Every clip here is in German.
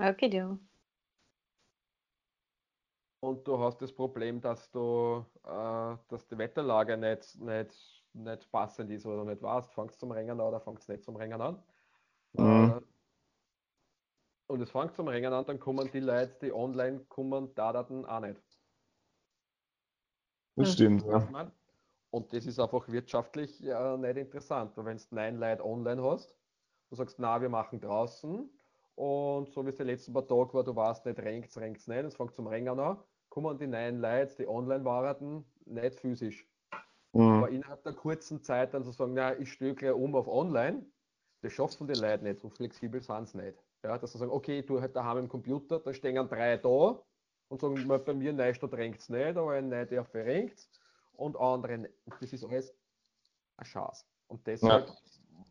Okay, du. Und du hast das Problem, dass du, äh, dass die Wetterlage nicht, nicht, nicht passend ist oder nicht weißt, fängst zum Rennen an oder fängst nicht zum Rennen an. Mhm. Äh, und es fängt zum Rennen an, dann kommen die Leute, die online kommen, da Daten auch nicht. Das stimmt, ja. Und das ist einfach wirtschaftlich äh, nicht interessant. Weil wenn du neun Leute online hast, du sagst, na, wir machen draußen und so wie es die letzten paar Tage war, du warst nicht rechts, rechts nicht, es fängt zum Rennen an, kommen die neun Leute, die online waren, nicht physisch. Mhm. Aber innerhalb der kurzen Zeit dann zu sagen, na, ich stelle gleich um auf online, das schaffen die Leute nicht, so flexibel sind sie nicht. Ja, dass sie sagen, okay, du halt daheim im Computer, dann stehen drei da und sagen, "Ma, bei mir Neustadt renkt es nicht, aber in Neidörfer renkt und andere nicht. Und Das ist alles eine Chance. Und deshalb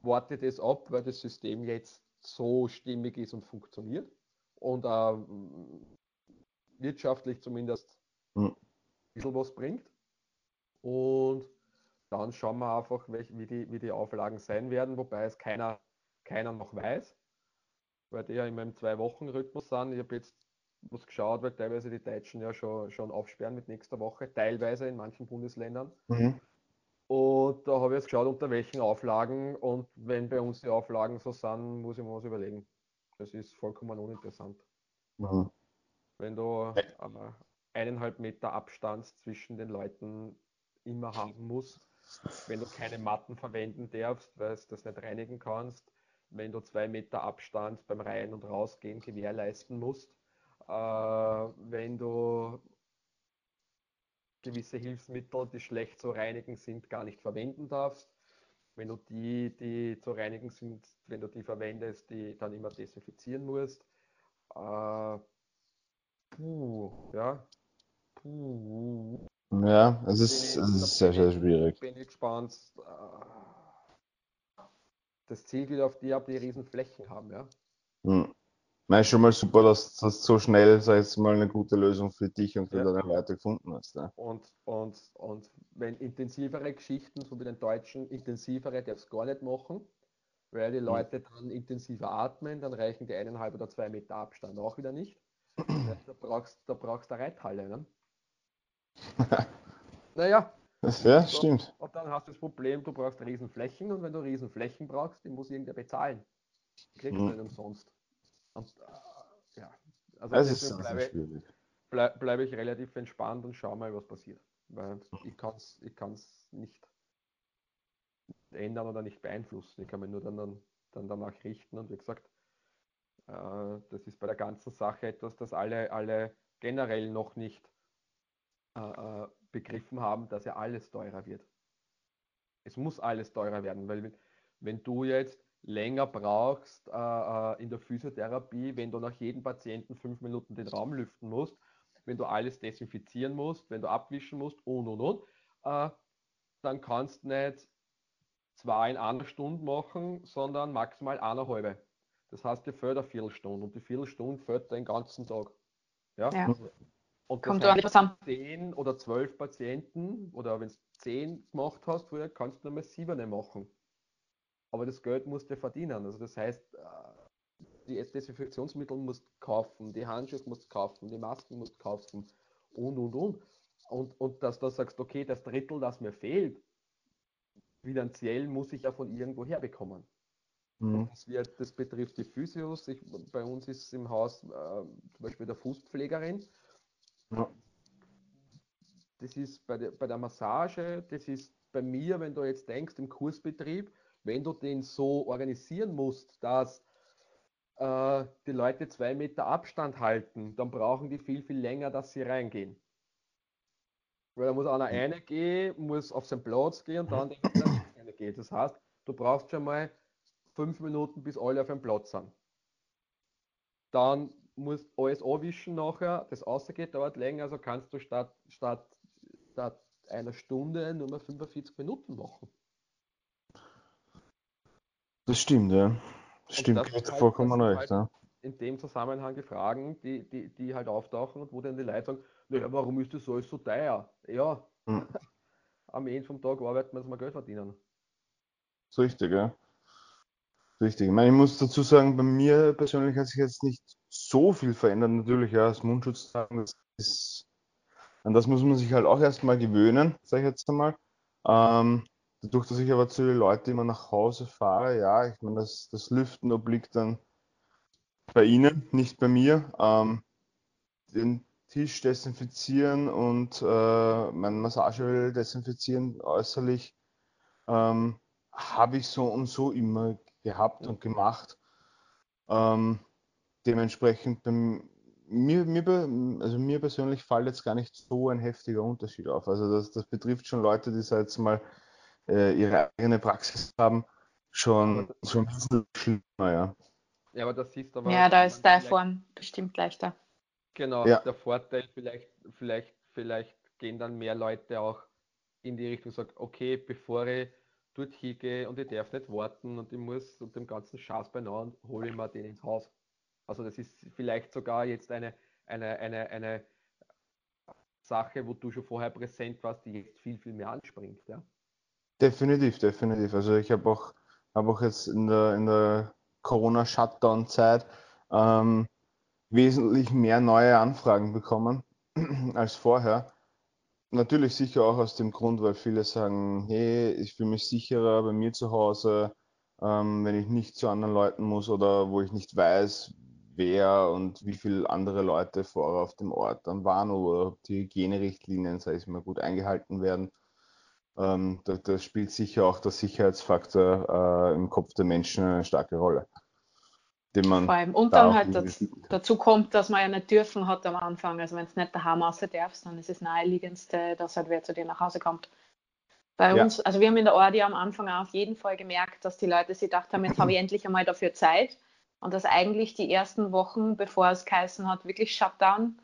warte ich das ab, weil das System jetzt so stimmig ist und funktioniert und mm, wirtschaftlich zumindest Mhm. ein bisschen was bringt. Und dann schauen wir einfach, welch, wie, die, wie die Auflagen sein werden, wobei es keiner, keiner noch weiß, weil die ja immer im Zwei-Wochen-Rhythmus sind. Ich habe jetzt was geschaut, weil teilweise die Deutschen ja schon, schon aufsperren mit nächster Woche, teilweise in manchen Bundesländern. Mhm. Und da habe ich jetzt geschaut, unter welchen Auflagen. Und wenn bei uns die Auflagen so sind, muss ich mir was überlegen. Das ist vollkommen uninteressant. Mhm. Wenn du äh, eineinhalb Meter Abstand zwischen den Leuten immer haben musst, wenn du keine Matten verwenden darfst, weil du das nicht reinigen kannst, wenn du zwei Meter Abstand beim Rein- und Rausgehen gewährleisten musst, äh, wenn du gewisse Hilfsmittel, die schlecht zu reinigen sind, gar nicht verwenden darfst. Wenn du die, die zu reinigen sind, wenn du die verwendest, die dann immer desinfizieren musst. Äh, puh, ja. Puh. Ja, es Bin ist, ich- es ist sehr, bin sehr ich- schwierig. Bin ich gespannt. äh, Das zielt wieder auf die ab, die riesen Flächen haben, ja. Mhm. Nein, schon mal super, dass du so schnell, sag ich jetzt mal, eine gute Lösung für dich und für Ja. deine Leute gefunden hast. Ja. Und, und, und wenn intensivere Geschichten, so wie den Deutschen, intensivere darfst du gar nicht machen, weil die Leute dann intensiver atmen, dann reichen die eineinhalb oder zwei Meter Abstand auch wieder nicht. Da brauchst da brauchst du eine Reithalle. Ne? Naja, Das, ja, So. stimmt. und dann hast du das Problem, du brauchst Riesenflächen und wenn du Riesenflächen brauchst, die muss irgendwer bezahlen. Kriegst du Mhm. nicht umsonst. Und äh, ja, also Es ist bleibe, schwierig. bleib, bleibe ich relativ entspannt und schau mal, was passiert. Weil ich kann es ich kann's nicht ändern oder nicht beeinflussen. Ich kann mich nur dann, dann, dann danach richten. Und wie gesagt, äh, das ist bei der ganzen Sache etwas, das alle, alle generell noch nicht äh, äh, begriffen haben, dass ja alles teurer wird. Es muss alles teurer werden, weil wenn du jetzt länger brauchst äh, äh, in der Physiotherapie, wenn du nach jedem Patienten fünf Minuten den Raum lüften musst, wenn du alles desinfizieren musst, wenn du abwischen musst und und und, äh, dann kannst du nicht zwei in einer Stunde machen, sondern maximal eine halbe. Das heißt, dir fehlt eine Viertelstunde und die Viertelstunde fehlt den ganzen Tag. Ja? Ja. Und das Kommt ordentlich heißt, zusammen. zehn oder zwölf Patienten oder wenn du zehn gemacht hast, früher kannst du nur mal sieben machen. Aber das Geld musst du verdienen. Also das heißt, äh, die Desinfektionsmittel musst du kaufen, die Handschuhe musst du kaufen, die Masken musst du kaufen und und und. Und, und dass du sagst, okay, das Drittel, das mir fehlt, finanziell muss ich ja von irgendwo her bekommen. Mhm. Das, wird, das betrifft die Physios. Ich, bei uns ist im Haus äh, zum Beispiel der Fußpflegerin. Ja. Das ist bei der, bei der Massage, das ist bei mir, wenn du jetzt denkst, im Kursbetrieb, wenn du den so organisieren musst, dass äh, die Leute zwei Meter Abstand halten, dann brauchen die viel, viel länger, dass sie reingehen. Weil da muss einer reingehen, muss auf seinen Platz gehen und dann der nächste reingeht. Das heißt, du brauchst schon mal fünf Minuten, bis alle auf dem Platz sind. Dann musst du alles anwischen nachher, das ausgeht, dauert länger, also kannst du statt, statt, statt einer Stunde nur mal 45 Minuten machen. Das stimmt, ja. Das Und stimmt, das halt- vollkommen recht. halt- Ja. in dem Zusammenhang die Fragen, die, die, die halt auftauchen und wo dann die Leute sagen, naja, warum ist das alles so teuer? Ja, Hm. am Ende vom Tag arbeiten, müssen wir Geld verdienen. Ist richtig, ja. richtig. Ich, meine, ich muss dazu sagen, bei mir persönlich hat sich jetzt nicht so viel verändert. Natürlich, ja, das Mundschutz tragen, das ist, an das muss man sich halt auch erstmal gewöhnen, sage ich jetzt einmal. Ähm, dadurch, dass ich aber zu den Leuten immer nach Hause fahre, ja, ich meine, das, das Lüften obliegt dann bei Ihnen, nicht bei mir. Ähm, den Tisch desinfizieren und äh, mein Massageöl desinfizieren äußerlich ähm, habe ich so und so immer gehabt und gemacht. Ähm, dementsprechend bei mir, mir, also mir persönlich fällt jetzt gar nicht so ein heftiger Unterschied auf. Also das, das betrifft schon Leute, die seit mal äh, ihre eigene Praxis haben, schon, schon ein bisschen schlimmer, ja. Ja, aber das siehst aber. Ja, da ist deine Form bestimmt leichter. Genau, ja. der Vorteil, vielleicht, vielleicht, vielleicht gehen dann mehr Leute auch in die Richtung, sagt, okay, bevor ich dort hingehe und ich darf nicht warten und ich muss und dem ganzen Schatz beinahe und hole ich mir den ins Haus. Also das ist vielleicht sogar jetzt eine, eine, eine, eine Sache, wo du schon vorher präsent warst, die jetzt viel, viel mehr anspringt. Ja. Definitiv, definitiv. Also ich habe auch, hab auch jetzt in der, in der Corona-Shutdown-Zeit ähm, wesentlich mehr neue Anfragen bekommen als vorher. Natürlich sicher auch aus dem Grund, weil viele sagen, hey, ich fühle mich sicherer bei mir zu Hause, ähm, wenn ich nicht zu anderen Leuten muss oder wo ich nicht weiß, wer und wie viele andere Leute vorher auf dem Ort dann waren oder ob die Hygienerichtlinien, sei es mal, gut eingehalten werden. Ähm, da, da, spielt sicher auch der Sicherheitsfaktor äh, im Kopf der Menschen eine starke Rolle. Den man Vor allem. Und dann halt dazu, dazu, kommt, dass man ja nicht dürfen hat am Anfang. Also wenn es nicht daheim außer darfst, dann ist es naheliegendste, dass halt wer zu dir nach Hause kommt. Bei ja. uns, also wir haben in der Ordi am Anfang auf jeden Fall gemerkt, dass die Leute sich gedacht haben, jetzt habe ich endlich einmal dafür Zeit. Und dass eigentlich die ersten Wochen, bevor es geheißen hat, wirklich Shutdown,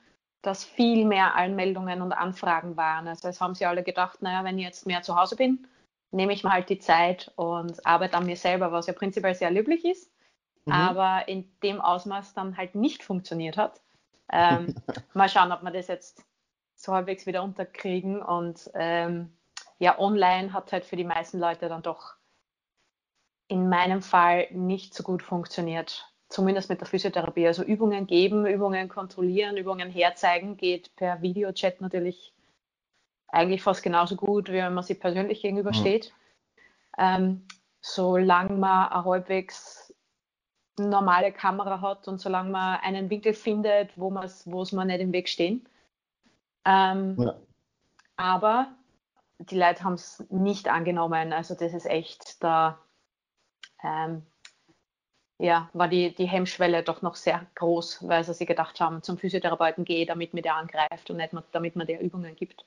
dass viel mehr Anmeldungen und Anfragen waren. Also es haben sie alle gedacht, naja, wenn ich jetzt mehr zu Hause bin, nehme ich mal halt die Zeit und arbeite an mir selber, was ja prinzipiell sehr löblich ist, mhm. aber in dem Ausmaß dann halt nicht funktioniert hat. Ähm, mal schauen, ob wir das jetzt so halbwegs wieder unterkriegen und ähm, ja, online hat halt für die meisten Leute dann doch in meinem Fall nicht so gut funktioniert. Zumindest mit der Physiotherapie. Also Übungen geben, Übungen kontrollieren, Übungen herzeigen geht per Videochat natürlich eigentlich fast genauso gut, wie wenn man sie persönlich gegenübersteht. Mhm. Ähm, solange man eine halbwegs normale Kamera hat und solange man einen Winkel findet, wo es man nicht im Weg stehen. Ähm, ja. Aber die Leute haben es nicht angenommen. Also das ist echt da ähm, ja, war die, die Hemmschwelle doch noch sehr groß, weil sie sich gedacht haben, zum Physiotherapeuten gehe, damit mir der angreift und nicht damit man der Übungen gibt.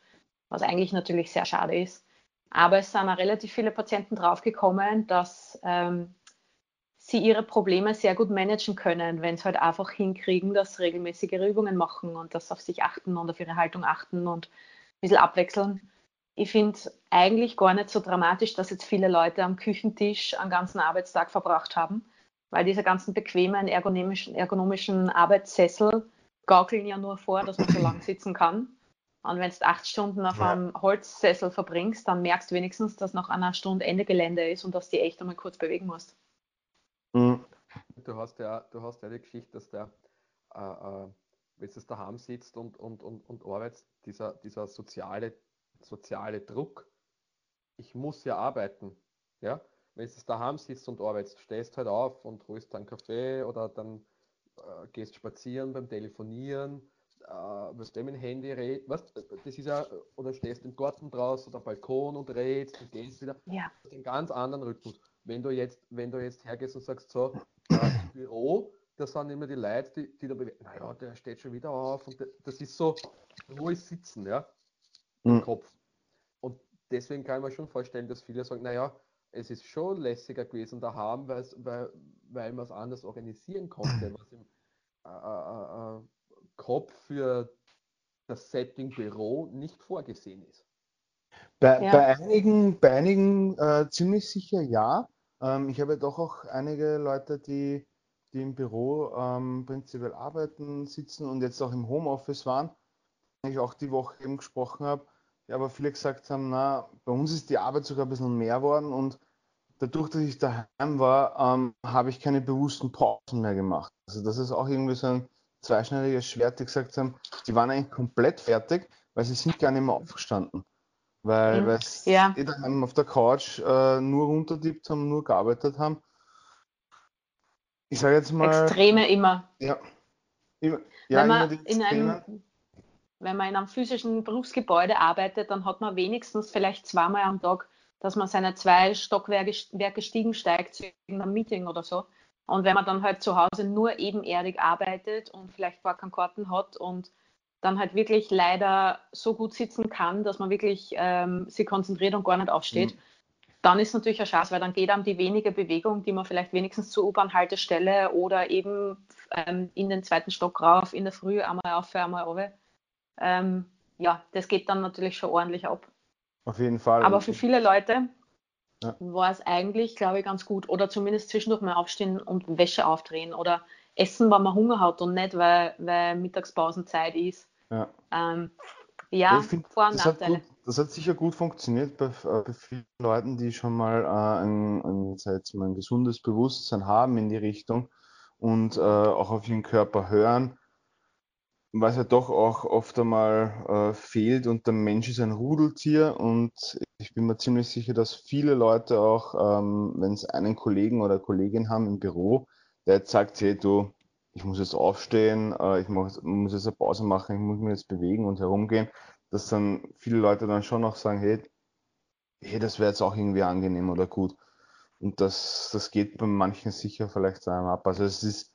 Was eigentlich natürlich sehr schade ist. Aber es sind auch relativ viele Patienten draufgekommen, dass ähm, sie ihre Probleme sehr gut managen können, wenn sie halt einfach hinkriegen, dass sie regelmäßigere Übungen machen und das auf sich achten und auf ihre Haltung achten und ein bisschen abwechseln ich finde eigentlich gar nicht so dramatisch, dass jetzt viele Leute am Küchentisch einen ganzen Arbeitstag verbracht haben, weil diese ganzen bequemen ergonomischen, ergonomischen Arbeitssessel gaukeln ja nur vor, dass man so lang sitzen kann. Und wenn du acht Stunden auf ja. einem Holzsessel verbringst, dann merkst du wenigstens, dass nach einer Stunde Ende Gelände ist und dass du die echt einmal kurz bewegen musst. Mhm. Du hast ja, du hast ja die Geschichte, dass der, äh, äh, wenn du daheim sitzt und, und, und, und arbeitest, dieser, dieser soziale soziale Druck. Ich muss ja arbeiten. Ja? Wenn du daheim sitzt und arbeitest, stehst halt auf und holst einen Kaffee oder dann äh, gehst spazieren beim Telefonieren, äh, was dem mit Handy redest, was, das ist ja, oder stehst im Garten draußen oder Balkon und redest und gehst wieder. Ja. Das ist ein ganz anderen Rhythmus. Wenn du jetzt, wenn du jetzt hergehst und sagst, so, äh, Büro, das sind immer die Leute, die, die da bewegen, naja, der steht schon wieder auf und das ist so, ruhig sitzen, ja im mhm. Kopf. Und deswegen kann man schon vorstellen, dass viele sagen, naja, es ist schon lässiger gewesen daheim, weil, weil man es anders organisieren konnte, was im äh, äh, äh, Kopf für das Setting Büro nicht vorgesehen ist. Bei, ja. bei einigen, bei einigen äh, ziemlich sicher ja. Ähm, ich habe doch auch einige Leute, die, die im Büro ähm, prinzipiell arbeiten, sitzen und jetzt auch im Homeoffice waren ich auch die Woche eben gesprochen habe, ja, aber viele gesagt haben, na, bei uns ist die Arbeit sogar ein bisschen mehr worden und dadurch, dass ich daheim war, ähm, habe ich keine bewussten Pausen mehr gemacht. Also das ist auch irgendwie so ein zweischneidiges Schwert, die gesagt haben, die waren eigentlich komplett fertig, weil sie sind gar nicht mehr aufgestanden. Weil, mhm. sie ja. daheim auf der Couch äh, nur runtertippt haben, nur gearbeitet haben. Ich sage jetzt mal. Extreme immer. Ja. Immer, ja, wenn, man in einem, wenn man in einem physischen Berufsgebäude arbeitet, dann hat man wenigstens vielleicht zweimal am Tag, dass man seine zwei Stockwerke Stiegen steigt zu irgendeinem Meeting oder so. Und wenn man dann halt zu Hause nur ebenerdig arbeitet und vielleicht gar keinen Karten hat und dann halt wirklich leider so gut sitzen kann, dass man wirklich ähm, sich konzentriert und gar nicht aufsteht, mhm. dann ist natürlich ein Schatz, weil dann geht einem die wenige Bewegung, die man vielleicht wenigstens zur U-Bahn-Haltestelle oder eben ähm, in den zweiten Stock rauf, in der Früh einmal auf, einmal runter. Ähm, ja, das geht dann natürlich schon ordentlich ab. Auf jeden Fall. Aber für viele Leute ja. war es eigentlich, glaube ich, ganz gut. Oder zumindest zwischendurch mal aufstehen und Wäsche aufdrehen oder essen, wenn man Hunger hat und nicht, weil, weil Mittagspausenzeit ist. Ja, ähm, ja find, Vor- und das Nachteile. Hat gut, das hat sicher gut funktioniert bei, äh, bei vielen Leuten, die schon mal äh, ein, ein, ein, gesundes Bewusstsein haben in die Richtung und äh, auch auf ihren Körper hören, was ja doch auch oft einmal äh, fehlt und der Mensch ist ein Rudeltier und ich bin mir ziemlich sicher, dass viele Leute auch, ähm, wenn sie einen Kollegen oder Kollegin haben im Büro, der jetzt sagt, hey du, ich muss jetzt aufstehen, äh, ich muss, muss jetzt eine Pause machen, ich muss mich jetzt bewegen und herumgehen, dass dann viele Leute dann schon noch sagen, hey, hey das wäre jetzt auch irgendwie angenehm oder gut. Und das, das geht bei manchen sicher vielleicht so ab. Also es ist,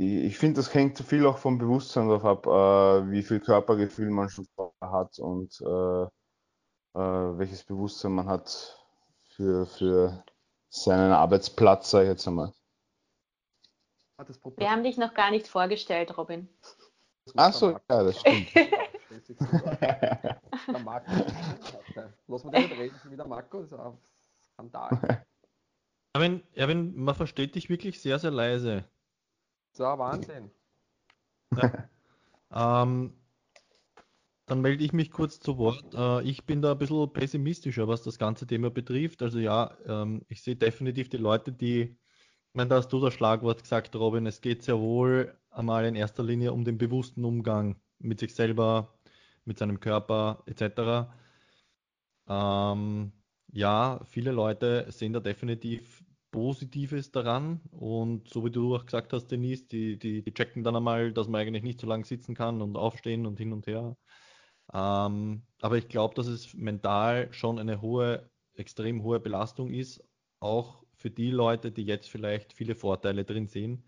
ich, ich finde, das hängt viel auch vom Bewusstsein darauf ab, äh, wie viel Körpergefühl man schon hat und äh, äh, welches Bewusstsein man hat für, für seinen Arbeitsplatz, sage ich jetzt einmal. Wir haben dich noch gar nicht vorgestellt, Robin. Ach so, ja, das stimmt. der Marco. Lass mal damit reden wie der Marco, das ist ein Skandal. Erwin, Erwin, man versteht dich wirklich sehr, sehr leise. So, Wahnsinn. Ja. ähm, dann melde ich mich kurz zu Wort. Äh, ich bin da ein bisschen pessimistischer, was das ganze Thema betrifft. Also ja, ähm, ich sehe definitiv die Leute, die, ich meine, da hast du das Schlagwort gesagt, Robin, es geht sehr wohl einmal in erster Linie um den bewussten Umgang mit sich selber, mit seinem Körper etc. Ähm, ja, viele Leute sehen da definitiv Positives daran und so wie du auch gesagt hast, Denise, die, die, die checken dann einmal, dass man eigentlich nicht so lange sitzen kann und aufstehen und hin und her. Ähm, aber ich glaube, dass es mental schon eine hohe, extrem hohe Belastung ist, auch für die Leute, die jetzt vielleicht viele Vorteile drin sehen.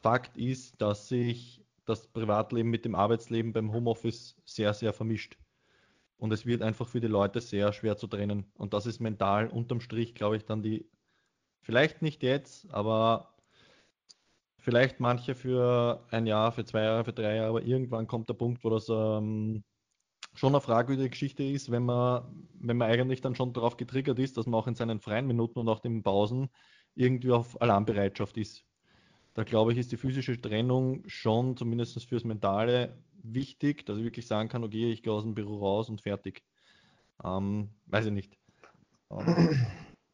Fakt ist, dass sich das Privatleben mit dem Arbeitsleben beim Homeoffice sehr, sehr vermischt. Und es wird einfach für die Leute sehr schwer zu trennen. Und das ist mental unterm Strich, glaube ich, dann die, vielleicht nicht jetzt, aber vielleicht manche für ein Jahr, für zwei Jahre, für drei Jahre, aber irgendwann kommt der Punkt, wo das ähm, schon eine fragwürdige Geschichte ist, wenn man, wenn man eigentlich dann schon darauf getriggert ist, dass man auch in seinen freien Minuten und auch den Pausen irgendwie auf Alarmbereitschaft ist. Da glaube ich, ist die physische Trennung schon zumindest fürs Mentale wichtig, dass ich wirklich sagen kann, okay, ich gehe aus dem Büro raus und fertig. Ähm, weiß ich nicht. Ähm,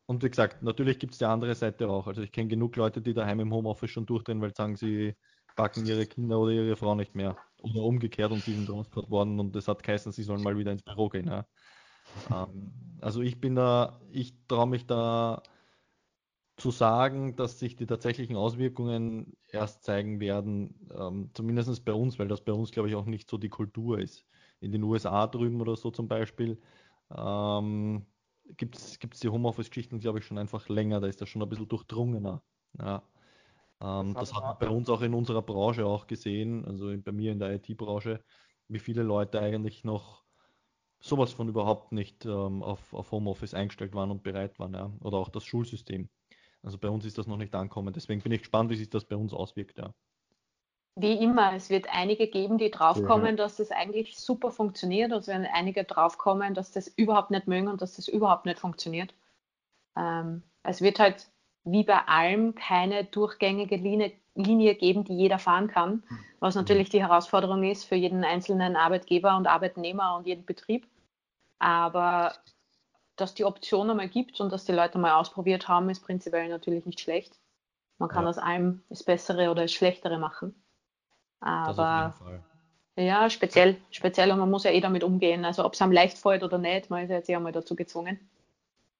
und wie gesagt, natürlich gibt es die andere Seite auch. Also ich kenne genug Leute, die daheim im Homeoffice schon durchdrehen, weil sagen, sie packen ihre Kinder oder ihre Frau nicht mehr. Oder umgekehrt und sie sind transport worden und das hat geheißen, sie sollen mal wieder ins Büro gehen. Ja. Ähm, also ich bin da, ich traue mich da zu sagen, dass sich die tatsächlichen Auswirkungen erst zeigen werden, ähm, zumindest bei uns, weil das bei uns, glaube ich, auch nicht so die Kultur ist. In den USA drüben oder so zum Beispiel ähm, gibt es die Homeoffice-Geschichten, glaube ich, schon einfach länger. Da ist das schon ein bisschen durchdrungener. Ja. Ähm, das, hat man bei uns auch in unserer Branche auch gesehen, also bei mir in der IT-Branche, wie viele Leute eigentlich noch sowas von überhaupt nicht ähm, auf, auf Homeoffice eingestellt waren und bereit waren, ja. oder auch das Schulsystem. Also bei uns ist das noch nicht angekommen. Deswegen bin ich gespannt, wie sich das bei uns auswirkt. Ja. Wie immer, es wird einige geben, die draufkommen, ja. dass das eigentlich super funktioniert. Also werden einige draufkommen, dass das überhaupt nicht mögen und dass das überhaupt nicht funktioniert. Ähm, es wird halt wie bei allem keine durchgängige Linie, Linie geben, die jeder fahren kann, was mhm. natürlich die Herausforderung ist für jeden einzelnen Arbeitgeber und Arbeitnehmer und jeden Betrieb. Aber dass die Option einmal gibt und dass die Leute mal ausprobiert haben, ist prinzipiell natürlich nicht schlecht. Man kann ja. aus allem das Bessere oder das Schlechtere machen. Aber ja, speziell, speziell und man muss ja eh damit umgehen. Also ob es einem leicht fällt oder nicht, man ist ja jetzt eh einmal dazu gezwungen.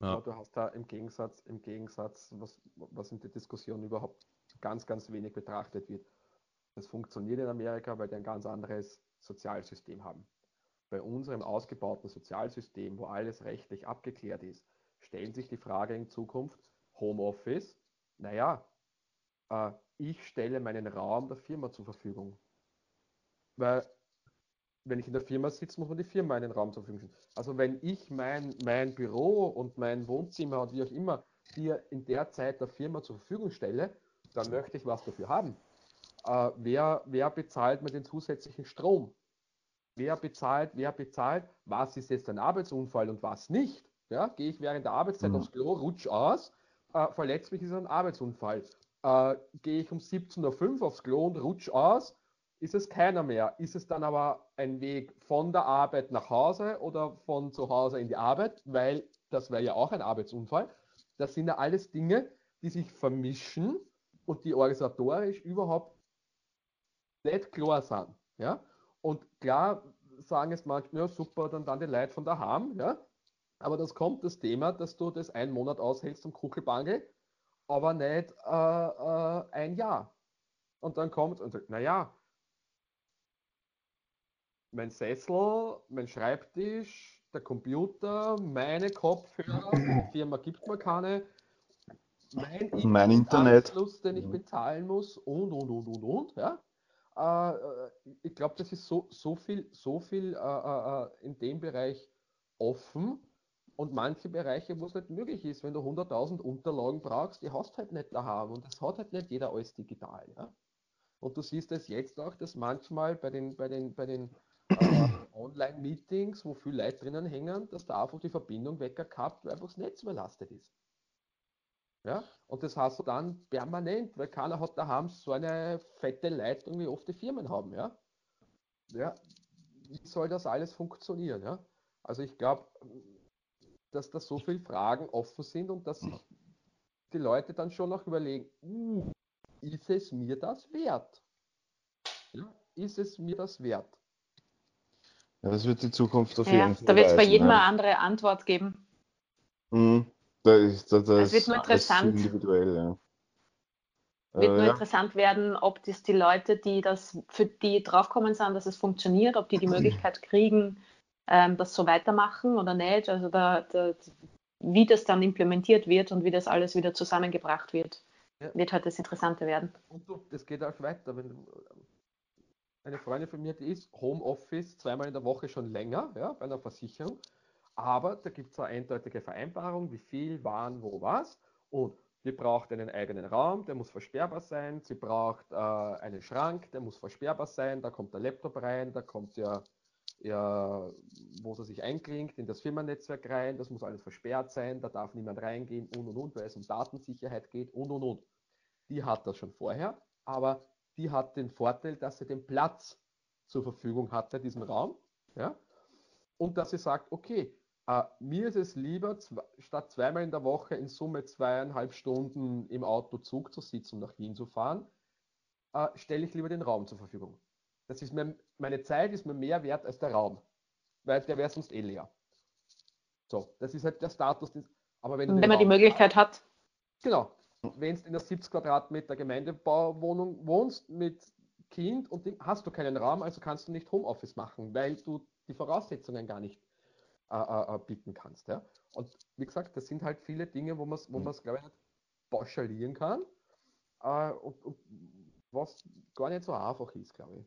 Ja. Du hast da im Gegensatz, im Gegensatz, was, was in der Diskussion überhaupt ganz, ganz wenig betrachtet wird. Das funktioniert in Amerika, weil die ein ganz anderes Sozialsystem haben. Bei unserem ausgebauten Sozialsystem, wo alles rechtlich abgeklärt ist, stellt sich die Frage in Zukunft, Homeoffice, naja, äh, ich stelle meinen Raum der Firma zur Verfügung. Weil wenn ich in der Firma sitze, muss man die Firma einen Raum zur Verfügung stellen. Also wenn ich mein, mein Büro und mein Wohnzimmer und wie auch immer dir in der Zeit der Firma zur Verfügung stelle, dann möchte ich was dafür haben. Äh, wer, wer bezahlt mir den zusätzlichen Strom? Wer bezahlt, wer bezahlt, was ist jetzt ein Arbeitsunfall und was nicht? Ja, gehe ich während der Arbeitszeit mhm. aufs Klo, rutsch aus, äh, verletzt mich, ist ein Arbeitsunfall. Äh, gehe ich um 17.05 Uhr aufs Klo und rutsch aus, ist es keiner mehr. Ist es dann aber ein Weg von der Arbeit nach Hause oder von zu Hause in die Arbeit, weil das wäre ja auch ein Arbeitsunfall. Das sind ja alles Dinge, die sich vermischen und die organisatorisch überhaupt nicht klar sind. Ja? Und klar sagen es manchmal, ja super, dann dann die Leute von daheim, ja. Aber das kommt das Thema, dass du das einen Monat aushältst zum Kuchelbangel, aber nicht äh, äh, ein Jahr. Und dann kommt und sagt, naja, mein Sessel, mein Schreibtisch, der Computer, meine Kopfhörer, die Firma gibt mir keine, mein, mein Internet, den ich bezahlen muss und und und und und, ja. Äh, ich glaube, das ist so, so viel, so viel äh, äh, in dem Bereich offen und manche Bereiche, wo es nicht möglich ist, wenn du 100.000 Unterlagen brauchst, die hast halt nicht daheim und das hat halt nicht jeder alles digital. Ja? Und du siehst es jetzt auch, dass manchmal bei den, bei den, bei den äh, Online-Meetings, wo viele Leute drinnen hängen, dass da einfach die Verbindung weggekappt, weil einfach das Netz überlastet ist. Ja? Und das hast du dann permanent, weil keiner hat daheim so eine fette Leitung, wie oft die Firmen haben. Ja? Ja? Wie soll das alles funktionieren? Ja? Also ich glaube, dass da so viele Fragen offen sind und dass sich die Leute dann schon noch überlegen, uh, ist es mir das wert? Ja? Ist es mir das wert? Ja, das wird die Zukunft auf jeden Fall. Da wird es bei jedem eine andere Antwort geben. Mhm. Da ist, da, das, wird nur interessant. Individuell, ja. Wird nur ja. interessant werden, ob das die Leute, die das für die draufkommen sind, dass es funktioniert, ob die die Möglichkeit kriegen, ähm, das so weitermachen oder nicht. Also da, da, wie das dann implementiert wird und wie das alles wieder zusammengebracht wird, ja. wird halt das Interessante werden. Und du, das geht auch weiter. Wenn eine Freundin von mir, die ist Homeoffice zweimal in der Woche schon länger, ja, bei einer Versicherung. Aber da gibt es eine eindeutige Vereinbarung, wie viel, wann, wo, was. Und die braucht einen eigenen Raum, der muss versperrbar sein. Sie braucht äh, einen Schrank, der muss versperrbar sein. Da kommt der Laptop rein, da kommt ja, ja wo sie sich einklingt, in das Firmennetzwerk rein. Das muss alles versperrt sein, da darf niemand reingehen und und und, weil es um Datensicherheit geht und und und. Die hat das schon vorher, aber die hat den Vorteil, dass sie den Platz zur Verfügung hatte, diesen Raum. Ja? Und dass sie sagt, okay, Uh, mir ist es lieber, statt zweimal in der Woche in Summe zweieinhalb Stunden im Autozug zu sitzen und nach Wien zu fahren, uh, stelle ich lieber den Raum zur Verfügung. Das ist mir, meine Zeit ist mir mehr wert als der Raum, weil der wäre sonst eh leer. So, das ist halt der Status. Aber wenn, wenn man Raum die Möglichkeit hat. Genau. Wenn du in der 70 Quadratmeter Gemeindebauwohnung wohnst mit Kind und hast du keinen Raum, also kannst du nicht Homeoffice machen, weil du die Voraussetzungen gar nicht äh, äh, äh, bieten kannst. Ja? Und wie gesagt, das sind halt viele Dinge, wo man es, wo mhm. glaube ich, nicht pauschalieren kann äh, und, und, was gar nicht so einfach ist, glaube ich.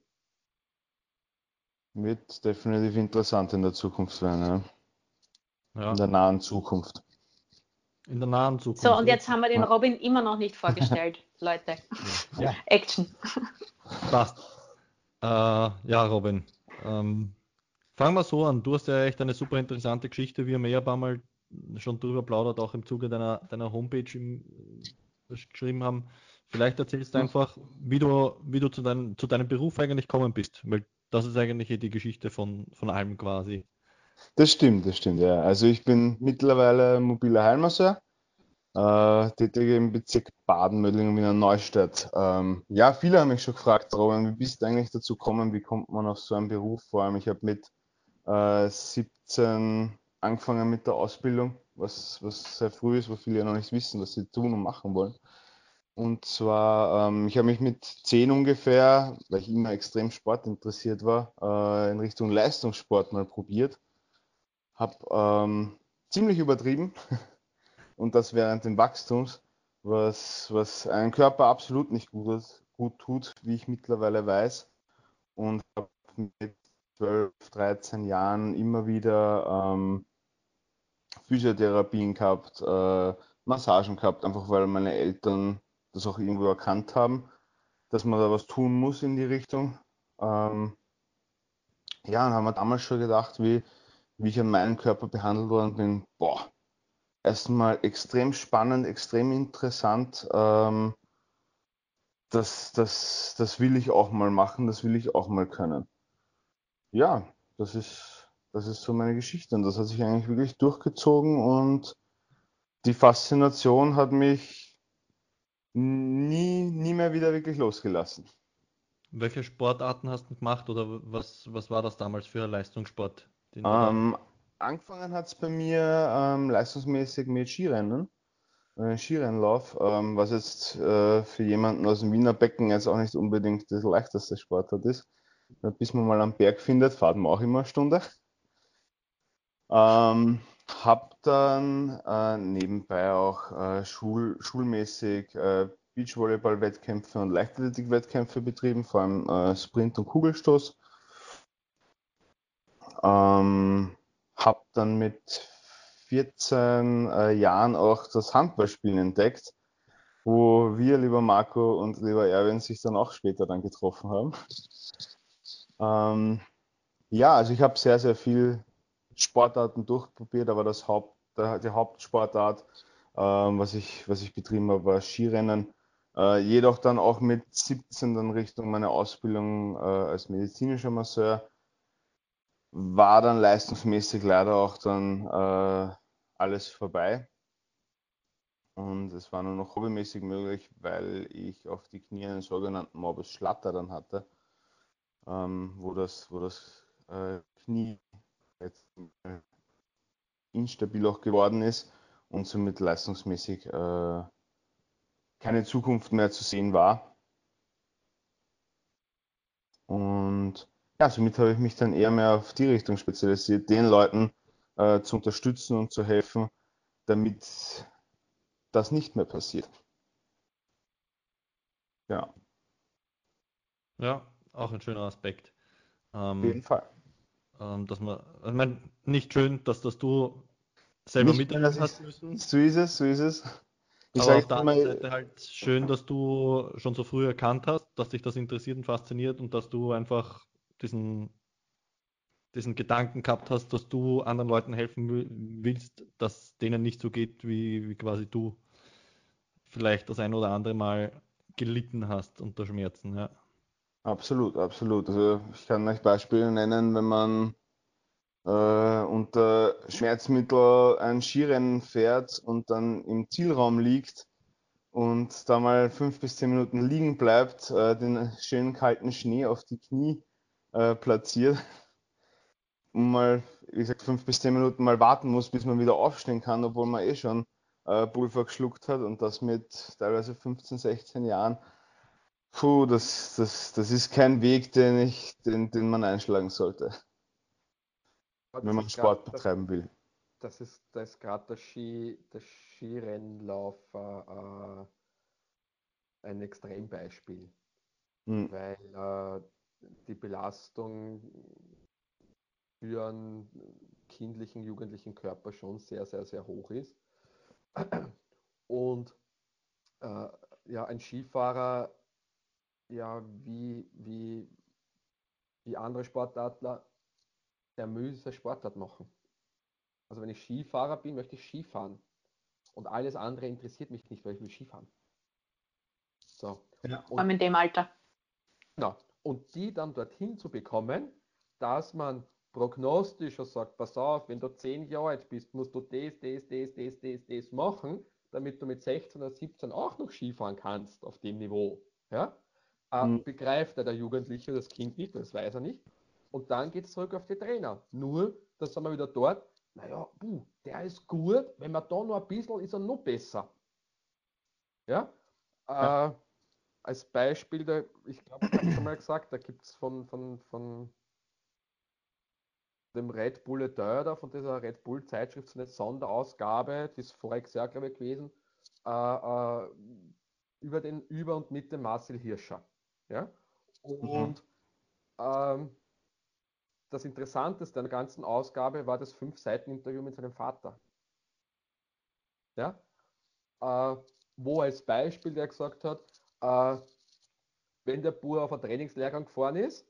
Wird definitiv interessant in der Zukunft werden, ja. ja. In der nahen Zukunft. In der nahen Zukunft. So, und jetzt haben wir den Robin immer noch nicht vorgestellt, Leute. Ja. Action. Passt. Äh, ja, Robin. Ähm, Fangen wir so an. Du hast ja echt eine super interessante Geschichte. Wir haben ja ein paar Mal schon drüber plaudert, auch im Zuge deiner, deiner Homepage im, geschrieben haben. Vielleicht erzählst du einfach, wie du, wie du zu, dein, zu deinem Beruf eigentlich gekommen bist, weil das ist eigentlich die Geschichte von, von allem quasi. Das stimmt, das stimmt, ja. Also ich bin mittlerweile mobiler Heilmasseur, äh, tätig im Bezirk Baden-Mödling Wiener Neustadt. Ähm, ja, viele haben mich schon gefragt, Robin, wie bist du eigentlich dazu gekommen, wie kommt man auf so einen Beruf? Vor allem, ich habe mit äh, 17 angefangen mit der Ausbildung, was, was sehr früh ist, wo viele ja noch nicht wissen, was sie tun und machen wollen. Und zwar, ähm, ich habe mich mit 10 ungefähr, weil ich immer extrem sportinteressiert war, äh, in Richtung Leistungssport mal probiert. Habe ähm, ziemlich übertrieben und das während dem Wachstums, was, was einen Körper absolut nicht gut, gut tut, wie ich mittlerweile weiß. Und habe mit 12, 13 Jahren immer wieder ähm, Physiotherapien gehabt, äh, Massagen gehabt, einfach weil meine Eltern das auch irgendwo erkannt haben, dass man da was tun muss in die Richtung. Ähm, ja, und haben wir damals schon gedacht, wie, wie ich an meinem Körper behandelt worden bin, boah, erstmal extrem spannend, extrem interessant. Ähm, das, das, das will ich auch mal machen, das will ich auch mal können. Ja, das ist, das ist so meine Geschichte und das hat sich eigentlich wirklich durchgezogen und die Faszination hat mich nie, nie mehr wieder wirklich losgelassen. Welche Sportarten hast du gemacht oder was, was war das damals für ein Leistungssport? Ähm, angefangen hat es bei mir ähm, leistungsmäßig mit Skirennen, äh, Skirennlauf, ähm, was jetzt äh, für jemanden aus dem Wiener Becken jetzt auch nicht unbedingt das leichteste Sportart ist. Bis man mal am Berg findet, fahrt man auch immer eine Stunde. Ähm, habe dann äh, nebenbei auch äh, schul schulmäßig äh, Beachvolleyball-Wettkämpfe und Leichtathletik-Wettkämpfe betrieben, vor allem äh, Sprint und Kugelstoß. Ähm, habe dann mit 14 äh, Jahren auch das Handballspielen entdeckt, wo wir, lieber Marco und lieber Erwin, sich dann auch später dann getroffen haben. Ähm, ja, also ich habe sehr, sehr viel Sportarten durchprobiert, aber das Haupt, die Hauptsportart, ähm, was, ich, was ich betrieben habe, war Skirennen. Äh, jedoch dann auch mit 17 dann Richtung meiner Ausbildung äh, als medizinischer Masseur. War dann leistungsmäßig leider auch dann äh, alles vorbei. Und es war nur noch hobbymäßig möglich, weil ich auf die Knie einen sogenannten Morbus Schlatter dann hatte, ähm, wo das, wo das äh, Knie instabil auch geworden ist und somit leistungsmäßig äh, keine Zukunft mehr zu sehen war. Und ja, somit habe ich mich dann eher mehr auf die Richtung spezialisiert, den Leuten äh, zu unterstützen und zu helfen, damit das nicht mehr passiert. Ja. Ja, auch ein schöner Aspekt. Ähm, Auf jeden Fall ähm, dass man, ich meine, nicht schön, dass das du selber miterlebt hast müssen. So ist es, so ist es. Ich Aber auf der anderen Seite halt schön, dass du schon so früh erkannt hast, dass dich das interessiert und fasziniert und dass du einfach diesen, diesen Gedanken gehabt hast, dass du anderen Leuten helfen willst, dass denen nicht so geht, wie, wie quasi du vielleicht das ein oder andere Mal gelitten hast unter Schmerzen. Ja. Absolut, absolut. Also ich kann euch Beispiele nennen, wenn man äh, unter Schmerzmittel ein Skirennen fährt und dann im Zielraum liegt und da mal fünf bis zehn Minuten liegen bleibt, äh, den schönen kalten Schnee auf die Knie äh, platziert und mal, wie gesagt, fünf bis zehn Minuten mal warten muss, bis man wieder aufstehen kann, obwohl man eh schon äh, Pulver geschluckt hat und das mit teilweise 15, 16 Jahren Puh, das, das, das ist kein Weg, den, ich, den, den man einschlagen sollte, wenn man Sport grad, betreiben will. Das ist, das gerade der, Ski, der Skirennlauf äh, ein Extrembeispiel, hm. weil äh, die Belastung für einen kindlichen, jugendlichen Körper schon sehr, sehr, sehr hoch ist. Und äh, ja, ein Skifahrer ja, wie, wie, wie andere Sportartler, der müsse Sportart machen. Also wenn ich Skifahrer bin, möchte ich Skifahren. Und alles andere interessiert mich nicht, weil ich will Skifahren. So. Ja. Vor allem in dem Alter. Genau. Und die dann dorthin zu bekommen, dass man prognostischer sagt, pass auf, wenn du 10 Jahre alt bist, musst du das, das, das, das, das, das machen, damit du mit 16 oder 17 auch noch Skifahren kannst auf dem Niveau. Ja? Mhm. Begreift der Jugendliche das Kind nicht, das weiß er nicht. Und dann geht es zurück auf die Trainer. Nur, da sind wir wieder dort, naja, puh, der ist gut, wenn man da noch ein bisschen, ist er noch besser. Ja? ja. Äh, als Beispiel, da, ich glaube, ich habe schon mal gesagt, da gibt es von, von, von dem Red Bull Editor, von dieser Red Bull Zeitschrift, so eine Sonderausgabe, die ist voriges Jahr, glaube ich, gewesen, äh, äh, über, den, über und mit dem Marcel Hirscher. Ja? Und mhm. ähm, das Interessanteste an der ganzen Ausgabe war das Fünf-Seiten-Interview mit seinem Vater. Ja? Äh, wo als Beispiel der gesagt hat, äh, wenn der Bur auf einen Trainingslehrgang gefahren ist,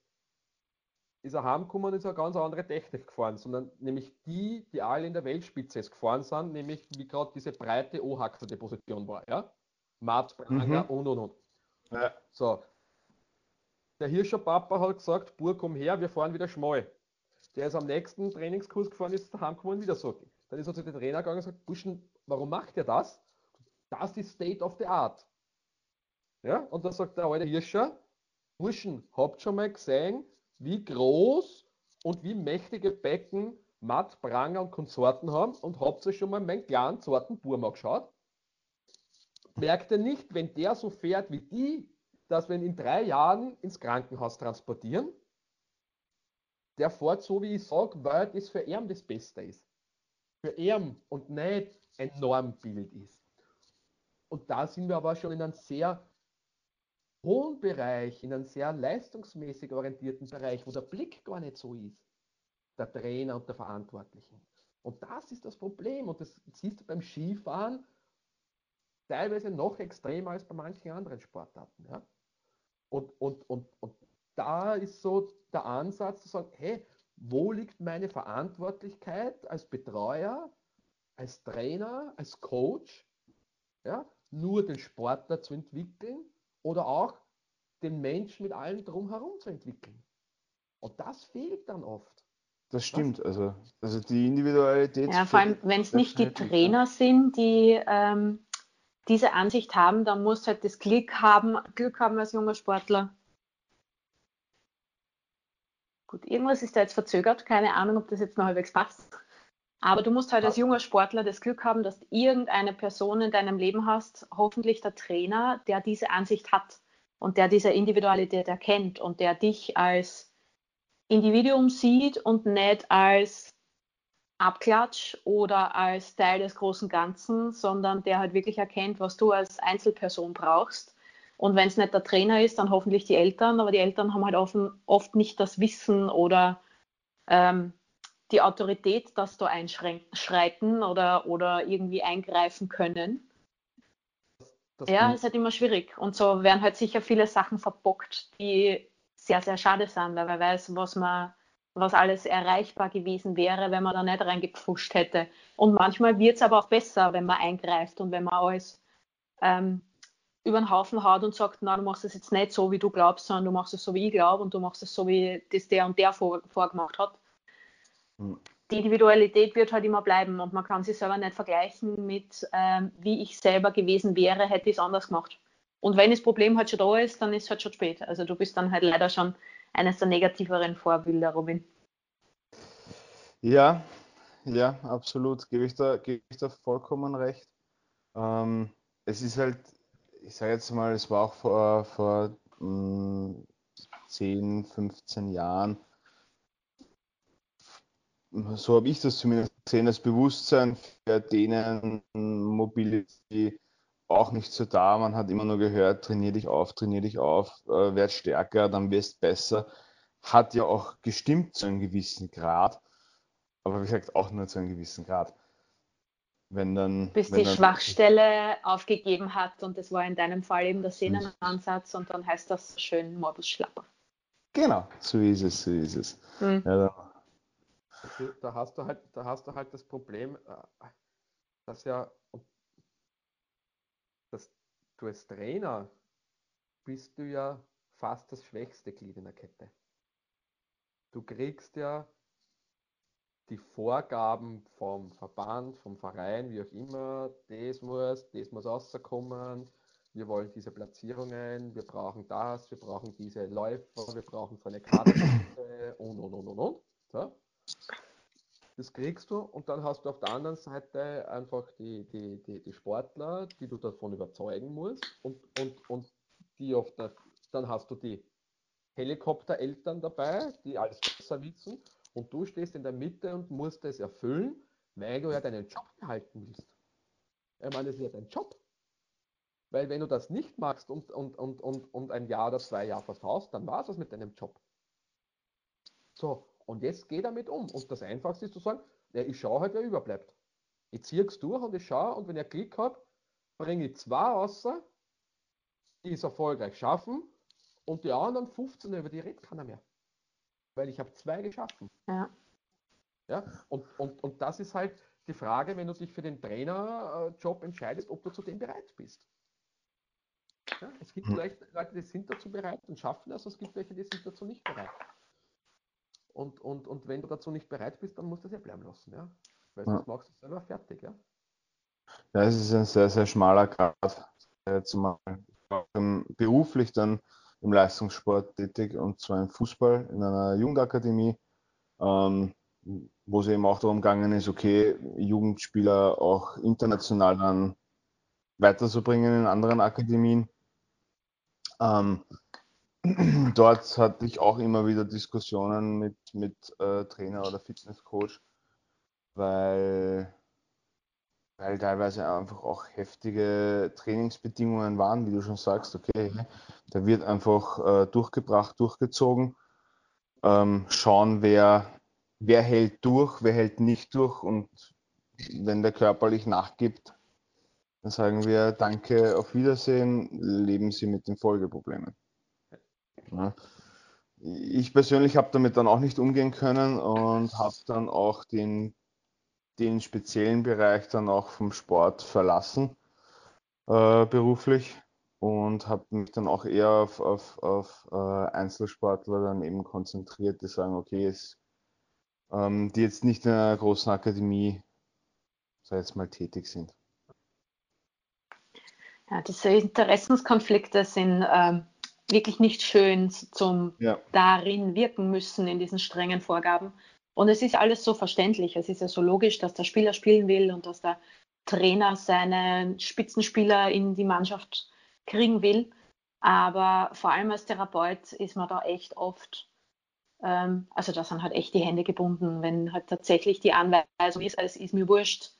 ist er heimgekommen und ist eine ganz andere Technik gefahren, sondern nämlich die, die alle in der Weltspitze gefahren sind, nämlich wie gerade diese breite O-Haxel Position war, ja? Matt, Pranger mhm. und und und. Ja. So. Der Hirscher Papa hat gesagt, Bur, komm her, wir fahren wieder schmal. Der ist am nächsten Trainingskurs gefahren, ist daheim gekommen und wieder so. Dann ist er zu den Trainer gegangen und gesagt, Buschen, warum macht ihr das? Das ist State of the Art. Ja, und dann sagt der alte Hirscher, Burschen, habt schon mal gesehen, wie groß und wie mächtige Becken Matt, Pranger und Konsorten haben und habt ihr schon mal meinen kleinen zarten Burm geschaut? Merkt ihr nicht, wenn der so fährt wie die, dass wir ihn in drei Jahren ins Krankenhaus transportieren? Der fährt so, wie ich sage, weil das für ihn das Beste ist. Für ihn und nicht ein Normbild ist. Und da sind wir aber schon in einem sehr hohen Bereich, in einem sehr leistungsmäßig orientierten Bereich, wo der Blick gar nicht so ist, der Trainer und der Verantwortlichen. Und das ist das Problem. Und das siehst du beim Skifahren teilweise noch extremer als bei manchen anderen Sportarten. Ja? Und, und, und, und da ist so der Ansatz zu sagen, hey, wo liegt meine Verantwortlichkeit als Betreuer, als Trainer, als Coach, ja, nur den Sportler zu entwickeln oder auch den Menschen mit allem drumherum zu entwickeln. Und das fehlt dann oft. Das stimmt, also, also die Individualität. Ja, vor allem, wenn es nicht die Trainer sind, die ähm, diese Ansicht haben, dann muss halt das Glück haben, Glück haben als junger Sportler. Gut, irgendwas ist da jetzt verzögert, keine Ahnung, ob das jetzt noch halbwegs passt. Aber du musst halt als junger Sportler das Glück haben, dass du irgendeine Person in deinem Leben hast, hoffentlich der Trainer, der diese Ansicht hat und der diese Individualität erkennt und der dich als Individuum sieht und nicht als Abklatsch oder als Teil des großen Ganzen, sondern der halt wirklich erkennt, was du als Einzelperson brauchst. Und wenn es nicht der Trainer ist, dann hoffentlich die Eltern, aber die Eltern haben halt oft nicht das Wissen oder ähm, die Autorität, dass da einschreiten oder, oder irgendwie eingreifen können. Das ja, ist halt immer schwierig. Und so werden halt sicher viele Sachen verbockt, die sehr, sehr schade sind, weil man weiß, was man, was alles erreichbar gewesen wäre, wenn man da nicht reingepfuscht hätte. Und manchmal wird es aber auch besser, wenn man eingreift und wenn man alles ähm, über den Haufen haut und sagt, na, du machst es jetzt nicht so, wie du glaubst, sondern du machst es so, wie ich glaube und du machst es so, wie das der und der vor, vorgemacht hat die Individualität wird halt immer bleiben und man kann sich selber nicht vergleichen mit, ähm, wie ich selber gewesen wäre, hätte ich es anders gemacht. Und wenn das Problem halt schon da ist, dann ist es halt schon spät. Also du bist dann halt leider schon eines der negativeren Vorbilder, Robin. Ja, ja, absolut. Gebe ich da, gebe ich da vollkommen recht. Ähm, es ist halt, ich sage jetzt mal, es war auch vor, vor mh, 10, 15 Jahren so habe ich das zumindest gesehen, das Bewusstsein für denen Mobility auch nicht so da. Man hat immer nur gehört, trainier dich auf, trainier dich auf, äh, werd stärker, dann wirst besser. Hat ja auch gestimmt zu einem gewissen Grad, aber wie gesagt auch nur zu einem gewissen Grad. Wenn dann, Bis wenn die dann, Schwachstelle aufgegeben hat und das war in deinem Fall eben der Sehnenansatz und dann heißt das schön Morbus Schlapper. Genau, so ist es, so ist es. Hm. Ja, da hast du halt, da hast du halt das Problem, äh, dass ja, dass du als Trainer bist du ja fast das schwächste Glied in der Kette. Du kriegst ja die Vorgaben vom Verband, vom Verein, wie auch immer, das muss, das muss rauskommen, wir wollen diese Platzierungen, wir brauchen das, wir brauchen diese Läufer, wir brauchen so eine Karte und, und, und, und, und. So. Das kriegst du und dann hast du auf der anderen Seite einfach die, die, die, die Sportler, die du davon überzeugen musst und, und, und die auf der, dann hast du die Helikoptereltern dabei, die alles besser wissen und du stehst in der Mitte und musst es erfüllen, weil du ja deinen Job behalten willst. Ich meine, das ist ja dein Job. Weil wenn du das nicht machst und, und, und, und, und ein Jahr oder zwei Jahre versaust, dann war es das mit deinem Job. So, und jetzt geh damit um. Und das Einfachste ist zu sagen, ja, ich schaue halt, wer überbleibt. Ich ziehe es durch und ich schaue und wenn ich Klick habe, bringe ich zwei außer, die es erfolgreich schaffen und die anderen 15, über die redet keiner mehr. Weil ich habe zwei geschaffen. Ja. Ja, und, und, und das ist halt die Frage, wenn du dich für den Trainerjob entscheidest, ob du zu dem bereit bist. Ja, es gibt hm. Leute, die sind dazu bereit und schaffen das, es gibt welche, die sind dazu nicht bereit. Und, und, und wenn du dazu nicht bereit bist, dann musst du es ja bleiben lassen, ja. Weil sonst ja. machst du es selber fertig, ja. Ja, es ist ein sehr, sehr schmaler Grad, zumal beruflich dann im Leistungssport tätig und zwar im Fußball in einer Jugendakademie, ähm, wo es eben auch darum gegangen ist, okay, Jugendspieler auch international dann weiterzubringen in anderen Akademien. Ähm, dort hatte ich auch immer wieder Diskussionen mit, mit äh, Trainer oder Fitnesscoach, weil, weil teilweise einfach auch heftige Trainingsbedingungen waren, wie du schon sagst, okay, da wird einfach äh, durchgebracht, durchgezogen, ähm, schauen, wer, wer hält durch, wer hält nicht durch und wenn der körperlich nachgibt, dann sagen wir Danke, auf Wiedersehen, leben Sie mit den Folgeproblemen. Ja. Ich persönlich habe damit dann auch nicht umgehen können und habe dann auch den, den speziellen Bereich dann auch vom Sport verlassen, äh, beruflich und habe mich dann auch eher auf, auf, auf äh, Einzelsportler dann eben konzentriert, die sagen, okay, es, ähm, die jetzt nicht in einer großen Akademie, sei jetzt mal tätig sind. Ja, diese Interessenskonflikte sind ähm, wirklich nicht schön zum ja. darin wirken müssen in diesen strengen Vorgaben. Und es ist alles so verständlich. Es ist ja so logisch, dass der Spieler spielen will und dass der Trainer seine Spitzenspieler in die Mannschaft kriegen will. Aber vor allem als Therapeut ist man da echt oft, ähm, also da sind halt echt die Hände gebunden, wenn halt tatsächlich die Anweisung ist, es ist mir wurscht,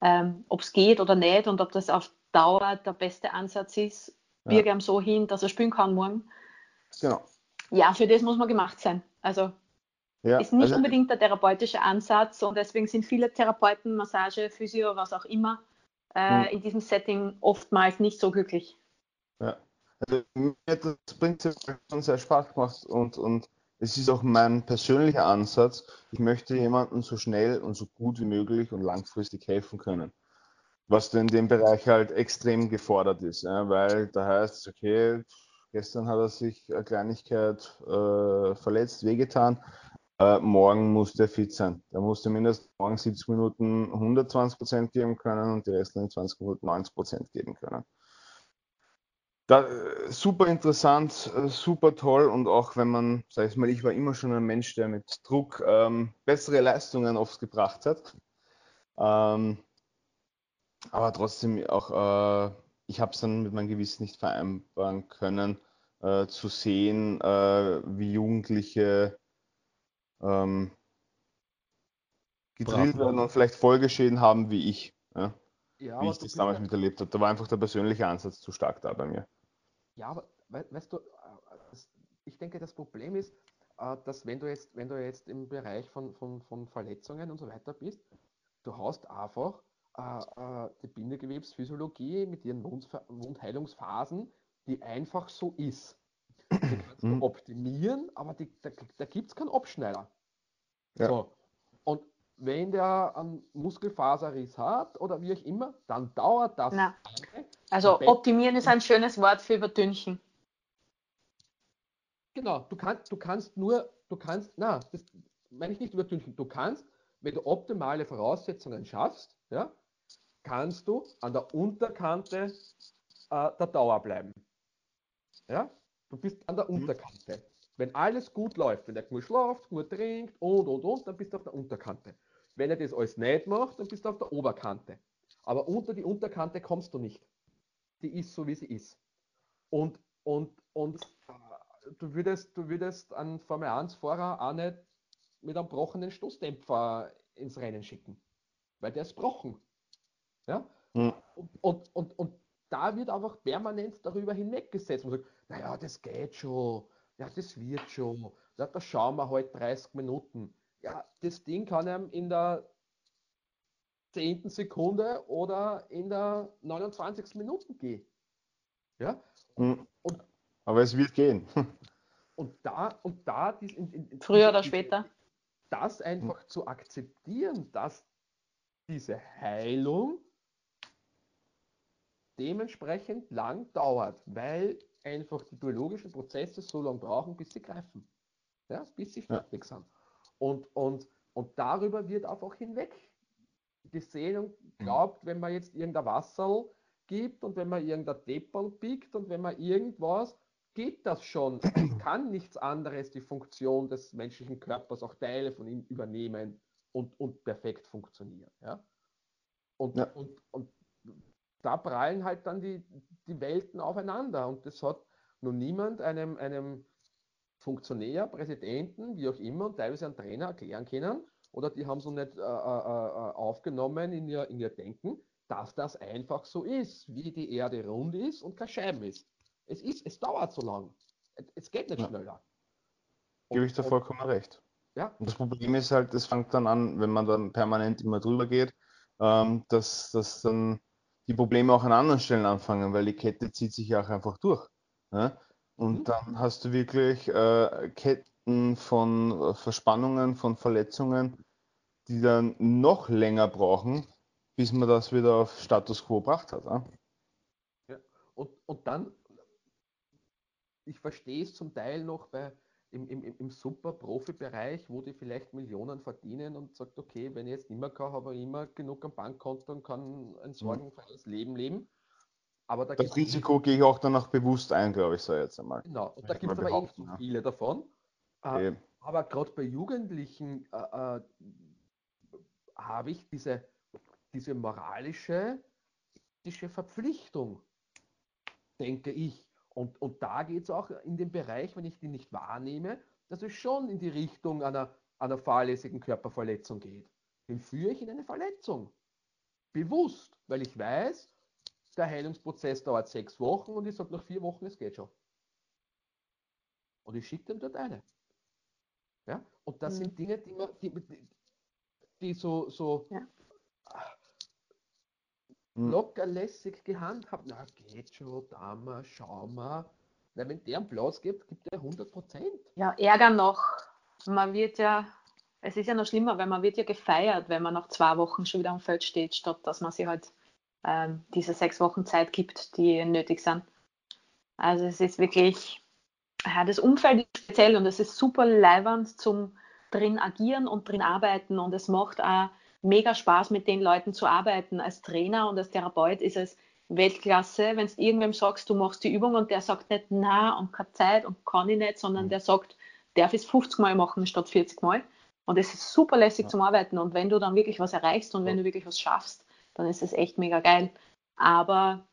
ähm, ob es geht oder nicht und ob das auf Dauer der beste Ansatz ist. Wir gehen so hin, dass er spielen kann morgen. Genau. Ja, für das muss man gemacht sein. Also ja, ist nicht also, unbedingt der therapeutische Ansatz und deswegen sind viele Therapeuten, Massage, Physio, was auch immer, äh, hm. in diesem Setting oftmals nicht so glücklich. Ja, also mir hat das Prinzip schon sehr Spaß gemacht und, und es ist auch mein persönlicher Ansatz. Ich möchte jemandem so schnell und so gut wie möglich und langfristig helfen können was in dem Bereich halt extrem gefordert ist, ja, weil da heißt, okay, gestern hat er sich eine Kleinigkeit äh, verletzt, wehgetan, äh, morgen muss der fit sein. Der muss zumindest morgen 70 Minuten 120 Prozent geben können und die restlichen 20 Minuten 90 Prozent geben können. Da, super interessant, äh, super toll und auch wenn man, sag ich mal, ich war immer schon ein Mensch, der mit Druck ähm, bessere Leistungen oft gebracht hat. Ähm, aber trotzdem auch, äh, ich habe es dann mit meinem Gewissen nicht vereinbaren können, äh, zu sehen, äh, wie Jugendliche ähm, gedrillt werden und vielleicht Folgeschäden haben wie ich. Ja? Ja, wie ich das damals miterlebt habe. Da war einfach der persönliche Ansatz zu stark da bei mir. Ja, aber weißt du, äh, ich denke, das Problem ist, äh, dass wenn du jetzt, wenn du jetzt im Bereich von, von, von Verletzungen und so weiter bist, du hast einfach die Bindegewebsphysiologie mit ihren Wund Wundheilungsphasen, die einfach so ist. Die kannst du mhm. optimieren, aber die, da, da gibt es keinen Abschneider. Ja. So. Und wenn der einen Muskelfaserriss hat oder wie auch immer, dann dauert das. Na. Also optimieren ist ein schönes Wort für überdünchen. Genau, du kannst, du kannst nur, du kannst, na, das meine ich nicht überdünchen, du kannst wenn du optimale Voraussetzungen schaffst, ja, kannst du an der Unterkante äh, der Dauer bleiben. Ja? Du bist an der mhm. Unterkante. Wenn alles gut läuft, wenn der gut schlaft, gut trinkt und und und, dann bist du auf der Unterkante. Wenn er das alles nicht macht, dann bist du auf der Oberkante. Aber unter die Unterkante kommst du nicht. Die ist so, wie sie ist. Und, und, und äh, du, würdest, du würdest einen Formel 1-Fahrer auch nicht mit einem brochenen Stoßdämpfer ins Rennen schicken. Weil der ist brochen. Ja? Mhm. Und, und, und, und da wird einfach permanent darüber hinweggesetzt. Man sagt, naja, das geht schon, ja, das wird schon, ja, da schauen wir halt 30 Minuten. Ja, das Ding kann einem in der 10. Sekunde oder in der 29. Minute gehen. Ja? Mhm. Und, Aber es wird gehen. Und da, und da dies in, in, früher oder später, das einfach mhm. zu akzeptieren, dass diese Heilung dementsprechend lang dauert, weil einfach die biologischen Prozesse so lange brauchen, bis sie greifen. Ja, bis sie fertig ja. sind. Und, und, und darüber wird einfach hinweg gesehen und mhm. glaubt, wenn man jetzt irgendein Wasser gibt und wenn man irgendein Deppel biegt und wenn man irgendwas, geht das schon. Es kann nichts anderes die Funktion des menschlichen Körpers, auch Teile von ihm übernehmen und, und perfekt funktionieren. Ja? Und, ja. Und, und da prallen halt dann die, die Welten aufeinander. Und das hat noch niemand einem, einem Funktionär, Präsidenten, wie auch immer, und teilweise einen Trainer erklären können, oder die haben noch nicht äh, äh, äh, aufgenommen in ihr, in ihr Denken, dass das einfach so ist, wie die Erde rund ist und kein Scheiben ist. Es ist, es dauert so lang. Es geht nicht ja. schneller. Gebe ich da vollkommen und, recht. Ja. Und das Problem ist halt, es fängt dann an, wenn man dann permanent immer drüber geht, ähm, dass, dass dann die Probleme auch an anderen Stellen anfangen, weil die Kette zieht sich ja auch einfach durch. Ja? Und mhm. dann hast du wirklich äh, Ketten von Verspannungen, von Verletzungen, die dann noch länger brauchen, bis man das wieder auf Status quo gebracht hat. Ja? ja. Und, und dann, ich verstehe es zum Teil noch bei im, im, im Super-Profi-Bereich, wo die vielleicht Millionen verdienen und sagt, okay, wenn ich jetzt nicht mehr kann, habe ich immer genug am Bankkonto und kann ein mhm. sorgenfreies Leben leben. Aber da das Risiko gehe ich auch danach bewusst ein, glaube ich, so jetzt einmal. Genau, und da gibt es aber eh zu viele davon. Äh, aber gerade bei Jugendlichen äh, äh, habe ich diese, diese moralische, Verpflichtung, denke ich, und, und da geht es auch in den Bereich, wenn ich die nicht wahrnehme, dass es schon in die Richtung einer, einer fahrlässigen Körperverletzung geht. Den führe ich in eine Verletzung. Bewusst, weil ich weiß, der Heilungsprozess dauert sechs Wochen und ich sage nach vier Wochen, es geht schon. Und ich schicke den dort eine. Ja? Und das mhm. sind Dinge, die, man, die, die so, so ja. Hm. locker lässig gehandhabt. Na, geht schon, da mal, schau mal. Na, wenn der einen Platz gibt, gibt er 100 Prozent. Ja, Ärger noch. Man wird ja, es ist ja noch schlimmer, weil man wird ja gefeiert, wenn man nach zwei Wochen schon wieder am Feld steht, statt dass man sich halt ähm, diese sechs Wochen Zeit gibt, die nötig sind. Also es ist wirklich, ja, das Umfeld ist speziell und es ist super leibernd zum drin agieren und drin arbeiten und es macht auch mega Spaß, mit den Leuten zu arbeiten. Als Trainer und als Therapeut ist es Weltklasse, wenn du irgendwem sagst, du machst die Übung und der sagt nicht, na und keine Zeit und kann ich nicht, sondern mhm. der sagt, darf ich es 50 Mal machen statt 40 Mal. Und es ist super lässig ja. zum Arbeiten. Und wenn du dann wirklich was erreichst und wenn du wirklich was schaffst, dann ist es echt mega geil. Aber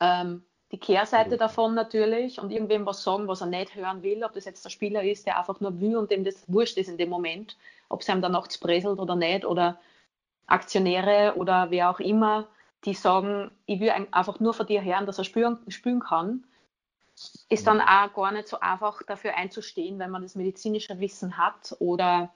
ähm, die Kehrseite mhm. davon natürlich und irgendwem was sagen, was er nicht hören will, ob das jetzt der Spieler ist, der einfach nur will und dem das wurscht ist in dem Moment, ob es einem dann nachts präselt oder nicht, oder Aktionäre oder wer auch immer, die sagen, ich will einfach nur von dir hören, dass er spüren, spüren kann, ist dann auch gar nicht so einfach dafür einzustehen, wenn man das medizinische Wissen hat oder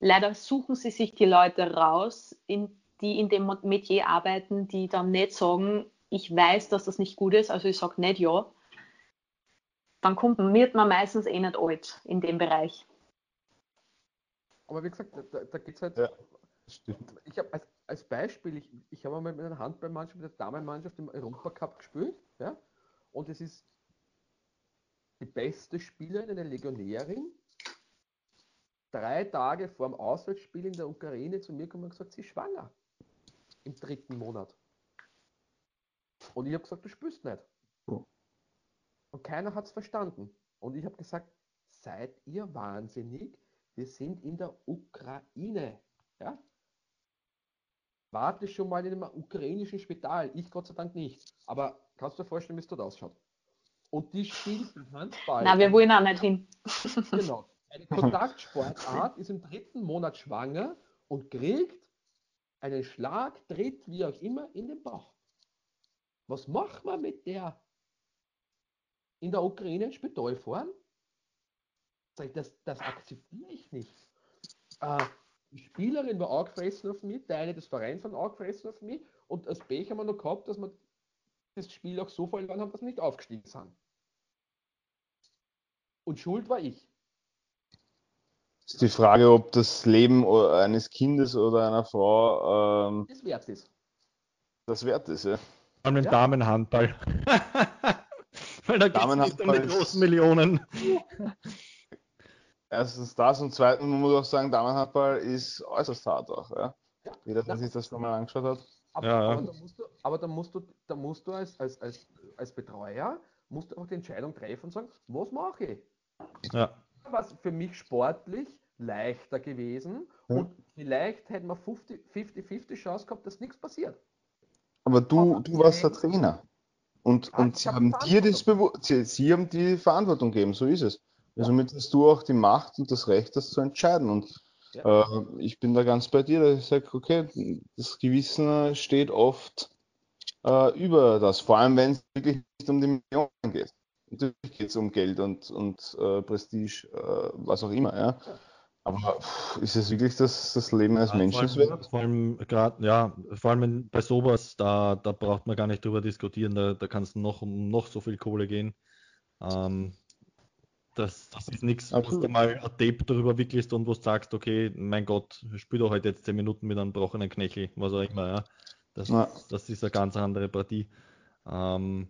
leider suchen sie sich die Leute raus, in, die in dem Metier arbeiten, die dann nicht sagen, ich weiß, dass das nicht gut ist, also ich sage nicht ja, dann kommt, wird man meistens eh nicht alt in dem Bereich. Aber wie gesagt, da, da geht es halt. Ja, ich habe als, als Beispiel, ich, ich habe mal mit einer Handballmannschaft, mit der Damenmannschaft im Europacup gespielt, ja, und es ist die beste Spielerin, eine Legionärin, drei Tage vor dem Auswärtsspiel in der Ukraine zu mir gekommen und gesagt, sie ist schwanger. Im dritten Monat. Und ich habe gesagt, du spürst nicht. Oh. Und keiner hat es verstanden. Und ich habe gesagt, seid ihr wahnsinnig? Wir sind in der Ukraine. Ja? Warte schon mal in einem ukrainischen Spital. Ich Gott sei Dank nicht. Aber kannst du dir vorstellen, wie es dort ausschaut? Und die spielt Handball. Na, wir wollen auch nicht hin. genau. Eine Kontaktsportart ist im dritten Monat schwanger und kriegt einen Schlag, Tritt, wie auch immer, in den Bauch. Was macht man mit der? In der Ukraine ins Spital fahren? Das, das akzeptiere ich nicht. Äh, die Spielerin war angefressen auf mich, Teile des Vereins waren angefressen auf mich und als Pech haben wir noch gehabt, dass wir das Spiel auch so verloren haben, dass wir nicht aufgestiegen sind. Und schuld war ich. Ist die Frage, ob das Leben eines Kindes oder einer Frau ähm, das wert ist. Das wert ist, ja. Vor allem im ja. Damenhandball. Weil da geht es die großen Millionen. Erstens das und zweitens man muss auch sagen, Damenhandball ist äußerst hart auch. Ja? ja. Jeder, der sich das schon mal angeschaut hat. Aber, ja, aber, da musst du, aber da musst du, da musst du als, als, als, als Betreuer musst du auch die Entscheidung treffen und sagen, was mache ich? Ja. Was für mich sportlich leichter gewesen ja. und vielleicht hätten wir 50-50 Chance gehabt, dass nichts passiert. Aber du, du warst der Trainer. Und, und sie haben dir das sie, sie haben die Verantwortung gegeben, so ist es. Also mit hast du auch die Macht und das Recht, das zu entscheiden. Und ja. äh, ich bin da ganz bei dir, dass ich sage, okay, das Gewissen steht oft äh, über das, vor allem wenn es wirklich nicht um die Millionen geht. Natürlich geht es um Geld und, und äh, Prestige, äh, was auch immer, ja. Aber ist es wirklich das, das Leben eines ja, Menschen vor allem, vor allem gerade, ja, vor allem bei sowas, da, da braucht man gar nicht drüber diskutieren, da, da kann es noch um noch so viel Kohle gehen. Ähm, das, das ist nichts, wo du mal ein Tape darüber wickelst und wo du sagst, okay, mein Gott, spiel doch heute jetzt 10 Minuten mit einem gebrochenen Knöchel, was auch immer, ja. Das, ja. das ist eine ganz andere Partie. Ähm,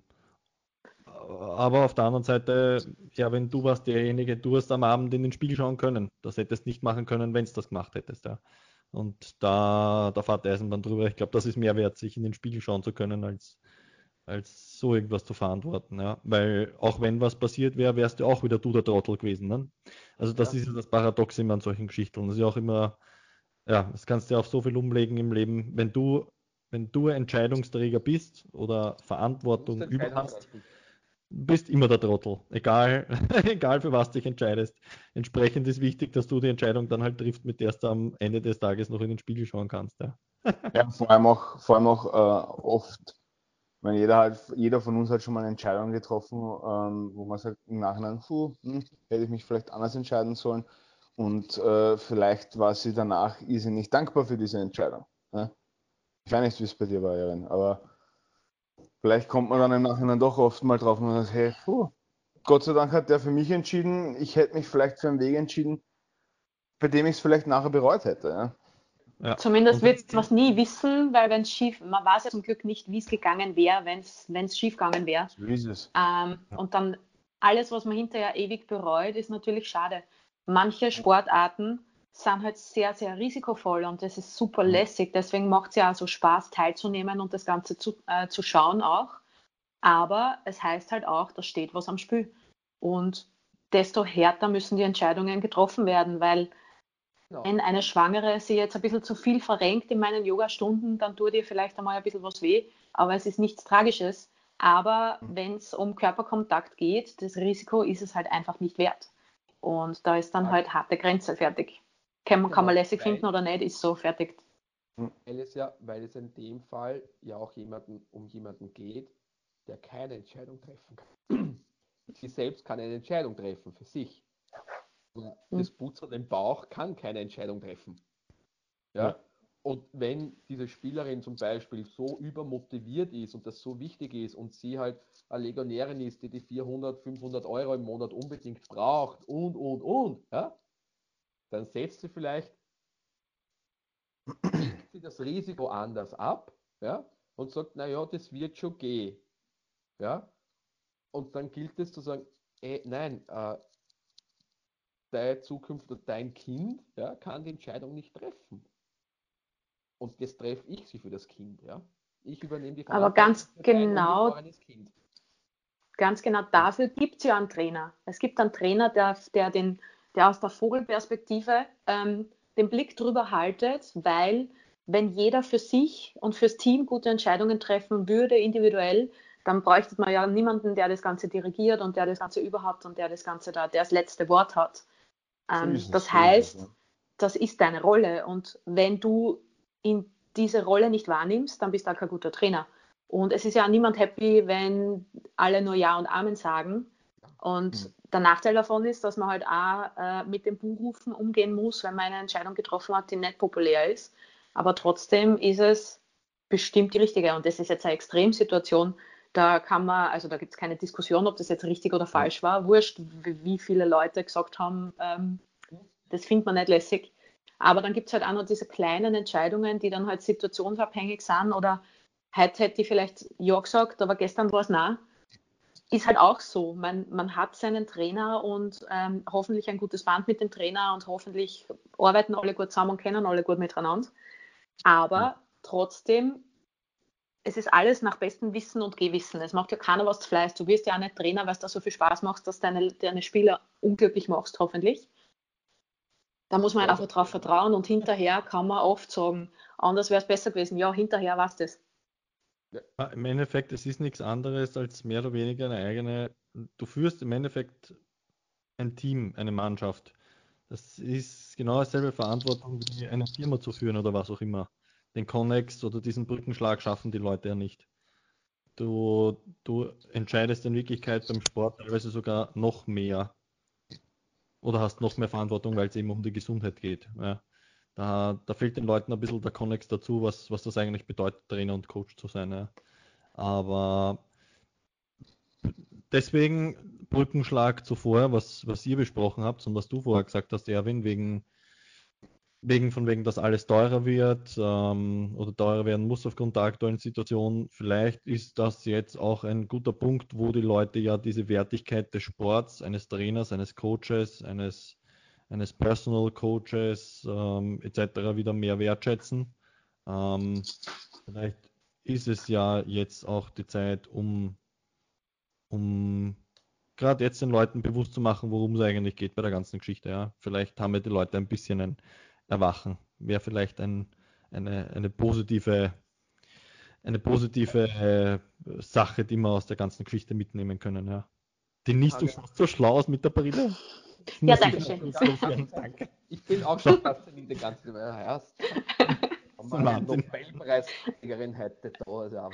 aber auf der anderen Seite, ja, wenn du warst derjenige, du hast am Abend in den Spiegel schauen können. Das hättest nicht machen können, wenn es das gemacht hättest, ja. Und da, da fährt Eisenbahn drüber. Ich glaube, das ist mehr wert, sich in den Spiegel schauen zu können, als, als so irgendwas zu verantworten, ja. Weil auch wenn was passiert wäre, wärst du auch wieder du der Trottel gewesen, ne? Also das ja. ist ja das Paradox immer an solchen Geschichten. Das ist ja auch immer, ja, das kannst du auf so viel umlegen im Leben. Wenn du, wenn du Entscheidungsträger bist oder Verantwortung über hast, bist immer der Trottel, egal, egal für was dich entscheidest. Entsprechend ist wichtig, dass du die Entscheidung dann halt triffst, mit der du am Ende des Tages noch in den Spiegel schauen kannst. Ja, ja vor allem auch, vor allem auch äh, oft, wenn jeder halt, jeder von uns hat schon mal eine Entscheidung getroffen, ähm, wo man sagt im Nachhinein, puh, hm, hätte ich mich vielleicht anders entscheiden sollen. Und äh, vielleicht war sie danach nicht dankbar für diese Entscheidung. Ja? Ich weiß nicht, wie es bei dir war, Erin, aber vielleicht kommt man dann im Nachhinein doch oft mal drauf und sagt, hey, puh, Gott sei Dank hat der für mich entschieden. Ich hätte mich vielleicht für einen Weg entschieden, bei dem ich es vielleicht nachher bereut hätte. Ja. Ja. Zumindest wird man es nie wissen, weil wenn es schief, man weiß ja zum Glück nicht, wie es gegangen wäre, wenn es schief gegangen wäre. So ist es. Ähm, ja. Und dann alles, was man hinterher ewig bereut, ist natürlich schade. Manche Sportarten sind halt sehr, sehr risikovoll und das ist super mhm. lässig. Deswegen macht es ja auch so Spaß, teilzunehmen und das Ganze zu, äh, zu schauen auch. Aber es heißt halt auch, da steht was am Spiel. Und desto härter müssen die Entscheidungen getroffen werden, weil ja. wenn eine Schwangere sie jetzt ein bisschen zu viel verrenkt in meinen Yoga-Stunden, dann tut ihr vielleicht einmal ein bisschen was weh, aber es ist nichts Tragisches. Aber mhm. wenn es um Körperkontakt geht, das Risiko ist es halt einfach nicht wert. Und da ist dann halt harte Grenze fertig. Kann man, genau, kann man lässig finden oder nicht, ist so fertig. Weil es ja, weil es in dem Fall ja auch jemanden, um jemanden geht, der keine Entscheidung treffen kann. Sie selbst kann eine Entscheidung treffen für sich. Das Putzern im Bauch kann keine Entscheidung treffen. Ja? ja. Und wenn diese Spielerin zum Beispiel so übermotiviert ist und das so wichtig ist und sie halt eine Legionärin ist, die die 400, 500 Euro im Monat unbedingt braucht und, und, und, ja, dann setzt sie vielleicht sie das Risiko anders ab ja, und sagt, naja, das wird schon gehen. Ja? Und dann gilt es zu sagen, ey, nein, äh, dein Zukunft oder dein Kind ja, kann die Entscheidung nicht treffen. Und jetzt treffe ich sie für das Kind. Ja. Ich übernehme die Verantwortung Aber ganz genau, ganz genau dafür gibt es ja einen Trainer. Es gibt einen Trainer, der, der, den, der aus der Vogelperspektive ähm, den Blick drüber haltet, weil wenn jeder für sich und fürs Team gute Entscheidungen treffen würde, individuell, dann bräuchte man ja niemanden, der das Ganze dirigiert und der das Ganze überhaupt und der das Ganze da, der das letzte Wort hat. Ähm, so das heißt, ja. das ist deine Rolle und wenn du in diese Rolle nicht wahrnimmst, dann bist du auch kein guter Trainer. Und es ist ja niemand happy, wenn alle nur Ja und Amen sagen. Und mhm. Der Nachteil davon ist, dass man halt auch äh, mit dem Buhrufen umgehen muss, wenn man eine Entscheidung getroffen hat, die nicht populär ist. Aber trotzdem ist es bestimmt die richtige. Und das ist jetzt eine Extremsituation. Da kann man, also da gibt es keine Diskussion, ob das jetzt richtig oder falsch war. Wurscht, wie viele Leute gesagt haben, ähm, das findet man nicht lässig. Aber dann gibt es halt auch noch diese kleinen Entscheidungen, die dann halt situationsabhängig sind oder heute hätte ich vielleicht ja gesagt, aber gestern war es nah. Ist halt auch so. Man, man hat seinen Trainer und ähm, hoffentlich ein gutes Band mit dem Trainer und hoffentlich arbeiten alle gut zusammen und kennen alle gut miteinander. Aber trotzdem, es ist alles nach bestem Wissen und Gewissen. Es macht ja keiner was zu Fleiß. Du wirst ja auch nicht Trainer, weil es da so viel Spaß macht, dass deine, deine Spieler unglücklich machst, hoffentlich. Da muss man einfach drauf vertrauen und hinterher kann man oft sagen, anders wäre es besser gewesen. Ja, hinterher war es das. Ja. Im Endeffekt, es ist nichts anderes als mehr oder weniger eine eigene. Du führst im Endeffekt ein Team, eine Mannschaft. Das ist genau dasselbe Verantwortung wie eine Firma zu führen oder was auch immer. Den Connex oder diesen Brückenschlag schaffen die Leute ja nicht. Du, du entscheidest in Wirklichkeit beim Sport teilweise sogar noch mehr oder hast noch mehr Verantwortung, weil es eben um die Gesundheit geht. Ja. Da, da, fehlt den Leuten ein bisschen der Konnex dazu, was, was das eigentlich bedeutet, Trainer und Coach zu sein. Ja. Aber deswegen Brückenschlag zuvor, was, was ihr besprochen habt und was du vorher gesagt hast, Erwin, wegen wegen von wegen, dass alles teurer wird ähm, oder teurer werden muss aufgrund der aktuellen Situation. Vielleicht ist das jetzt auch ein guter Punkt, wo die Leute ja diese Wertigkeit des Sports, eines Trainers, eines Coaches, eines, eines Personal Coaches ähm, etc. wieder mehr wertschätzen. Ähm, vielleicht ist es ja jetzt auch die Zeit, um, um gerade jetzt den Leuten bewusst zu machen, worum es eigentlich geht bei der ganzen Geschichte. Ja. Vielleicht haben wir die Leute ein bisschen ein erwachen. Wäre vielleicht ein, eine, eine positive, eine positive äh, Sache, die wir aus der ganzen Geschichte mitnehmen können. Ja. Denise, du schaust so schlau aus mit der Brille. Ja, danke schön. Danke. Ich bin auch schon fasziniert, die ganze Zeit. Haben wir eine Nobelpreisträgerin heute da. Also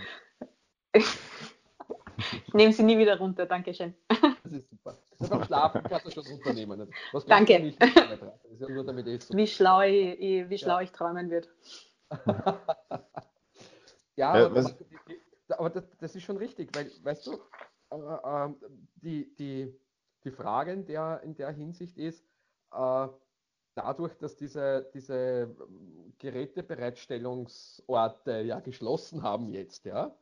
Nehmen Sie nie wieder runter, danke schön. Das ist super. Das beim Schlafen kannst du schon runternehmen. Was Danke. Nicht, ja nur, damit ich so wie schlau ich, wie schlau ja. ich träumen wird. ja, ja aber, aber das, das, ist schon richtig, weil, weißt du, äh, äh, die, die, die Frage in der, in der Hinsicht ist, äh, dadurch, dass diese, diese Gerätebereitstellungsorte ja geschlossen haben jetzt, ja,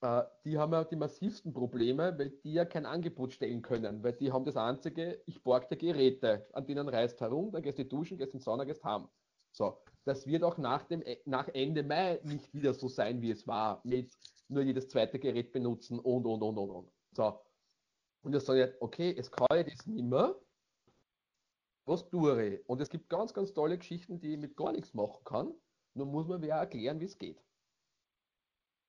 äh, die haben ja die massivsten Probleme, weil die ja kein Angebot stellen können, weil die haben das einzige, ich borg dir Geräte, an denen reist herum, dann gehst du duschen, gehst in die Sauna, gehst heim. So, das wird auch nach, dem, e, nach Ende Mai nicht wieder so sein, wie es war, mit nur jedes zweite Gerät benutzen und, und, und, und, und. So. Und das sagt okay, es kann ich das nicht mehr, was tue ich? Und es gibt ganz, ganz tolle Geschichten, die ich mit gar nichts machen kann, nur muss man wer erklären, wie es geht.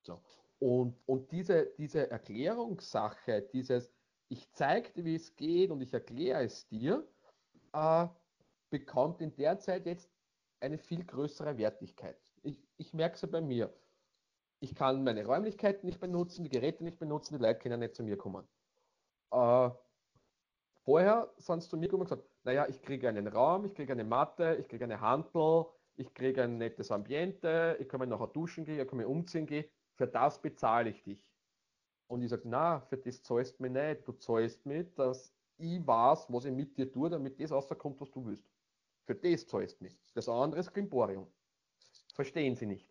So. Und, und diese, diese Erklärungssache, dieses, ich zeige dir, wie es geht und ich erkläre es dir, äh, bekommt in der Zeit jetzt eine viel größere Wertigkeit. Ich, ich merke es ja bei mir. Ich kann meine Räumlichkeiten nicht benutzen, die Geräte nicht benutzen, die Leute können nicht zu mir kommen. Äh, vorher sind sie zu mir gekommen und gesagt, naja, ich kriege einen Raum, ich kriege eine Matte, ich kriege eine Handel, ich kriege ein nettes Ambiente, ich kann mir nachher duschen gehen, ich kann mir umziehen gehen für das bezahle ich dich. Und ich sage, na, für das zahlst du mich nicht. Du zahlst mich, dass ich weiß, was ich mit dir tue, damit das rauskommt, was du willst. Für das zahlst du mich. Das andere ist Klimborium. Verstehen sie nicht.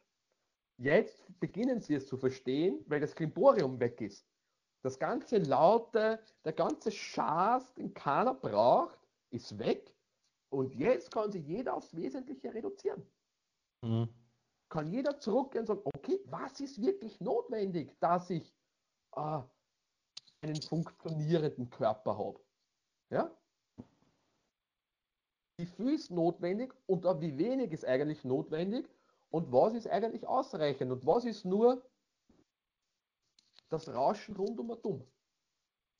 Jetzt beginnen sie es zu verstehen, weil das Klimborium weg ist. Das ganze Laute, der ganze Schaß, den keiner braucht, ist weg und jetzt kann sich jeder aufs Wesentliche reduzieren. Mhm. Kann jeder zurückgehen und sagen, okay, was ist wirklich notwendig, dass ich äh, einen funktionierenden Körper habe? Ja? Wie viel ist notwendig und wie wenig ist eigentlich notwendig und was ist eigentlich ausreichend und was ist nur das Rauschen rund um dumm.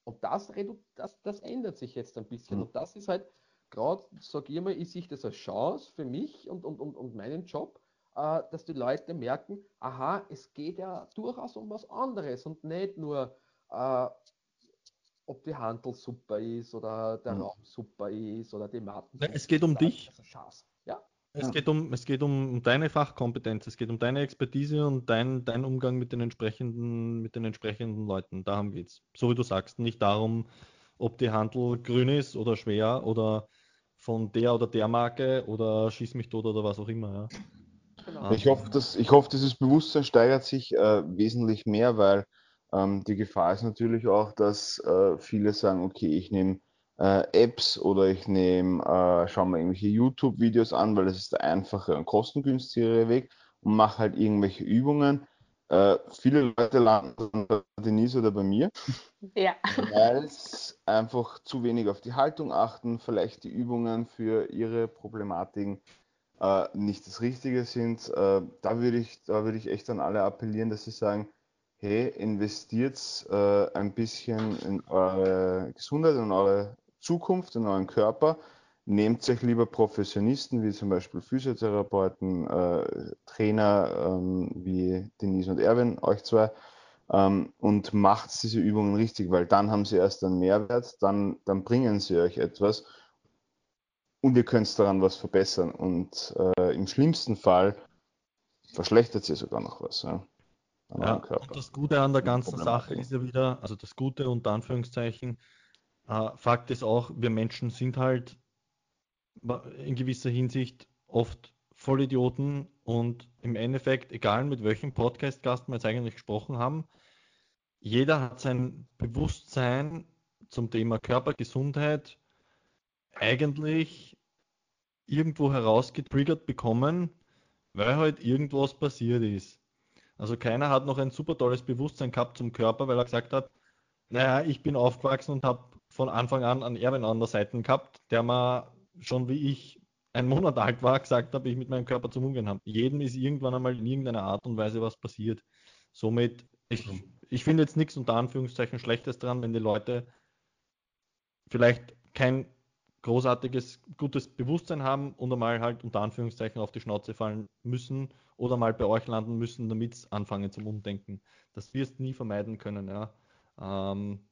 Und das, das, das ändert sich jetzt ein bisschen. Mhm. Und das ist halt gerade, sage ich mal, ich sehe das als Chance für mich und, und, und, und meinen Job, äh, dass die Leute merken, aha, es geht ja durchaus um was anderes und nicht nur, äh, ob die Handel super ist oder der mhm. Raum super ist oder die Matten. Es geht um dich. Chance. Ja? Es, ja. geht um, es geht um deine Fachkompetenz, es geht um deine Expertise und dein, dein Umgang mit den entsprechenden, mit den entsprechenden Leuten. Darum geht es. So wie du sagst, nicht darum, ob die Handel grün ist oder schwer oder von der oder der Marke oder schieß mich tot oder was auch immer. Ja. Genau. Ich, hoffe, dass, ich hoffe, dieses Bewusstsein steigert sich äh, wesentlich mehr, weil ähm, die Gefahr ist natürlich auch, dass äh, viele sagen, okay, ich nehme äh, Apps oder ich nehme, äh, schaue mir irgendwelche YouTube-Videos an, weil das ist der einfache und kostengünstigere Weg und mache halt irgendwelche Übungen. Äh, viele Leute landen bei Denise oder bei mir, ja. weil es einfach zu wenig auf die Haltung achten, vielleicht die Übungen für ihre Problematiken äh, nicht das Richtige sind. Äh, da würde ich, da würde ich echt an alle appellieren, dass sie sagen, hey, investiert äh, ein bisschen in eure Gesundheit, in eure Zukunft, in euren Körper. Nehmt euch lieber Professionisten wie zum Beispiel Physiotherapeuten, äh, Trainer ähm, wie Denise und Erwin, euch zwei, ähm, und macht diese Übungen richtig, weil dann haben sie erst einen Mehrwert, dann, dann bringen sie euch etwas und ihr könnt daran was verbessern. Und äh, im schlimmsten Fall verschlechtert sie sogar noch was. Ja, ja und das Gute an der ganzen Sache ist ja wieder, also das Gute unter Anführungszeichen, äh, Fakt ist auch, wir Menschen sind halt in gewisser Hinsicht oft Vollidioten und im Endeffekt, egal mit welchem Podcast-Gast wir jetzt eigentlich gesprochen haben, jeder hat sein Bewusstsein zum Thema Körpergesundheit eigentlich irgendwo herausgetriggert bekommen, weil halt irgendwas passiert ist. Also keiner hat noch ein super tolles Bewusstsein gehabt zum Körper, weil er gesagt hat, naja, ich bin aufgewachsen und habe von Anfang an einen Erwin an der Seite gehabt, der mir schon wie ich ein Monat alt war, gesagt habe, ich mit meinem Körper zum Umgehen habe. Jedem ist irgendwann einmal in irgendeiner Art und Weise was passiert. Somit, ich, ich finde jetzt nichts unter Anführungszeichen Schlechtes dran, wenn die Leute vielleicht kein großartiges, gutes Bewusstsein haben und einmal halt unter Anführungszeichen auf die Schnauze fallen müssen oder mal bei euch landen müssen, damit es anfangen zum Umdenken. Das wirst nie vermeiden können, ja. Ähm,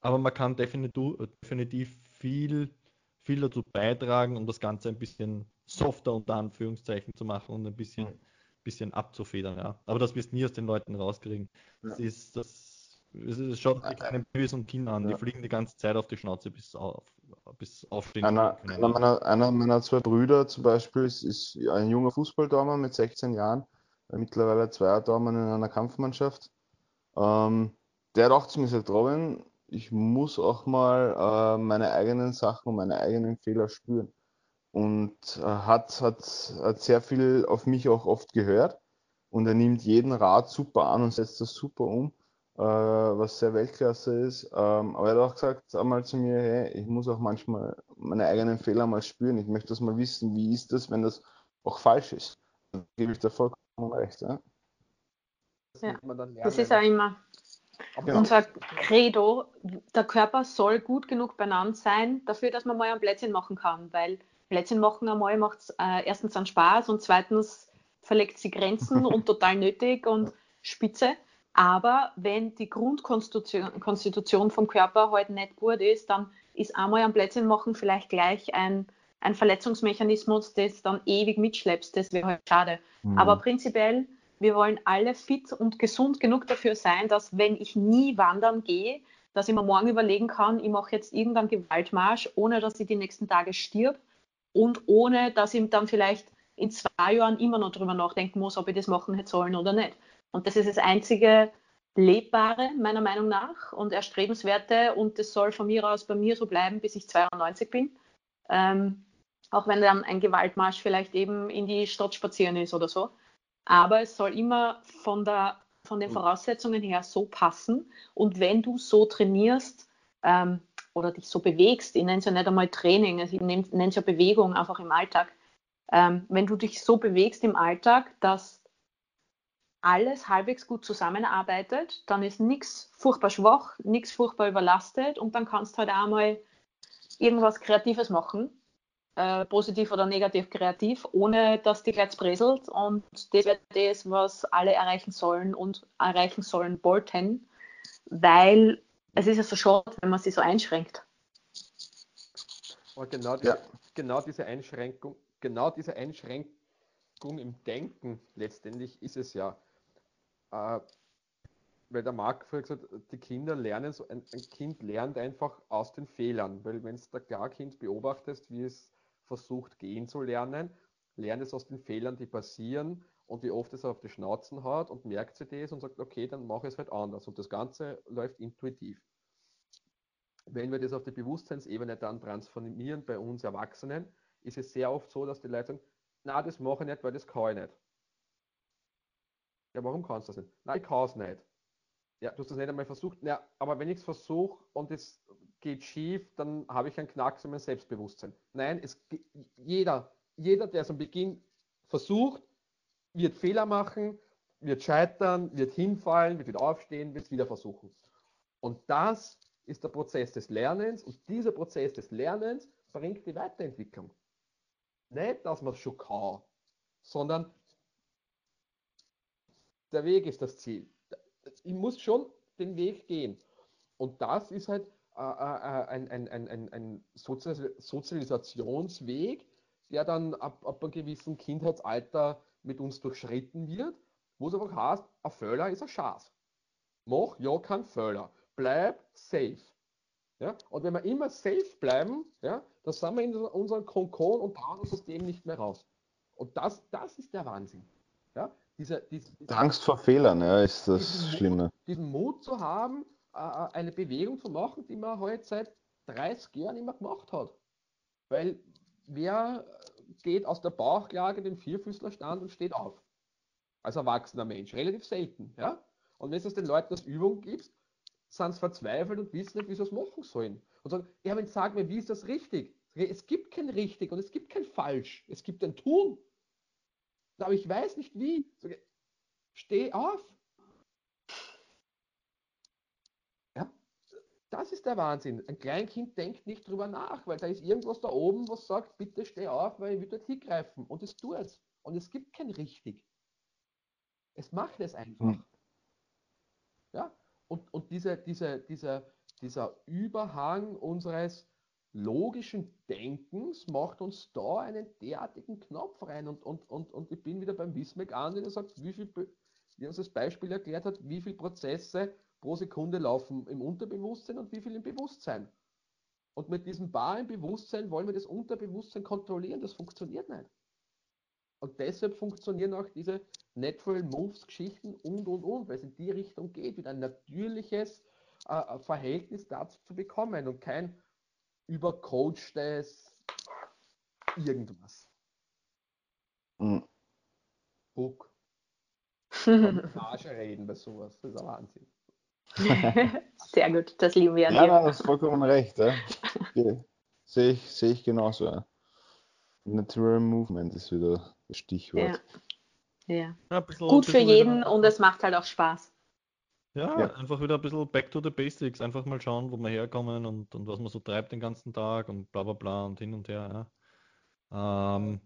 aber man kann definitiv, definitiv viel, viel dazu beitragen, um das Ganze ein bisschen softer unter Anführungszeichen zu machen und ein bisschen, mhm. bisschen abzufedern. Ja. Aber das wirst du nie aus den Leuten rauskriegen. Ja. Das ist das es schaut die kleinen Babys und Kinder an, ja. die fliegen die ganze Zeit auf die Schnauze bis, auf, bis aufstehen. Einer, einer, meiner, einer meiner zwei Brüder zum Beispiel ist, ist ein junger Fußballdaumer mit 16 Jahren, mittlerweile zwei Daumen in einer Kampfmannschaft. Ähm, der hat auch zu mir gesagt, Robin, ich muss auch mal äh, meine eigenen Sachen und meine eigenen Fehler spüren. Und äh, hat, hat, hat sehr viel auf mich auch oft gehört. Und er nimmt jeden Rat super an und setzt das super um, äh, was sehr Weltklasse ist. Ähm, aber er hat auch gesagt einmal zu mir, hey, ich muss auch manchmal meine eigenen Fehler mal spüren. Ich möchte das mal wissen, wie ist das, wenn das auch falsch ist. Dann gebe ich da vollkommen recht. Ja? Das, ja, das ist auch immer Genau. Unser Credo, der Körper soll gut genug benannt sein, dafür, dass man mal ein Plätzchen machen kann, weil Plätzchen machen einmal macht es äh, erstens an Spaß und zweitens verlegt sie Grenzen und total nötig und spitze. Aber wenn die Grundkonstitution Konstitution vom Körper halt nicht gut ist, dann ist einmal ein Plätzchen machen vielleicht gleich ein, ein Verletzungsmechanismus, das dann ewig mitschleppst. Das wäre halt schade. Mhm. Aber prinzipiell wir wollen alle fit und gesund genug dafür sein, dass wenn ich nie wandern gehe, dass ich mir morgen überlegen kann, ich mache jetzt irgendeinen Gewaltmarsch, ohne dass ich die nächsten Tage stirb und ohne dass ich dann vielleicht in zwei Jahren immer noch darüber nachdenken muss, ob ich das machen hätte sollen oder nicht. Und das ist das einzige Lebbare, meiner Meinung nach, und erstrebenswerte, und das soll von mir aus bei mir so bleiben, bis ich 92 bin. Ähm, auch wenn dann ein Gewaltmarsch vielleicht eben in die Stadt spazieren ist oder so. Aber es soll immer von, der, von den Voraussetzungen her so passen. Und wenn du so trainierst ähm, oder dich so bewegst, ich nenne es ja nicht einmal Training, also ich nenne es ja Bewegung einfach im Alltag, ähm, wenn du dich so bewegst im Alltag, dass alles halbwegs gut zusammenarbeitet, dann ist nichts furchtbar schwach, nichts furchtbar überlastet und dann kannst du halt auch mal irgendwas Kreatives machen, äh, positiv oder negativ kreativ, ohne dass die gleich bräselt und das wäre das, was alle erreichen sollen und erreichen sollen wollten, weil es ist ja so schade, wenn man sich so einschränkt. Und genau, die, ja. genau diese Einschränkung, genau diese Einschränkung im Denken letztendlich ist es ja. Äh, weil der Marc vorher gesagt hat, die Kinder lernen, so ein, ein Kind lernt einfach aus den Fehlern, weil wenn du da Kind beobachtest, wie es versucht gehen zu lernen, lernt es aus den Fehlern, die passieren und wie oft es auf die Schnauzen hat und merkt sich das und sagt, okay, dann mache ich es halt anders. Und das Ganze läuft intuitiv. Wenn wir das auf die Bewusstseinsebene dann transformieren bei uns Erwachsenen, ist es sehr oft so, dass die Leute sagen, na, das mache ich nicht, weil das kann ich nicht. Ja, warum kannst du das nicht? Nein, ich kann es nicht. Ja, du hast das nicht einmal versucht. Ja, aber wenn ich es versuche und es geht schief, dann habe ich einen Knacks in mein Selbstbewusstsein. Nein, es, jeder, jeder, der es am Beginn versucht, wird Fehler machen, wird scheitern, wird hinfallen, wird wieder aufstehen, wird es wieder versuchen. Und das ist der Prozess des Lernens und dieser Prozess des Lernens bringt die Weiterentwicklung. Nicht, dass man es schon kann, sondern der Weg ist das Ziel. Ich muss schon den Weg gehen. Und das ist halt äh, äh, ein, ein, ein, ein, Sozialisationsweg, der dann ab, ab einem gewissen Kindheitsalter mit uns durchschritten wird, wo es einfach heißt, ein Fehler ist ein Schatz. Mach ja kein Fehler. Bleib safe. Ja? Und wenn wir immer safe bleiben, ja, dann sind wir in unserem Konkon und trauen uns aus dem nicht mehr raus. Und das, das ist der Wahnsinn. Ja? Diese, diese, diese Angst vor Fehlern ja, ist das diesen Schlimme. Mut, diesen Mut zu haben, eine Bewegung zu machen, die man heute seit 30 Jahren mehr gemacht hat. Weil wer geht aus der Bauchlage den Vierfüßlerstand und steht auf? Als erwachsener Mensch. Relativ selten. Ja? Und wenn du den Leuten das Übung gibst, sind sie verzweifelt und wissen nicht, wie sie es machen sollen. Und sagen, ja, wenn sag mir, wie ist das richtig? Es gibt kein richtig und es gibt kein falsch. Es gibt ein Tun. Aber ich weiß nicht wie. Sag, steh auf. Ja, das ist der Wahnsinn. Ein Kleinkind denkt nicht drüber nach, weil da ist irgendwas da oben, was sagt, bitte steh auf, weil ich will dort hingreifen. Und es tut es. Und es gibt kein richtig. Es macht es einfach. Hm. Ja, und, und diese, diese, dieser, dieser Überhang unseres logischen Denkens macht uns da einen derartigen Knopf rein. Und, und, und, und ich bin wieder beim Wismec an, der sagt, wie viel, wie uns das Beispiel erklärt hat, wie viele Prozesse pro Sekunde laufen im Unterbewusstsein und wie viel im Bewusstsein. Und mit diesem Bar im Bewusstsein wollen wir das Unterbewusstsein kontrollieren. Das funktioniert nicht. Und deshalb funktionieren auch diese Natural Moves Geschichten und und und, weil es in die Richtung geht, wieder ein natürliches äh, Verhältnis dazu zu bekommen und kein übercoachtes irgendwas. Mhm. Hook. Marge reden bei sowas, das ist ein Wahnsinn. Sehr gut, das lieben wir an ja, dir. Ja, du hast vollkommen recht. Ja. Sehe ich, seh ich genauso. Ja. Natural Movement ist wieder das Stichwort. Ja. ja. Gut für jeden und es macht halt auch Spaß. Ja, ja, einfach wieder ein bisschen back to the basics. Einfach mal schauen, wo wir herkommen und, und was man so treibt den ganzen Tag und bla bla bla und hin und her. Ja. Ähm,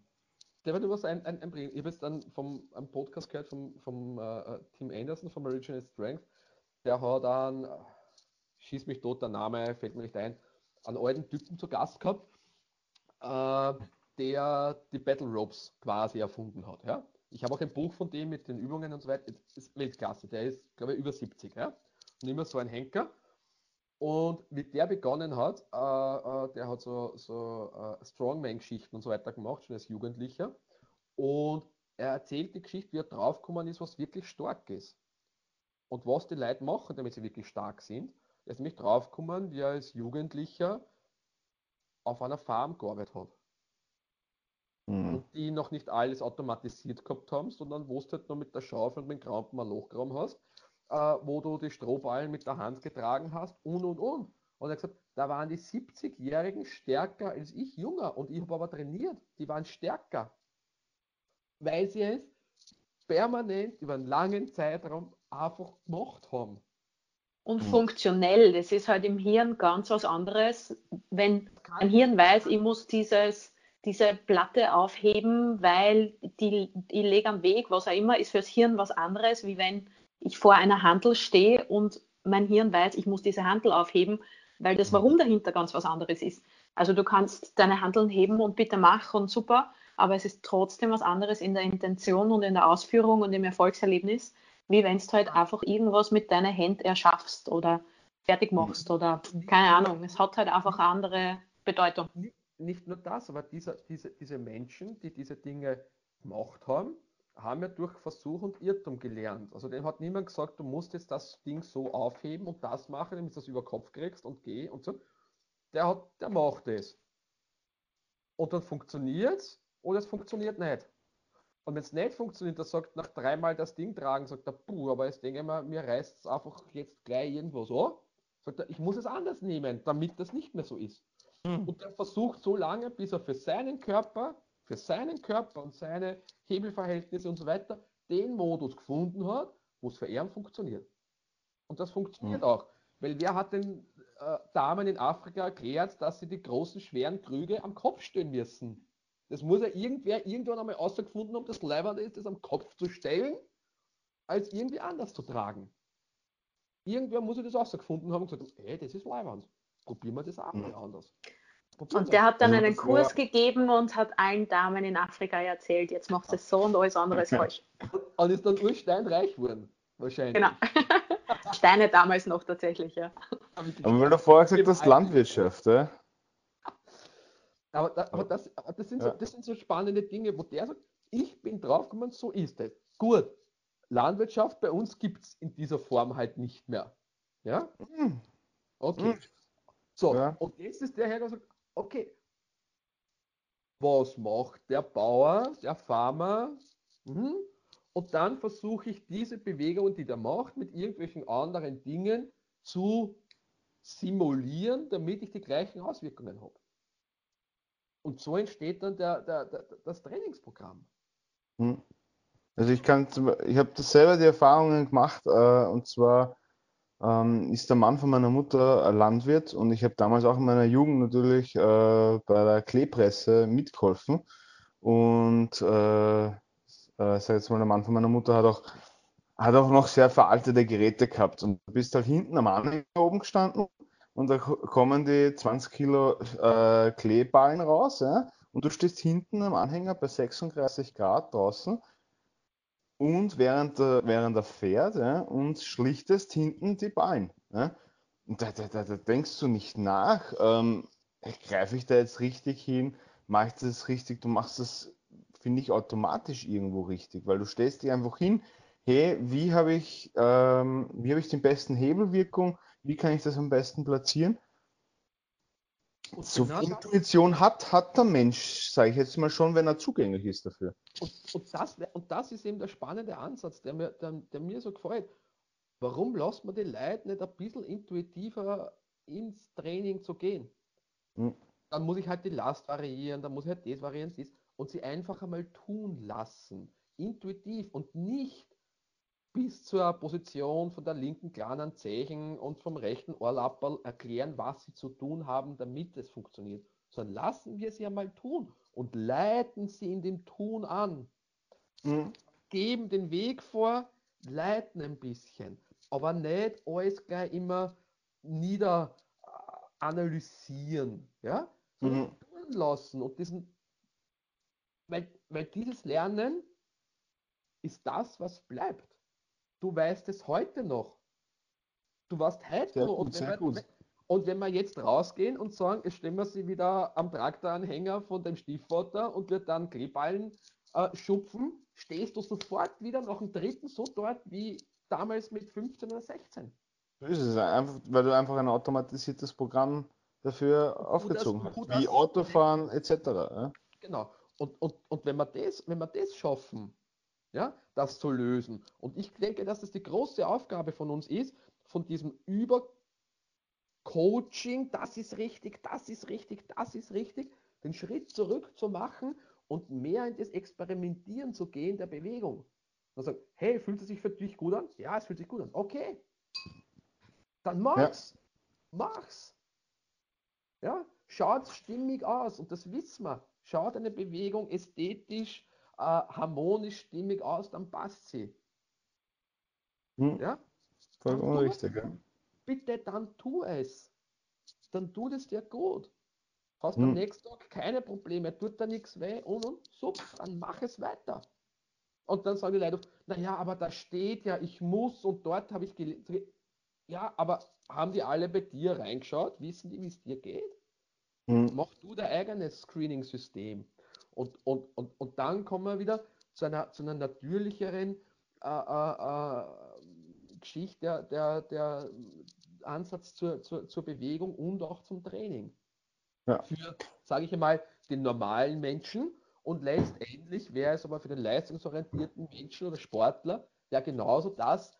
Stefan, du was ein, ein, ein Ich habe jetzt dann vom einem Podcast gehört vom, vom uh, Tim Anderson vom Original Strength. Der hat dann, schieß mich tot, der Name fällt mir nicht ein, einen alten Typen zu Gast gehabt. Uh, der die Battle Ropes quasi erfunden hat. Ja? Ich habe auch ein Buch von dem mit den Übungen und so weiter. Das ist Weltklasse. Der ist, glaube ich, über 70. Ja? Und immer so ein Henker. Und wie der begonnen hat, äh, äh, der hat so, so äh, Strongman-Geschichten und so weiter gemacht, schon als Jugendlicher. Und er erzählt die Geschichte, wie er draufgekommen ist, was wirklich stark ist. Und was die Leute machen, damit sie wirklich stark sind. Er ist nämlich draufgekommen, wie er als Jugendlicher auf einer Farm gearbeitet hat. Mhm. Und die noch nicht alles automatisiert gehabt haben, sondern wo du halt nur mit der Schaufel und mit dem Krampen ein Loch gegraben hast, äh, wo du die Strohballen mit der Hand getragen hast und und und. Und er hat gesagt, da waren die 70-Jährigen stärker als ich, jünger. Und ich habe aber trainiert. Die waren stärker. Weil sie es permanent über einen langen Zeitraum einfach gemacht haben. Und mhm. funktionell, das ist halt im Hirn ganz was anderes. Wenn ein Hirn weiß, ich muss dieses, diese Platte aufheben, weil die, ich lege am Weg, was auch immer, ist fürs Hirn was anderes, wie wenn ich vor einer Handel stehe und mein Hirn weiß, ich muss diese Handel aufheben, weil das Warum dahinter ganz was anderes ist. Also du kannst deine Handeln heben und bitte mach und super, aber es ist trotzdem was anderes in der Intention und in der Ausführung und im Erfolgserlebnis, wie wenn du halt einfach irgendwas mit deiner Hand erschaffst oder fertig machst oder keine Ahnung. Es hat halt einfach eine andere Bedeutung. Nicht nur das, aber diese, diese, diese Menschen, die diese Dinge gemacht haben, haben ja durch Versuch und Irrtum gelernt. Also dem hat niemand gesagt, du musst jetzt das Ding so aufheben und das machen, damit du das über Kopf kriegst und geh und so. Der hat, der macht es. Und dann funktioniert es oder es funktioniert nicht. Und wenn es nicht funktioniert, dann sagt nach dreimal das Ding tragen, sagt er, puh, aber jetzt denke ich mal, mir reißt es einfach jetzt gleich irgendwo so. Sagt er, ich muss es anders nehmen, damit das nicht mehr so ist. Hm. Und er versucht so lange, bis er für seinen Körper für seinen Körper und seine Hebelverhältnisse und so weiter den Modus gefunden hat, wo es für ihn funktioniert. Und das funktioniert mhm. auch. Weil wer hat den äh, Damen in Afrika erklärt, dass sie die großen, schweren Krüge am Kopf stellen müssen? Das muss ja irgendwer irgendwann einmal ausgefunden haben, das Leibende ist, das am Kopf zu stellen, als irgendwie anders zu tragen. Irgendwer muss ja das ausgefunden haben und gesagt, ey, das ist Leibwand. Probieren wir das auch mal anders. Und der hat dann also einen Kurs war... gegeben und hat allen Damen in Afrika erzählt, jetzt macht es so und alles andere ist falsch. Und ist dann ursteinreich geworden, wahrscheinlich. Genau. Steine damals noch tatsächlich, ja. Aber weil du vorher gesagt hast, Landwirtschaft, ja? Aber, da, aber, das, das, sind so, das sind so spannende Dinge, wo der sagt, ich bin draufgekommen, so ist es. Gut, Landwirtschaft bei uns gibt es in dieser Form halt nicht mehr. Ja? Hm. Okay. Hm. So, ja. und jetzt ist der Herr, sagt, okay, was macht der Bauer, der Farmer? Mhm. Und dann versuche ich diese Bewegungen, die der macht, mit irgendwelchen anderen Dingen zu simulieren, damit ich die gleichen Auswirkungen habe. Und so entsteht dann der, der, der, das Trainingsprogramm. Mhm. Also ich kann, ich habe das selber die Erfahrungen gemacht, äh, und zwar ähm, ist der Mann von meiner Mutter ein Landwirt und ich habe damals auch in meiner Jugend natürlich äh, bei der Kleepresse mitgeholfen. Und äh, äh, sag jetzt mal, der Mann von meiner Mutter hat auch, hat auch noch sehr veraltete Geräte gehabt. Und du bist halt hinten am Anhänger oben gestanden und da kommen die 20 Kilo äh, Kleeballen raus. Ja? Und du stehst hinten am Anhänger bei 36 Grad draußen und während er, während er fährt ja, und schlichtest hinten die Ballen. Ja. Und da, da, da, da, denkst du nicht nach, ähm, greife ich da jetzt richtig hin, mache ich das richtig, du machst das, finde ich, automatisch irgendwo richtig, weil du stellst dich einfach hin, hey, wie habe ich, ähm, habe ich den besten Hebelwirkung, wie kann ich das am besten platzieren? Und so genau viel Intuition hat, hat der Mensch, sage ich jetzt mal schon, wenn er zugänglich ist dafür. Und, und, das, und das ist eben der spannende Ansatz, der mir, der, der mir so gefällt. Warum lässt man die Leute nicht ein bisschen intuitiver ins Training zu gehen? Hm. Dann muss ich halt die Last variieren, dann muss ich halt das variieren, das, und sie einfach einmal tun lassen. Intuitiv und nicht bis zur Position von der linken kleinen Zeichen und vom rechten Ohrlapperl erklären, was sie zu tun haben, damit es funktioniert. Sondern lassen wir sie einmal tun und leiten sie in dem Tun an. Mhm. Geben den Weg vor, leiten ein bisschen, aber nicht alles gleich immer nieder analysieren, ja, sondern mhm. lassen und diesen, weil, weil dieses Lernen ist das, was bleibt. Du weißt es heute noch. Du warst heute noch. Und, wenn und wenn wir jetzt rausgehen und sagen, jetzt stellen wir sie wieder am Traktoranhänger von dem Stiefvater und wird dann Kleballen äh, schupfen, stehst du sofort wieder nach dem dritten so dort wie damals mit 15 oder 16. So ist es einfach, weil du einfach ein automatisiertes Programm dafür aufgezogen das, hat, wie Autofahren etc. Ja? Genau. Und, und, und wenn, wir das, wenn wir das schaffen, ja, das zu lösen, und ich denke, dass das die große Aufgabe von uns ist, von diesem Übercoaching, das ist richtig, das ist richtig, das ist richtig, den Schritt zurück zu machen und mehr in das Experimentieren zu gehen der Bewegung. Und sagen, hey, fühlt es sich für dich gut an? Ja, es fühlt sich gut an. Okay. Dann mach's. Ja. Mach's. Ja, schaut stimmig aus und das wissen wir. Schaut eine Bewegung ästhetisch, äh, harmonisch stimmig aus, dann passt sie. Hm. Ja? Vollkommen richtig, ja. Bitte, dann tu es. Dann tut es dir gut. Hast hm. am nächsten Tag keine Probleme, tut da nichts weh und, und super, dann mach es weiter. Und dann sagen die Leute, naja, aber da steht ja, ich muss und dort habe ich gelesen. Ja, aber haben die alle bei dir reingeschaut? Wissen die, wie es dir geht? Mhm. Mach du dein eigenes Screening-System. Und, und, und, und dann kommen wir wieder zu einer, zu einer natürlicheren äh, äh, äh Geschichte, der, der, der Ansatz zur, zur, zur Bewegung und auch zum Training. Ja. Für, sage ich einmal, den normalen Menschen und letztendlich wäre es aber für den leistungsorientierten Menschen oder Sportler, der genauso das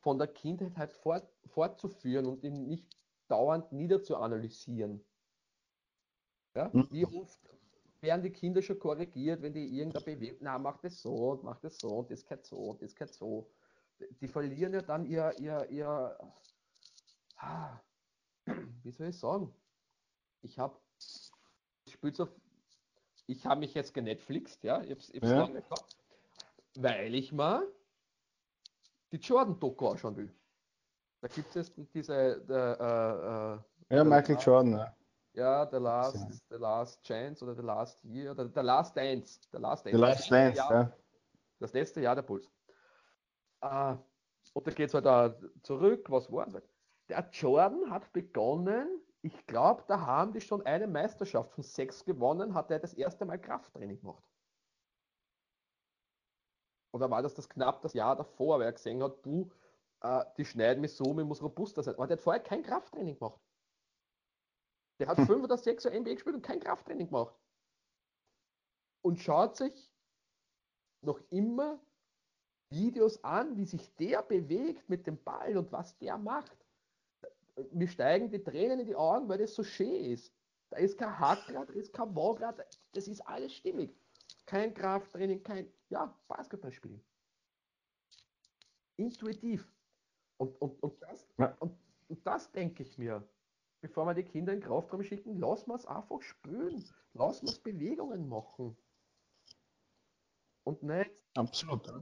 von der Kindheit halt fort, fortzuführen und ihn nicht dauernd niederzuanalysieren. Ja? Mhm. Wie oft werden die Kinder schon korrigiert, wenn die irgendeine Bewegung, na, mach das so und mach das so und das geht so und das geht so. Die verlieren ja dann ihr, ihr, ihr, ah, wie soll ich sagen? Ich habe, ich ich habe mich jetzt genetflixt, ja, ich habe es ja. lange gehabt, weil ich mal die Jordan-Doku anschauen will. Da gibt es diese, der, äh, äh, ja, Michael Jordan, ja. Ja, The Last, the last Chance oder The Last Year oder The Last Dance. The Last Dance, the last Dance Jahr, ja. Das letzte Jahr der Puls. Uh, und da geht es halt da zurück, was war das? Der Jordan hat begonnen, ich glaube, da haben die schon eine Meisterschaft von sechs gewonnen, hat er das erste Mal Krafttraining gemacht. Oder war das das knapp das Jahr davor, weil er gesehen hat, du, uh, die schneiden mich so, mir muss robuster sein. Aber der hat vorher kein Krafttraining gemacht. Der hat fünf oder sechs Jahre NBA gespielt und kein Krafttraining gemacht. Und schaut sich noch immer Videos an, wie sich der bewegt mit dem Ball und was der macht. Mir steigen die Tränen in die Augen, weil das so schön ist. Da ist kein Hackgrad, da ist kein Wagrad, das ist alles stimmig. Kein Krafttraining, kein, ja, Basketball spielen. Intuitiv. Und, und, und, das, ja. und, und das denke ich mir bevor wir die Kinder in den Kraftraum schicken, lassen wir es einfach spüren. Lassen wir es Bewegungen machen. Und nicht. Absolut.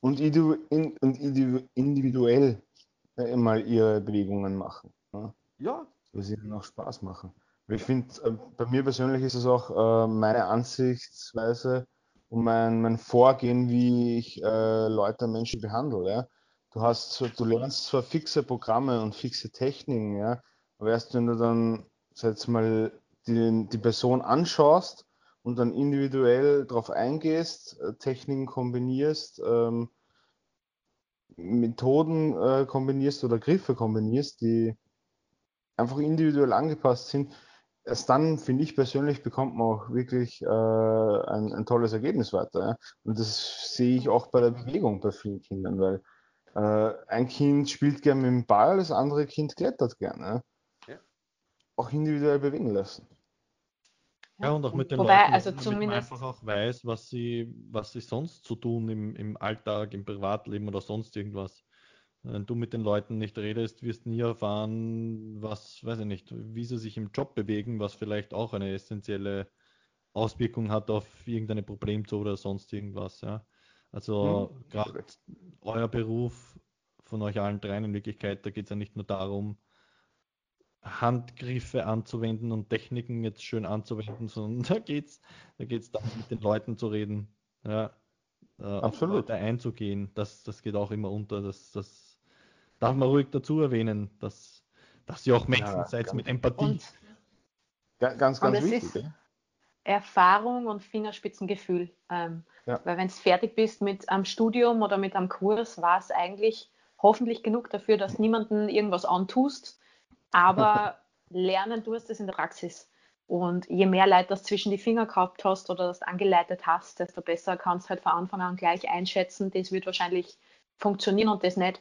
Und, individuell mal ihre Bewegungen machen. Ne? Ja. Weil sie dann auch Spaß machen. Ich finde, äh, bei mir persönlich ist es auch äh, meine Ansichtsweise und mein, mein Vorgehen, wie ich äh, Leute, Menschen behandle. Ja? Du hast, du lernst zwar fixe Programme und fixe Techniken, ja, aber erst wenn du dann, jetzt mal, die, die Person anschaust und dann individuell darauf eingehst, äh, Techniken kombinierst, ähm, Methoden äh, kombinierst oder Griffe kombinierst, die einfach individuell angepasst sind, erst dann, finde ich persönlich, bekommt man auch wirklich äh, ein, ein, tolles Ergebnis weiter. Ja? Und das sehe ich auch bei der Bewegung bei vielen Kindern, weil äh, ein Kind spielt gerne mit dem Ball, das andere Kind klettert gerne. Auch individuell bewegen lassen. Ja, und auch mit den Wobei, Leuten, also damit man einfach auch weiß, was sie, was sie sonst zu tun im, im Alltag, im Privatleben oder sonst irgendwas. Wenn du mit den Leuten nicht redest, wirst du nie erfahren, was, weiß ich nicht, wie sie sich im Job bewegen, was vielleicht auch eine essentielle Auswirkung hat auf irgendeine Problemzone oder sonst irgendwas. Ja. Also hm, gerade euer Beruf von euch allen dreien in Wirklichkeit, da geht es ja nicht nur darum, Handgriffe anzuwenden und Techniken jetzt schön anzuwenden, sondern da geht's, da geht's darum, mit den Leuten zu reden, ja, äh, Absolut. einzugehen. Das, das geht auch immer unter. Das, das darf man ruhig dazu erwähnen, dass, dass ihr auch Menschen ja, seid mit Empathie. Und, ganz, ganz und wichtig. Erfahrung und Fingerspitzengefühl. Ähm, ja. Weil wenn du fertig bist mit einem Studium oder mit einem Kurs, war es eigentlich hoffentlich genug dafür, dass niemanden irgendwas antust, aber lernen tust es in der Praxis. Und je mehr Leute das zwischen die Finger gehabt hast oder das angeleitet hast, desto besser kannst du halt von Anfang an gleich einschätzen, das wird wahrscheinlich funktionieren und das nicht.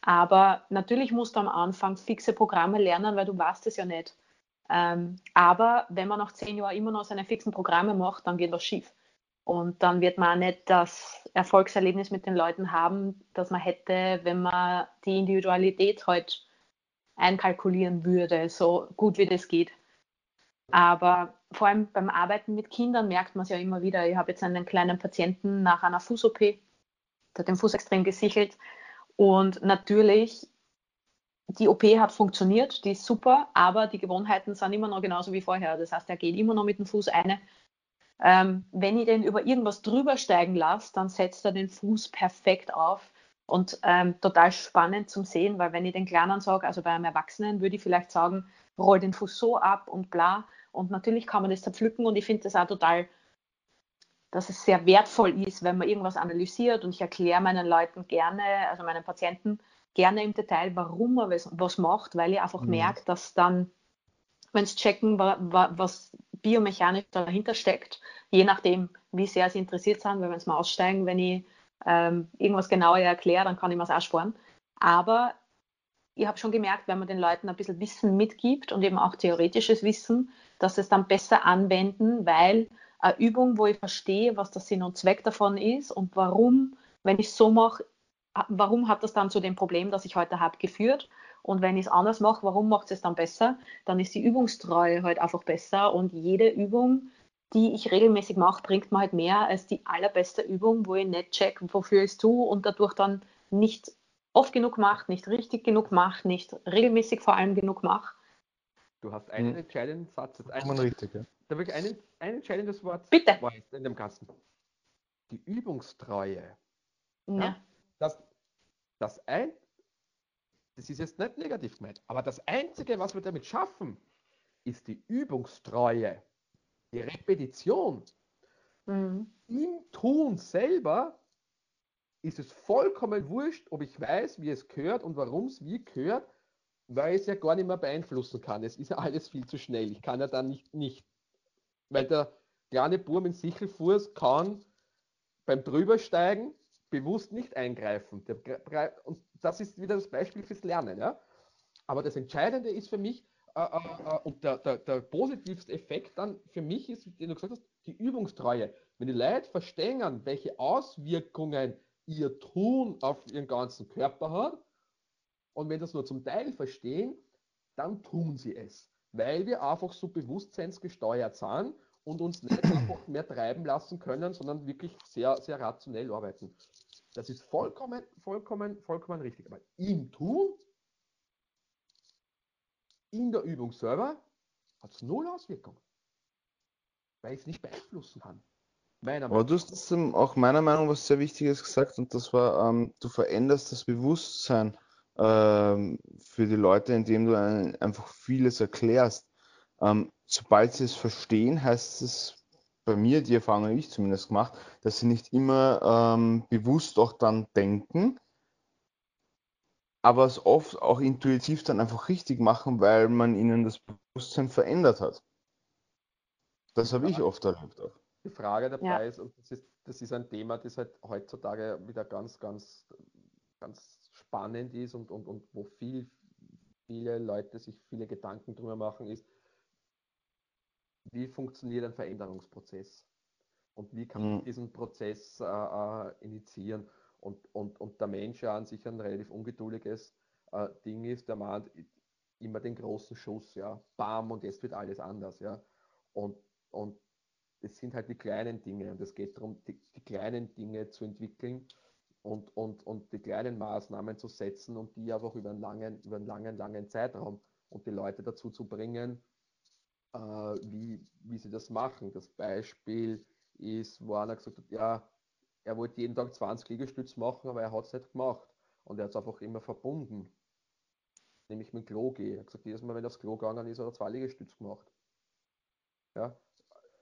Aber natürlich musst du am Anfang fixe Programme lernen, weil du weißt es ja nicht. Ähm, aber wenn man nach zehn Jahren immer noch seine fixen Programme macht, dann geht was schief. Und dann wird man auch nicht das Erfolgserlebnis mit den Leuten haben, das man hätte, wenn man die Individualität halt einkalkulieren würde, so gut wie das geht. Aber vor allem beim Arbeiten mit Kindern merkt man es ja immer wieder. Ich habe jetzt einen kleinen Patienten nach einer Fuß-OP, der hat den Fuß extrem gesichelt. Und natürlich die OP hat funktioniert, die ist super, aber die Gewohnheiten sind immer noch genauso wie vorher. Das heißt, er geht immer noch mit dem Fuß eine. Ähm, wenn ich den über irgendwas drüber steigen lasse, dann setzt er den Fuß perfekt auf und ähm, total spannend zum Sehen, weil wenn ich den Kleinen sage, also bei einem Erwachsenen, würde ich vielleicht sagen, roll den Fuß so ab und bla. Und natürlich kann man das zerpflücken und ich finde das auch total, dass es sehr wertvoll ist, wenn man irgendwas analysiert und ich erkläre meinen Leuten gerne, also meinen Patienten, gerne im Detail, warum er was, was macht, weil ich einfach mhm. merke, dass dann, wenn sie checken, wa, wa, was biomechanisch dahinter steckt, je nachdem, wie sehr sie interessiert sind, weil wenn sie mal aussteigen, wenn ich ähm, irgendwas genauer erkläre, dann kann ich mir es auch sparen. Aber ich habe schon gemerkt, wenn man den Leuten ein bisschen Wissen mitgibt und eben auch theoretisches Wissen, dass sie es dann besser anwenden, weil eine Übung, wo ich verstehe, was der Sinn und Zweck davon ist und warum, wenn ich es so mache, warum hat das dann zu dem Problem, das ich heute habe, geführt? Und wenn ich es anders mache, warum macht es dann besser? Dann ist die Übungstreue halt einfach besser und jede Übung, die ich regelmäßig mache, bringt mir halt mehr als die allerbeste Übung, wo ich nicht check, wofür ich es tue und dadurch dann nicht oft genug mache, nicht richtig genug mache, nicht regelmäßig vor allem genug mache. Du hast einen hm. entscheidenden Satz. Ein, richtig, ja. Da wirklich ein, ein entscheidendes Wort Bitte. in dem Kasten. Die Übungstreue. Ja. ja das, das, ein, das ist jetzt nicht negativ gemeint, aber das Einzige, was wir damit schaffen, ist die Übungstreue, die Repetition. Mhm. Im Tun selber ist es vollkommen wurscht, ob ich weiß, wie es gehört und warum es wie gehört, weil ich es ja gar nicht mehr beeinflussen kann. Es ist ja alles viel zu schnell. Ich kann ja dann nicht, nicht weil der kleine Bur mit Sichelfuß kann beim Drübersteigen bewusst nicht eingreifen. Und das ist wieder das Beispiel fürs Lernen. Ja? Aber das Entscheidende ist für mich, äh, äh, äh, und der, der, der, positivste Effekt dann für mich ist, den du gesagt hast, die Übungstreue. Wenn die Leute verstehen, welche Auswirkungen ihr Tun auf ihren ganzen Körper hat, und wenn das nur zum Teil verstehen, dann tun sie es. Weil wir einfach so bewusstseinsgesteuert sind und uns nicht einfach mehr treiben lassen können, sondern wirklich sehr, sehr rationell arbeiten. Das ist vollkommen, vollkommen, vollkommen richtig. Aber im Tun, in der Übung selber, hat es null Auswirkung. Weil ich es nicht beeinflussen kann. Aber du hast auch meiner Meinung nach was sehr Wichtiges gesagt und das war, ähm, du veränderst das Bewusstsein ähm, für die Leute, indem du ein, einfach vieles erklärst. Ähm, sobald sie es verstehen, heißt es bei mir, die Erfahrung habe ich zumindest gemacht, dass sie nicht immer ähm, bewusst auch dann denken, aber es oft auch intuitiv dann einfach richtig machen, weil man ihnen das Bewusstsein verändert hat. Das habe ich oft erlebt auch. Die Frage dabei ja. ist, und das ist, das ist ein Thema, das halt heutzutage wieder ganz, ganz, ganz spannend ist und, und, und wo viel, viele Leute sich viele Gedanken drüber machen, ist, wie funktioniert ein Veränderungsprozess und wie kann man mhm. diesen Prozess äh, äh, initiieren. Und, und, und der Mensch ja an sich ein relativ ungeduldiges äh, Ding ist, der mahnt immer den großen Schuss, ja, bam, und jetzt wird alles anders, ja. Und, und es sind halt die kleinen Dinge und es geht darum, die, die kleinen Dinge zu entwickeln und, und, und die kleinen Maßnahmen zu setzen und die einfach über einen langen, über einen langen, langen Zeitraum und die Leute dazu zu bringen, äh, wie, wie sie das machen. Das Beispiel ist, wo einer gesagt hat, ja, er wollte jeden Tag 20 Liegestütze machen, aber er hat es nicht gemacht. Und er hat es einfach immer verbunden. Nämlich mit Klo gehen. Er hat gesagt, jedes Mal, wenn er aufs Klo gegangen ist, hat er zwei Liegestütze gemacht. Ja,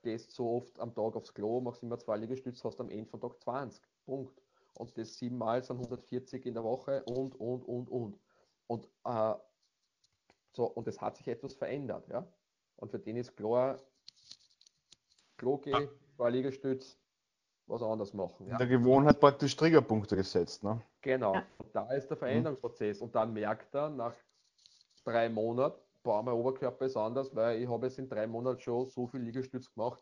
gehst so oft am Tag aufs Klo, machst immer zwei Liegestütze, hast am Ende von Tag 20. Punkt. Und das siebenmal sind 140 in der Woche und, und, und, und. Und äh, So, und es hat sich etwas verändert, ja. Und für den ist klar, Kloke, ah. zwei Liegestütz, was anderes machen. Ja? In der Gewohnheit praktisch Triggerpunkte gesetzt, ne? Genau. Und da ist der Veränderungsprozess. Und dann merkt er nach drei Monaten, boah, mein Oberkörper ist anders, weil ich habe jetzt in drei Monaten schon so viel Liegestütz gemacht.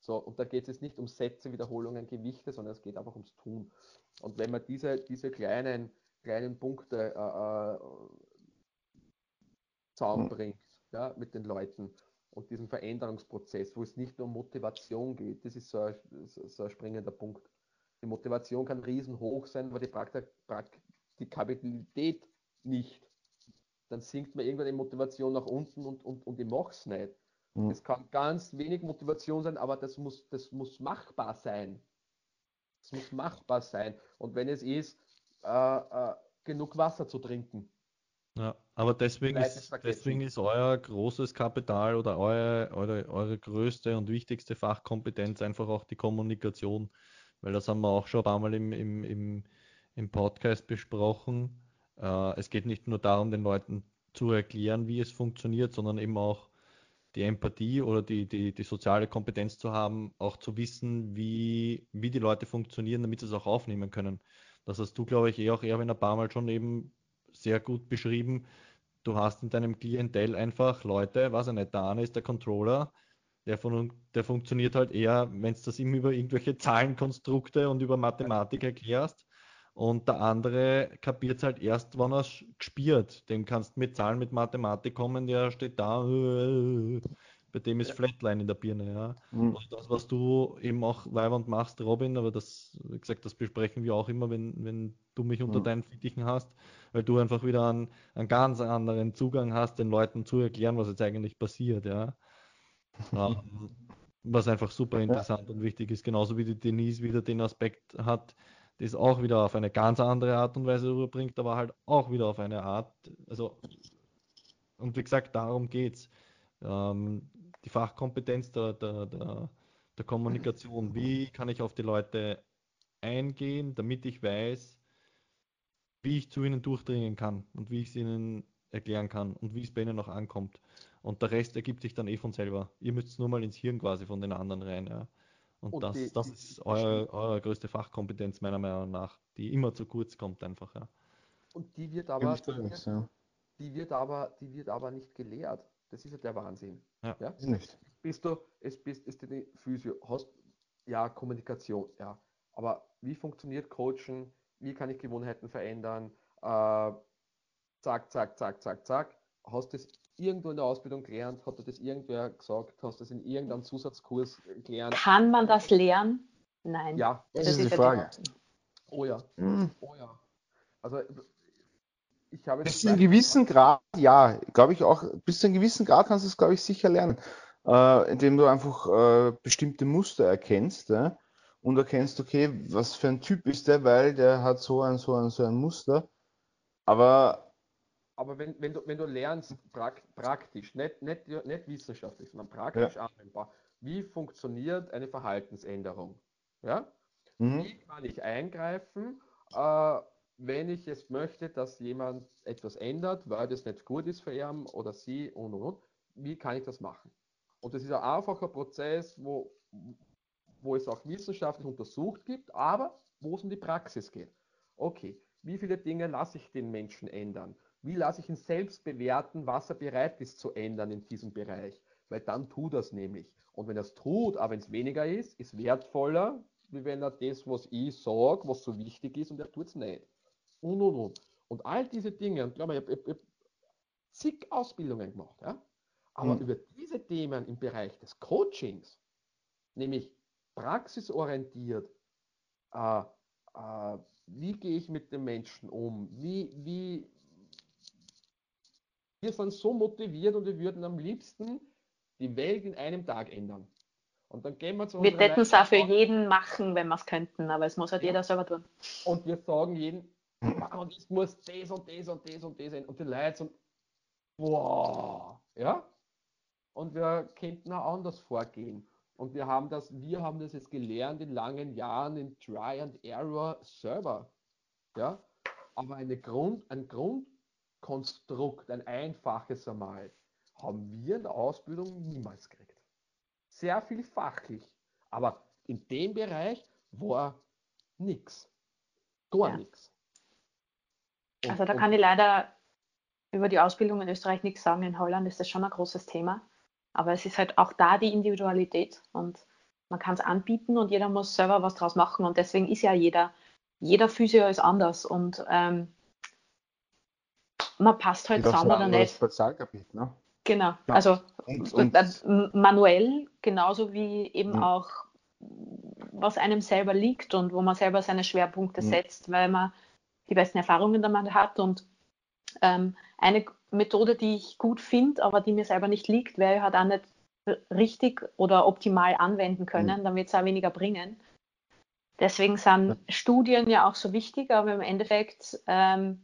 So, und da geht es nicht um Sätze, Wiederholungen, Gewichte, sondern es geht einfach ums Tun. Und wenn man diese, diese kleinen, kleinen Punkte äh, äh zusammenbringt, ja, mit den Leuten und diesen Veränderungsprozess, wo es nicht nur um Motivation geht, das ist so ein, so ein springender Punkt. Die Motivation kann riesenhoch sein, aber die Praktikabilität nicht. Dann sinkt man irgendwann die Motivation nach unten und, und, und ich mache es nicht. Mhm. Es kann ganz wenig Motivation sein, aber das muss, das muss machbar sein. Es muss machbar sein. Und wenn es ist, äh, äh, genug Wasser zu trinken, ja, aber deswegen ist, deswegen ist euer großes Kapital oder eure, eure, eure größte und wichtigste Fachkompetenz einfach auch die Kommunikation. Weil das haben wir auch schon ein paar Mal im, im, im, im Podcast besprochen. Äh, es geht nicht nur darum, den Leuten zu erklären, wie es funktioniert, sondern eben auch die Empathie oder die, die, die soziale Kompetenz zu haben, auch zu wissen, wie, wie die Leute funktionieren, damit sie es auch aufnehmen können. Das hast du, glaube ich, eh auch Erwin ein paar Mal schon eben sehr gut beschrieben. Du hast in deinem Klientel einfach Leute, was er nicht, der eine ist der Controller, der, von, der funktioniert halt eher, wenn du das ihm über irgendwelche Zahlenkonstrukte und über Mathematik erklärst. Und der andere kapiert es halt erst, wenn er es gespielt. Dem kannst du mit Zahlen, mit Mathematik kommen, der steht da, bei dem ist Flatline in der Birne, ja. Mhm. Und das, was du eben auch Leihwand machst, Robin, aber das, wie gesagt, das besprechen wir auch immer, wenn, wenn du mich unter mhm. deinen Fittichen hast, weil du einfach wieder einen, einen ganz anderen Zugang hast, den Leuten zu erklären, was jetzt eigentlich passiert, ja. ähm, was einfach super interessant ja. und wichtig ist, genauso wie die Denise wieder den Aspekt hat, das auch wieder auf eine ganz andere Art und Weise rüberbringt, aber halt auch wieder auf eine Art, also und wie gesagt, darum geht's. Ähm, die Fachkompetenz der, der, der, der Kommunikation. Wie kann ich auf die Leute eingehen, damit ich weiß, wie ich zu ihnen durchdringen kann und wie ich es ihnen erklären kann und wie es bei ihnen noch ankommt. Und der Rest ergibt sich dann eh von selber. Ihr müsst nur mal ins Hirn quasi von den anderen rein. Ja. Und, und das, die, das ist euer, eure größte Fachkompetenz meiner Meinung nach, die immer zu kurz kommt einfach. Ja. Und die wird aber, die wird, die wird aber, die wird aber nicht gelehrt. Das ist ja der Wahnsinn. Ja, ja? Nicht. Bist du, es bist, ist die Physio, hast, ja, Kommunikation, ja. Aber wie funktioniert Coachen? Wie kann ich Gewohnheiten verändern? Äh, zack, zack, zack, zack, zack. Hast du das irgendwo in der Ausbildung gelernt? Hat dir das irgendwer gesagt? Hast du das in irgendeinem Zusatzkurs gelernt? Kann man das lernen? Nein. Ja, das, das ist die Frage. Oh ja. Mhm. Oh ja. Also ich habe bis zu einem gewissen Grad, ja, glaube ich auch, bis zu einem gewissen Grad kannst du es, glaube ich, sicher lernen, äh, indem du einfach äh, bestimmte Muster erkennst ja, und erkennst, okay, was für ein Typ ist der, weil der hat so ein, so ein, so ein Muster. Aber aber wenn, wenn, du, wenn du lernst, prak praktisch, nicht, nicht, nicht wissenschaftlich, sondern praktisch ja. anwendbar, wie funktioniert eine Verhaltensänderung? Ja? Mhm. Wie kann ich eingreifen? Äh, wenn ich jetzt möchte, dass jemand etwas ändert, weil das nicht gut ist für ihn oder sie und und und, wie kann ich das machen? Und das ist ein einfacher Prozess, wo, wo es auch wissenschaftlich untersucht gibt, aber wo es um die Praxis geht. Okay, wie viele Dinge lasse ich den Menschen ändern? Wie lasse ich ihn selbst bewerten, was er bereit ist zu ändern in diesem Bereich? Weil dann tut er es nämlich. Und wenn er es tut, aber wenn es weniger ist, ist wertvoller, wie wenn er das, was ich sage, was so wichtig ist, und er tut es nicht und und und. Und all diese Dinge, und glaube ich, ich habe zig Ausbildungen gemacht, ja? aber mhm. über diese Themen im Bereich des Coachings, nämlich praxisorientiert, äh, äh, wie gehe ich mit den Menschen um, wie, wie, wir sind so motiviert und wir würden am liebsten die Welt in einem Tag ändern. Und dann gehen wir zu Wir hätten es auch für jeden machen, wenn wir es könnten, aber es muss halt ja. jeder selber tun. Und wir sagen jeden, und es muss das und das und das und das sein. Und die Leute sind, wow, ja? Und wir könnten auch anders vorgehen. Und wir haben das, wir haben das jetzt gelernt in langen Jahren in Try and Error Server. Ja? Aber eine Grund, ein Grund Konstrukt, ein einfaches einmal, haben wir in der Ausbildung niemals gekriegt. Sehr viel fachlich, aber in dem Bereich war nichts. Gar ja. nichts. Also da kann ich leider über die Ausbildung in Österreich nichts sagen. In Holland ist das schon ein großes Thema. Aber es ist halt auch da die Individualität und man kann es anbieten und jeder muss selber was draus machen. Und deswegen ist ja jeder, jeder Physio ist anders und ähm, man passt halt zusammen oder nicht. Spezialgebiet, ne? Genau, ja. also und, und, manuell genauso wie eben mhm. auch was einem selber liegt und wo man selber seine Schwerpunkte mhm. setzt, weil man die besten Erfahrungen damit hat. Und ähm, eine Methode, die ich gut finde, aber die mir selber nicht liegt, wäre halt auch nicht richtig oder optimal anwenden können, mhm. dann wird es auch weniger bringen. Deswegen sind ja. Studien ja auch so wichtig, aber im Endeffekt ähm,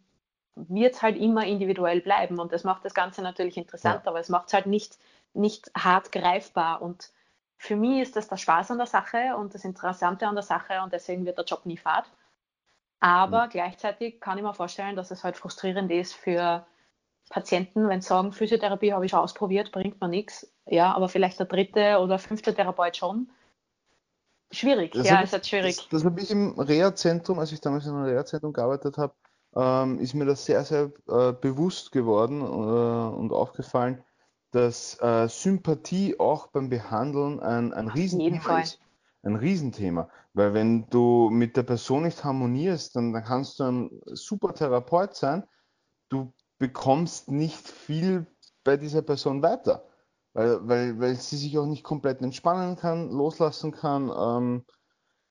wird es halt immer individuell bleiben und das macht das Ganze natürlich interessant, ja. aber es macht es halt nicht, nicht hart greifbar und für mich ist das der Spaß an der Sache und das Interessante an der Sache und deswegen wird der Job nie fad. Aber mhm. gleichzeitig kann ich mir vorstellen, dass es halt frustrierend ist für Patienten, wenn sie sagen, Physiotherapie habe ich schon ausprobiert, bringt mir nichts. Ja, aber vielleicht der dritte oder fünfte Therapeut schon. Schwierig, das ja, ist halt schwierig. Das, das habe ich im Reha-Zentrum, als ich damals in einem Reha-Zentrum gearbeitet habe, ähm, ist mir das sehr, sehr äh, bewusst geworden äh, und aufgefallen, dass äh, Sympathie auch beim Behandeln ein, ein Riesenthema ist. Ein Riesenthema. Weil wenn du mit der Person nicht harmonierst, dann, dann kannst du ein super Therapeut sein. Du bekommst nicht viel bei dieser Person weiter. Weil, weil, weil sie sich auch nicht komplett entspannen kann, loslassen kann, ähm,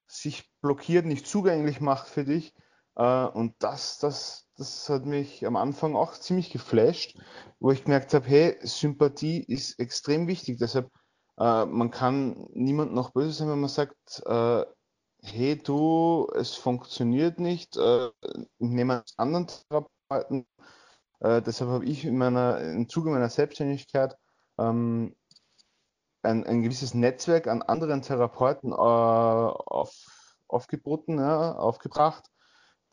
sich blockiert, nicht zugänglich macht für dich. Äh, und das, das, das hat mich am Anfang auch ziemlich geflasht, wo ich gemerkt habe, hey, Sympathie ist extrem wichtig. Deshalb, äh, man kann niemand noch böse sein, wenn man sagt, äh, hey du, es funktioniert nicht, äh, nehme einen anderen Therapeuten. Äh, deshalb habe ich in meiner, im Zuge meiner Selbstständigkeit ähm, ein, ein gewisses Netzwerk an anderen Therapeuten äh, auf, aufgeboten, ja, aufgebracht,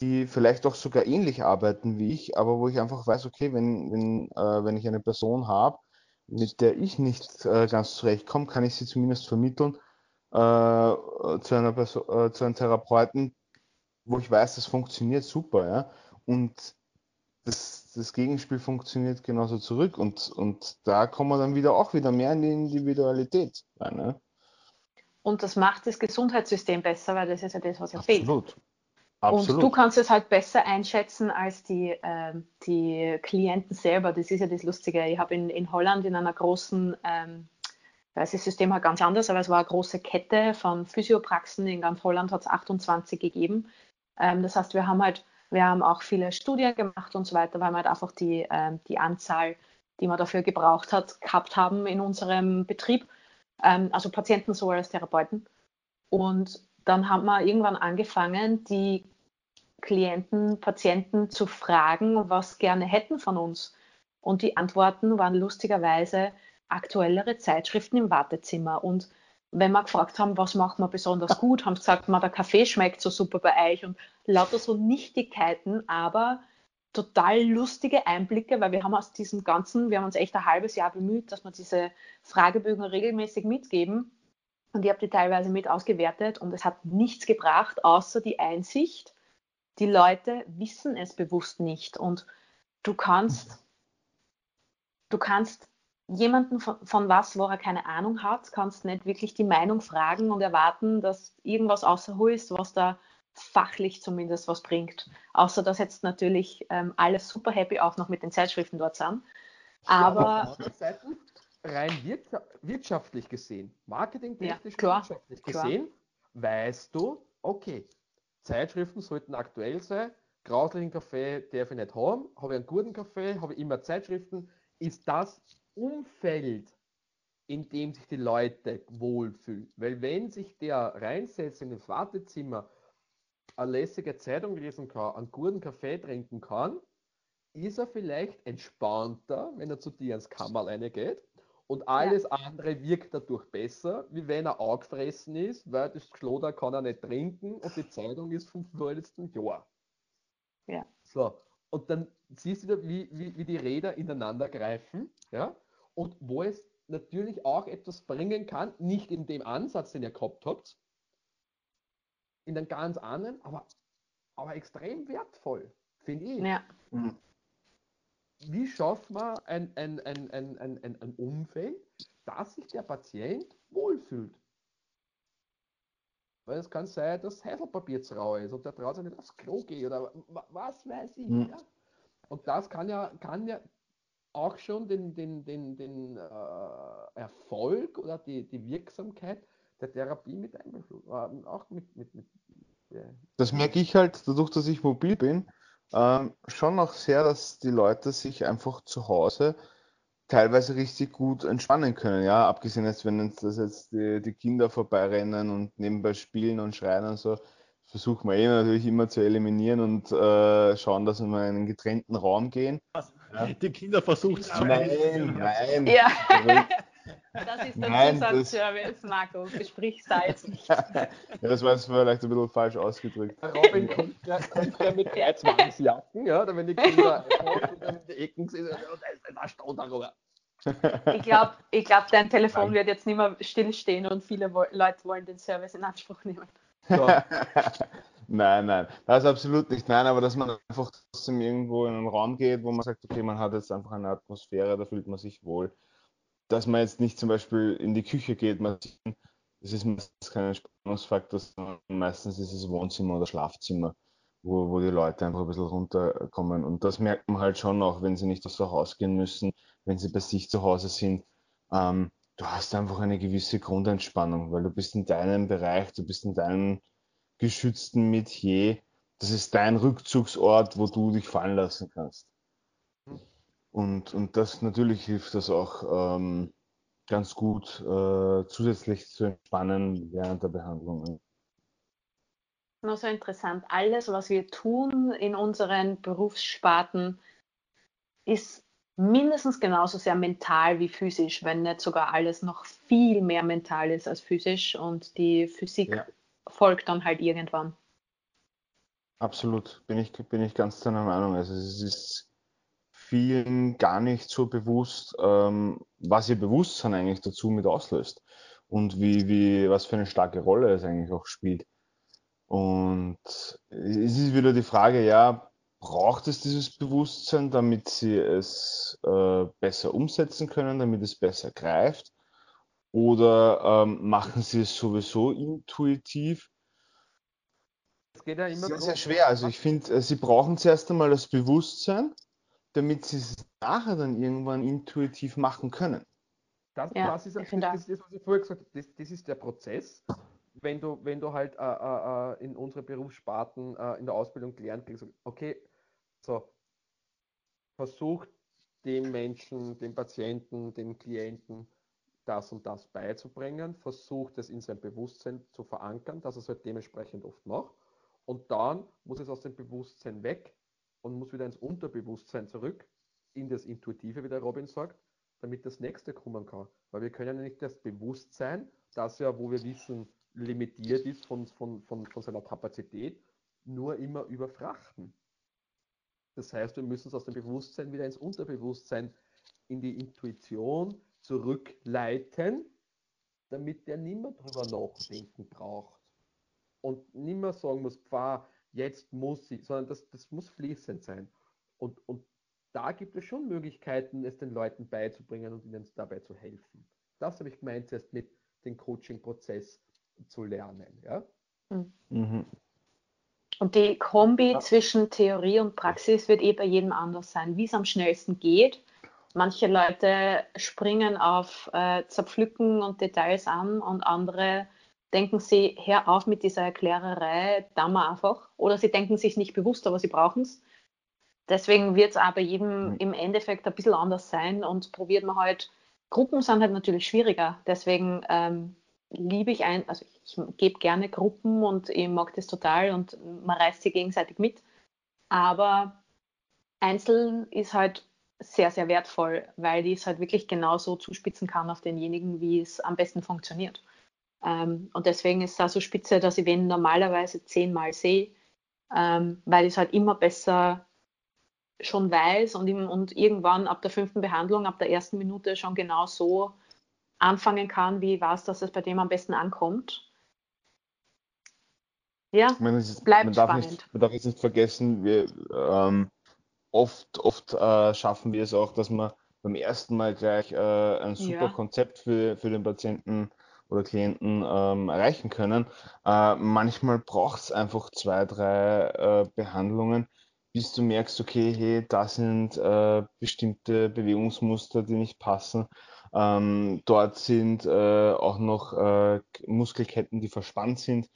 die vielleicht auch sogar ähnlich arbeiten wie ich, aber wo ich einfach weiß, okay, wenn, wenn, äh, wenn ich eine Person habe, mit der ich nicht äh, ganz zurechtkomme, kann ich sie zumindest vermitteln äh, zu, einer Person, äh, zu einem Therapeuten, wo ich weiß, das funktioniert super. Ja? Und das, das Gegenspiel funktioniert genauso zurück. Und, und da kommen wir dann wieder auch wieder mehr in die Individualität rein. Ne? Und das macht das Gesundheitssystem besser, weil das ist ja das, was ja fehlt. Absolut. Absolut. Und du kannst es halt besser einschätzen als die, äh, die Klienten selber. Das ist ja das Lustige. Ich habe in, in Holland in einer großen, ähm, das System halt ganz anders, aber es war eine große Kette von Physiopraxen. In ganz Holland hat es 28 gegeben. Ähm, das heißt, wir haben halt, wir haben auch viele Studien gemacht und so weiter, weil wir halt einfach die, ähm, die Anzahl, die man dafür gebraucht hat, gehabt haben in unserem Betrieb. Ähm, also Patienten sowohl als Therapeuten. Und dann haben wir irgendwann angefangen, die Klienten, Patienten zu fragen, was gerne hätten von uns. Und die Antworten waren lustigerweise aktuellere Zeitschriften im Wartezimmer. Und wenn wir gefragt haben, was macht man besonders gut, haben sie gesagt, man, der Kaffee schmeckt so super bei euch und lauter so Nichtigkeiten, aber total lustige Einblicke, weil wir haben aus diesem ganzen, wir haben uns echt ein halbes Jahr bemüht, dass wir diese Fragebögen regelmäßig mitgeben. Und ich habe die teilweise mit ausgewertet und es hat nichts gebracht, außer die Einsicht, die Leute wissen es bewusst nicht. Und du kannst, du kannst jemanden von, von, was, wo er keine Ahnung hat, kannst nicht wirklich die Meinung fragen und erwarten, dass irgendwas außer Hu ist, was da fachlich zumindest was bringt. Außer dass jetzt natürlich ähm, alle super happy auch noch mit den Zeitschriften dort sind. Aber ja, rein wirtschaftlich gesehen, marketingtechnisch ja, wirtschaftlich gesehen, weißt du, okay, Zeitschriften sollten aktuell sein, grauslichen Kaffee darf ich nicht haben, habe ich einen guten Kaffee, habe ich immer Zeitschriften, ist das Umfeld, in dem sich die Leute wohlfühlen. Weil wenn sich der reinsetzt in das Wartezimmer, eine lässige Zeitung lesen kann, einen guten Kaffee trinken kann, ist er vielleicht entspannter, wenn er zu dir ins Kammerl geht und alles ja. andere wirkt dadurch besser, wie wenn er angefressen ist, weil das Schloder kann er nicht trinken und die Zeitung ist vom vorletzten Jahr. Ja. So. Und dann siehst du, wie, wie, wie die Räder ineinander greifen, ja, und wo es natürlich auch etwas bringen kann, nicht in dem Ansatz, den ihr gehabt habt, in einem ganz anderen, aber, aber extrem wertvoll, finde ich. Ja. Mhm. Wie schafft man ein, ein, ein, ein, ein, ein, ein Umfeld, dass sich der Patient wohlfühlt? Weil es kann sein, dass Heidelpapier zu rau ist und der traut sich nicht aufs Klo gehen oder was weiß ich. Mhm. Ja? Und das kann ja, kann ja auch schon den, den, den, den äh, Erfolg oder die, die Wirksamkeit der Therapie mit einbeschlossen. Äh, auch mit, mit, mit ja. Das merke ich halt, dadurch, dass ich mobil bin, ähm, schon noch sehr, dass die Leute sich einfach zu Hause teilweise richtig gut entspannen können. Ja, abgesehen jetzt, wenn jetzt, dass jetzt die, die Kinder vorbeirennen und nebenbei spielen und schreien und so, versuchen wir eh natürlich immer zu eliminieren und äh, schauen, dass wir in einen getrennten Raum gehen. Ja. Die Kinder versuchen es zu Nein, nein. Ja. Das ist der Nein, Zusatzservice, Marco. Besprich da jetzt nicht. ja, das war jetzt vielleicht ein bisschen falsch ausgedrückt. Robin kommt ja, mit drei Zwangsjacken, ja, wenn die Kinder in die Ecken sind, da ist da darüber. Ich glaube, ich glaub, dein Telefon Nein. wird jetzt nicht mehr stillstehen und viele Leute wollen den Service in Anspruch nehmen. So. nein, nein, das ist absolut nicht. Nein, aber dass man einfach trotzdem irgendwo in einen Raum geht, wo man sagt, okay, man hat jetzt einfach eine Atmosphäre, da fühlt man sich wohl dass man jetzt nicht zum Beispiel in die Küche geht, man, das ist meistens kein Spannungsfaktor, sondern meistens ist es Wohnzimmer oder Schlafzimmer, wo, wo die Leute einfach ein bisschen runterkommen. Und das merkt man halt schon auch, wenn sie nicht aus dem Haus gehen müssen, wenn sie bei sich zu Hause sind. Ähm, du hast einfach eine gewisse Grundentspannung, weil du bist in deinem Bereich, du bist in deinem geschützten Metier. Das ist dein Rückzugsort, wo du dich fallen lassen kannst. Und, und das natürlich hilft das auch ähm, ganz gut äh, zusätzlich zu entspannen während der Behandlung. Nur so interessant. Alles, was wir tun in unseren Berufssparten, ist mindestens genauso sehr mental wie physisch, wenn nicht sogar alles noch viel mehr mental ist als physisch und die Physik ja. folgt dann halt irgendwann. Absolut, bin ich, bin ich ganz deiner Meinung. Also es ist vielen gar nicht so bewusst, ähm, was ihr Bewusstsein eigentlich dazu mit auslöst und wie, wie, was für eine starke Rolle es eigentlich auch spielt. Und es ist wieder die Frage, ja, braucht es dieses Bewusstsein, damit sie es äh, besser umsetzen können, damit es besser greift? Oder ähm, machen sie es sowieso intuitiv? Es geht ja immer sehr, sehr schwer. Also ich finde, äh, sie brauchen zuerst einmal das Bewusstsein damit sie es nachher dann irgendwann intuitiv machen können. Das, ja, das, ist, das, das, ist, was ich vorher gesagt habe, das, das ist der Prozess. Wenn du, wenn du halt äh, äh, äh in unsere Berufssparten äh, in der Ausbildung gelernt kriegst, okay, so, versucht dem Menschen, dem Patienten, dem Klienten das und das beizubringen, versucht es in sein Bewusstsein zu verankern, dass er es halt dementsprechend oft macht. Und dann muss es aus dem Bewusstsein weg und muss wieder ins Unterbewusstsein zurück, in das Intuitive, wie der Robin sagt, damit das nächste kommen kann. Weil wir können ja nicht das Bewusstsein, das ja, wo wir wissen, limitiert ist von, von, von, von seiner Kapazität, nur immer überfrachten. Das heißt, wir müssen es aus dem Bewusstsein wieder ins Unterbewusstsein, in die Intuition zurückleiten, damit der nimmer drüber nachdenken braucht. Und nimmer sagen muss, pfah, jetzt muss sie, sondern das, das muss fließend sein. Und, und da gibt es schon Möglichkeiten, es den Leuten beizubringen und ihnen dabei zu helfen. Das habe ich gemeint, erst mit dem Coaching-Prozess zu lernen. Ja? Mhm. Und die Kombi ja. zwischen Theorie und Praxis wird eh bei jedem anders sein, wie es am schnellsten geht. Manche Leute springen auf äh, Zerpflücken und Details an und andere denken sie, hör auf mit dieser Erklärerei, da mal einfach. Oder sie denken sich nicht bewusst, aber sie brauchen es. Deswegen wird es bei jedem mhm. im Endeffekt ein bisschen anders sein und probiert man halt. Gruppen sind halt natürlich schwieriger. Deswegen ähm, liebe ich ein, also ich, ich gebe gerne Gruppen und ich mag das total und man reißt sie gegenseitig mit. Aber einzeln ist halt sehr, sehr wertvoll, weil ich es halt wirklich genauso zuspitzen kann auf denjenigen, wie es am besten funktioniert. Ähm, und deswegen ist es auch so spitze, dass ich wen normalerweise zehnmal sehe, ähm, weil ich es halt immer besser schon weiß und, ihm, und irgendwann ab der fünften Behandlung, ab der ersten Minute schon genau so anfangen kann, wie ich weiß, dass es bei dem am besten ankommt. Ja, meine, ist, bleibt man darf spannend. Nicht, man darf jetzt nicht vergessen, wir, ähm, oft, oft äh, schaffen wir es auch, dass man beim ersten Mal gleich äh, ein super ja. Konzept für, für den Patienten oder Klienten ähm, erreichen können. Äh, manchmal braucht es einfach zwei, drei äh, Behandlungen, bis du merkst, okay, hey, da sind äh, bestimmte Bewegungsmuster, die nicht passen. Ähm, dort sind äh, auch noch äh, Muskelketten, die verspannt sind,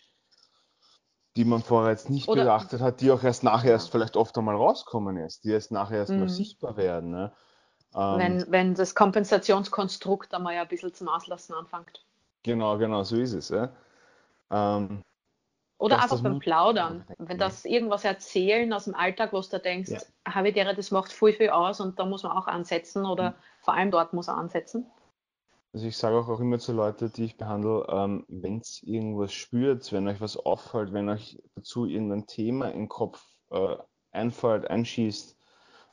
die man vorher jetzt nicht Oder, beachtet hat, die auch erst nachher erst vielleicht oft einmal rauskommen ist, die erst nachher erst mal mhm. sichtbar werden. Ne? Ähm, wenn, wenn das Kompensationskonstrukt einmal ein bisschen zum Auslassen anfängt. Genau, genau, so ist es. Ja. Ähm, oder einfach beim Plaudern. Wenn das irgendwas erzählen aus dem Alltag, was du denkst, ja. Habitäre, das macht viel, viel aus und da muss man auch ansetzen oder mhm. vor allem dort muss er ansetzen. Also ich sage auch, auch immer zu Leuten, die ich behandle, ähm, wenn es irgendwas spürt, wenn euch was auffällt, wenn euch dazu irgendein Thema im Kopf äh, einfällt, einschießt,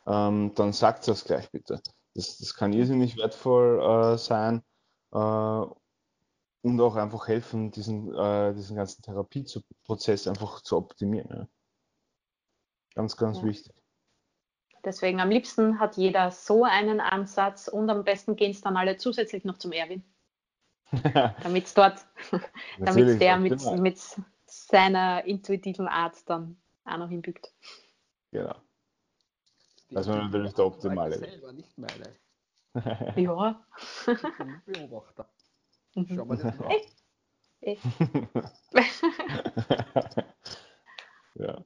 ähm, dann sagt das gleich bitte. Das, das kann irrsinnig wertvoll äh, sein äh, und auch einfach helfen, diesen, äh, diesen ganzen Therapieprozess einfach zu optimieren. Ja. Ganz, ganz ja. wichtig. Deswegen am liebsten hat jeder so einen Ansatz und am besten gehen es dann alle zusätzlich noch zum Erwin. damit es dort, damit der mit, mit seiner intuitiven Art dann auch noch hinbügt. Genau. Das war natürlich der optimale. selber, nicht meine. ja. Beobachter. Schau mal das mal. Echt? ja.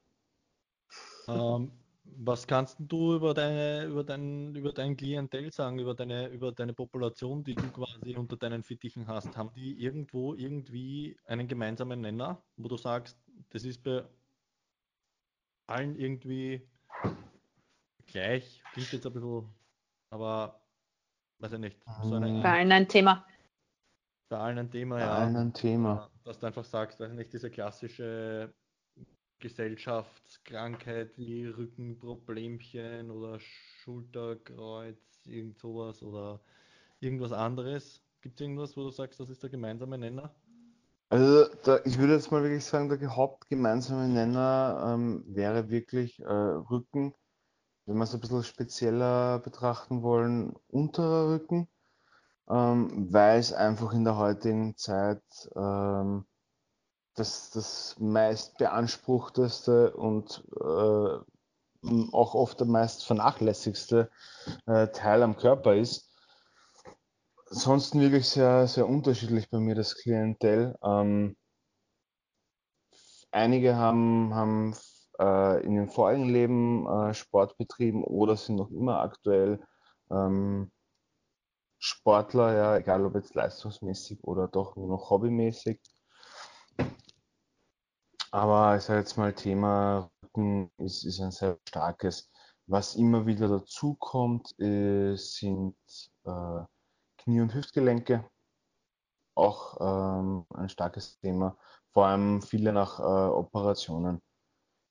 Ähm, was kannst du über deine, über dein, über dein Klientel sagen, über deine, über deine Population, die du quasi unter deinen Fittichen hast? Haben die irgendwo irgendwie einen gemeinsamen Nenner, wo du sagst, das ist bei allen irgendwie gleich? Klingt jetzt ein bisschen, aber weiß ich nicht. So eine, bei allen ein Thema. Bei allen ein Thema, ja. Bei allen ein Thema. Dass du einfach sagst, weiß nicht, diese klassische Gesellschaftskrankheit wie Rückenproblemchen oder Schulterkreuz, irgend sowas oder irgendwas anderes? Gibt es irgendwas, wo du sagst, das ist der gemeinsame Nenner? Also da, ich würde jetzt mal wirklich sagen, der hauptgemeinsame Nenner ähm, wäre wirklich äh, Rücken. Wenn wir es ein bisschen spezieller betrachten wollen, unterer Rücken, ähm, weil es einfach in der heutigen Zeit ähm, das, das meist beanspruchteste und äh, auch oft der meist vernachlässigste äh, Teil am Körper ist. Ansonsten wirklich sehr, sehr unterschiedlich bei mir das Klientel. Ähm, einige haben, haben äh, in ihrem vorigen Leben äh, Sport betrieben oder sind noch immer aktuell ähm, Sportler, ja, egal ob jetzt leistungsmäßig oder doch nur noch hobbymäßig. Aber ich sage jetzt mal, Thema Rücken ist, ist ein sehr starkes. Was immer wieder dazu kommt, äh, sind äh, Knie- und Hüftgelenke. Auch ähm, ein starkes Thema. Vor allem viele nach äh, Operationen.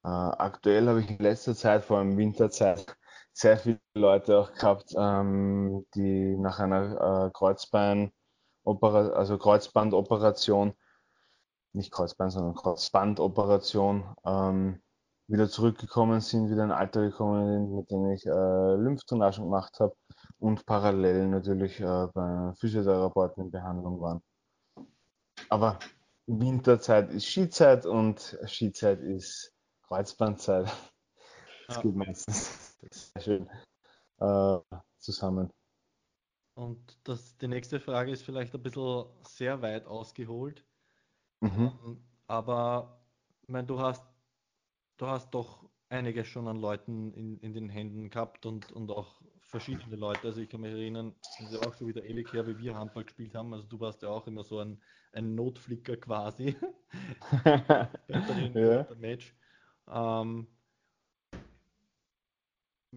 Äh, aktuell habe ich in letzter Zeit, vor allem Winterzeit, sehr viele Leute auch gehabt, ähm, die nach einer äh, Kreuzbein, also Kreuzbandoperation nicht Kreuzbein, sondern Kreuzbandoperation ähm, wieder zurückgekommen sind, wieder in ein Alter gekommen sind, mit denen ich äh, Lymphdrainagen gemacht habe und parallel natürlich äh, bei Physiotherapeuten in Behandlung waren. Aber Winterzeit ist Skizeit und Skizeit ist Kreuzbandzeit. Das ja. geht meistens sehr schön äh, zusammen. Und das, die nächste Frage ist vielleicht ein bisschen sehr weit ausgeholt. Mhm. Ähm, aber ich meine, du hast, du hast doch einiges schon an Leuten in, in den Händen gehabt und, und auch verschiedene Leute. Also ich kann mich erinnern, das ist ja auch schon wieder ewig her, wie wir Handball gespielt haben. Also du warst ja auch immer so ein, ein Notflicker quasi. ja. Match. Ähm,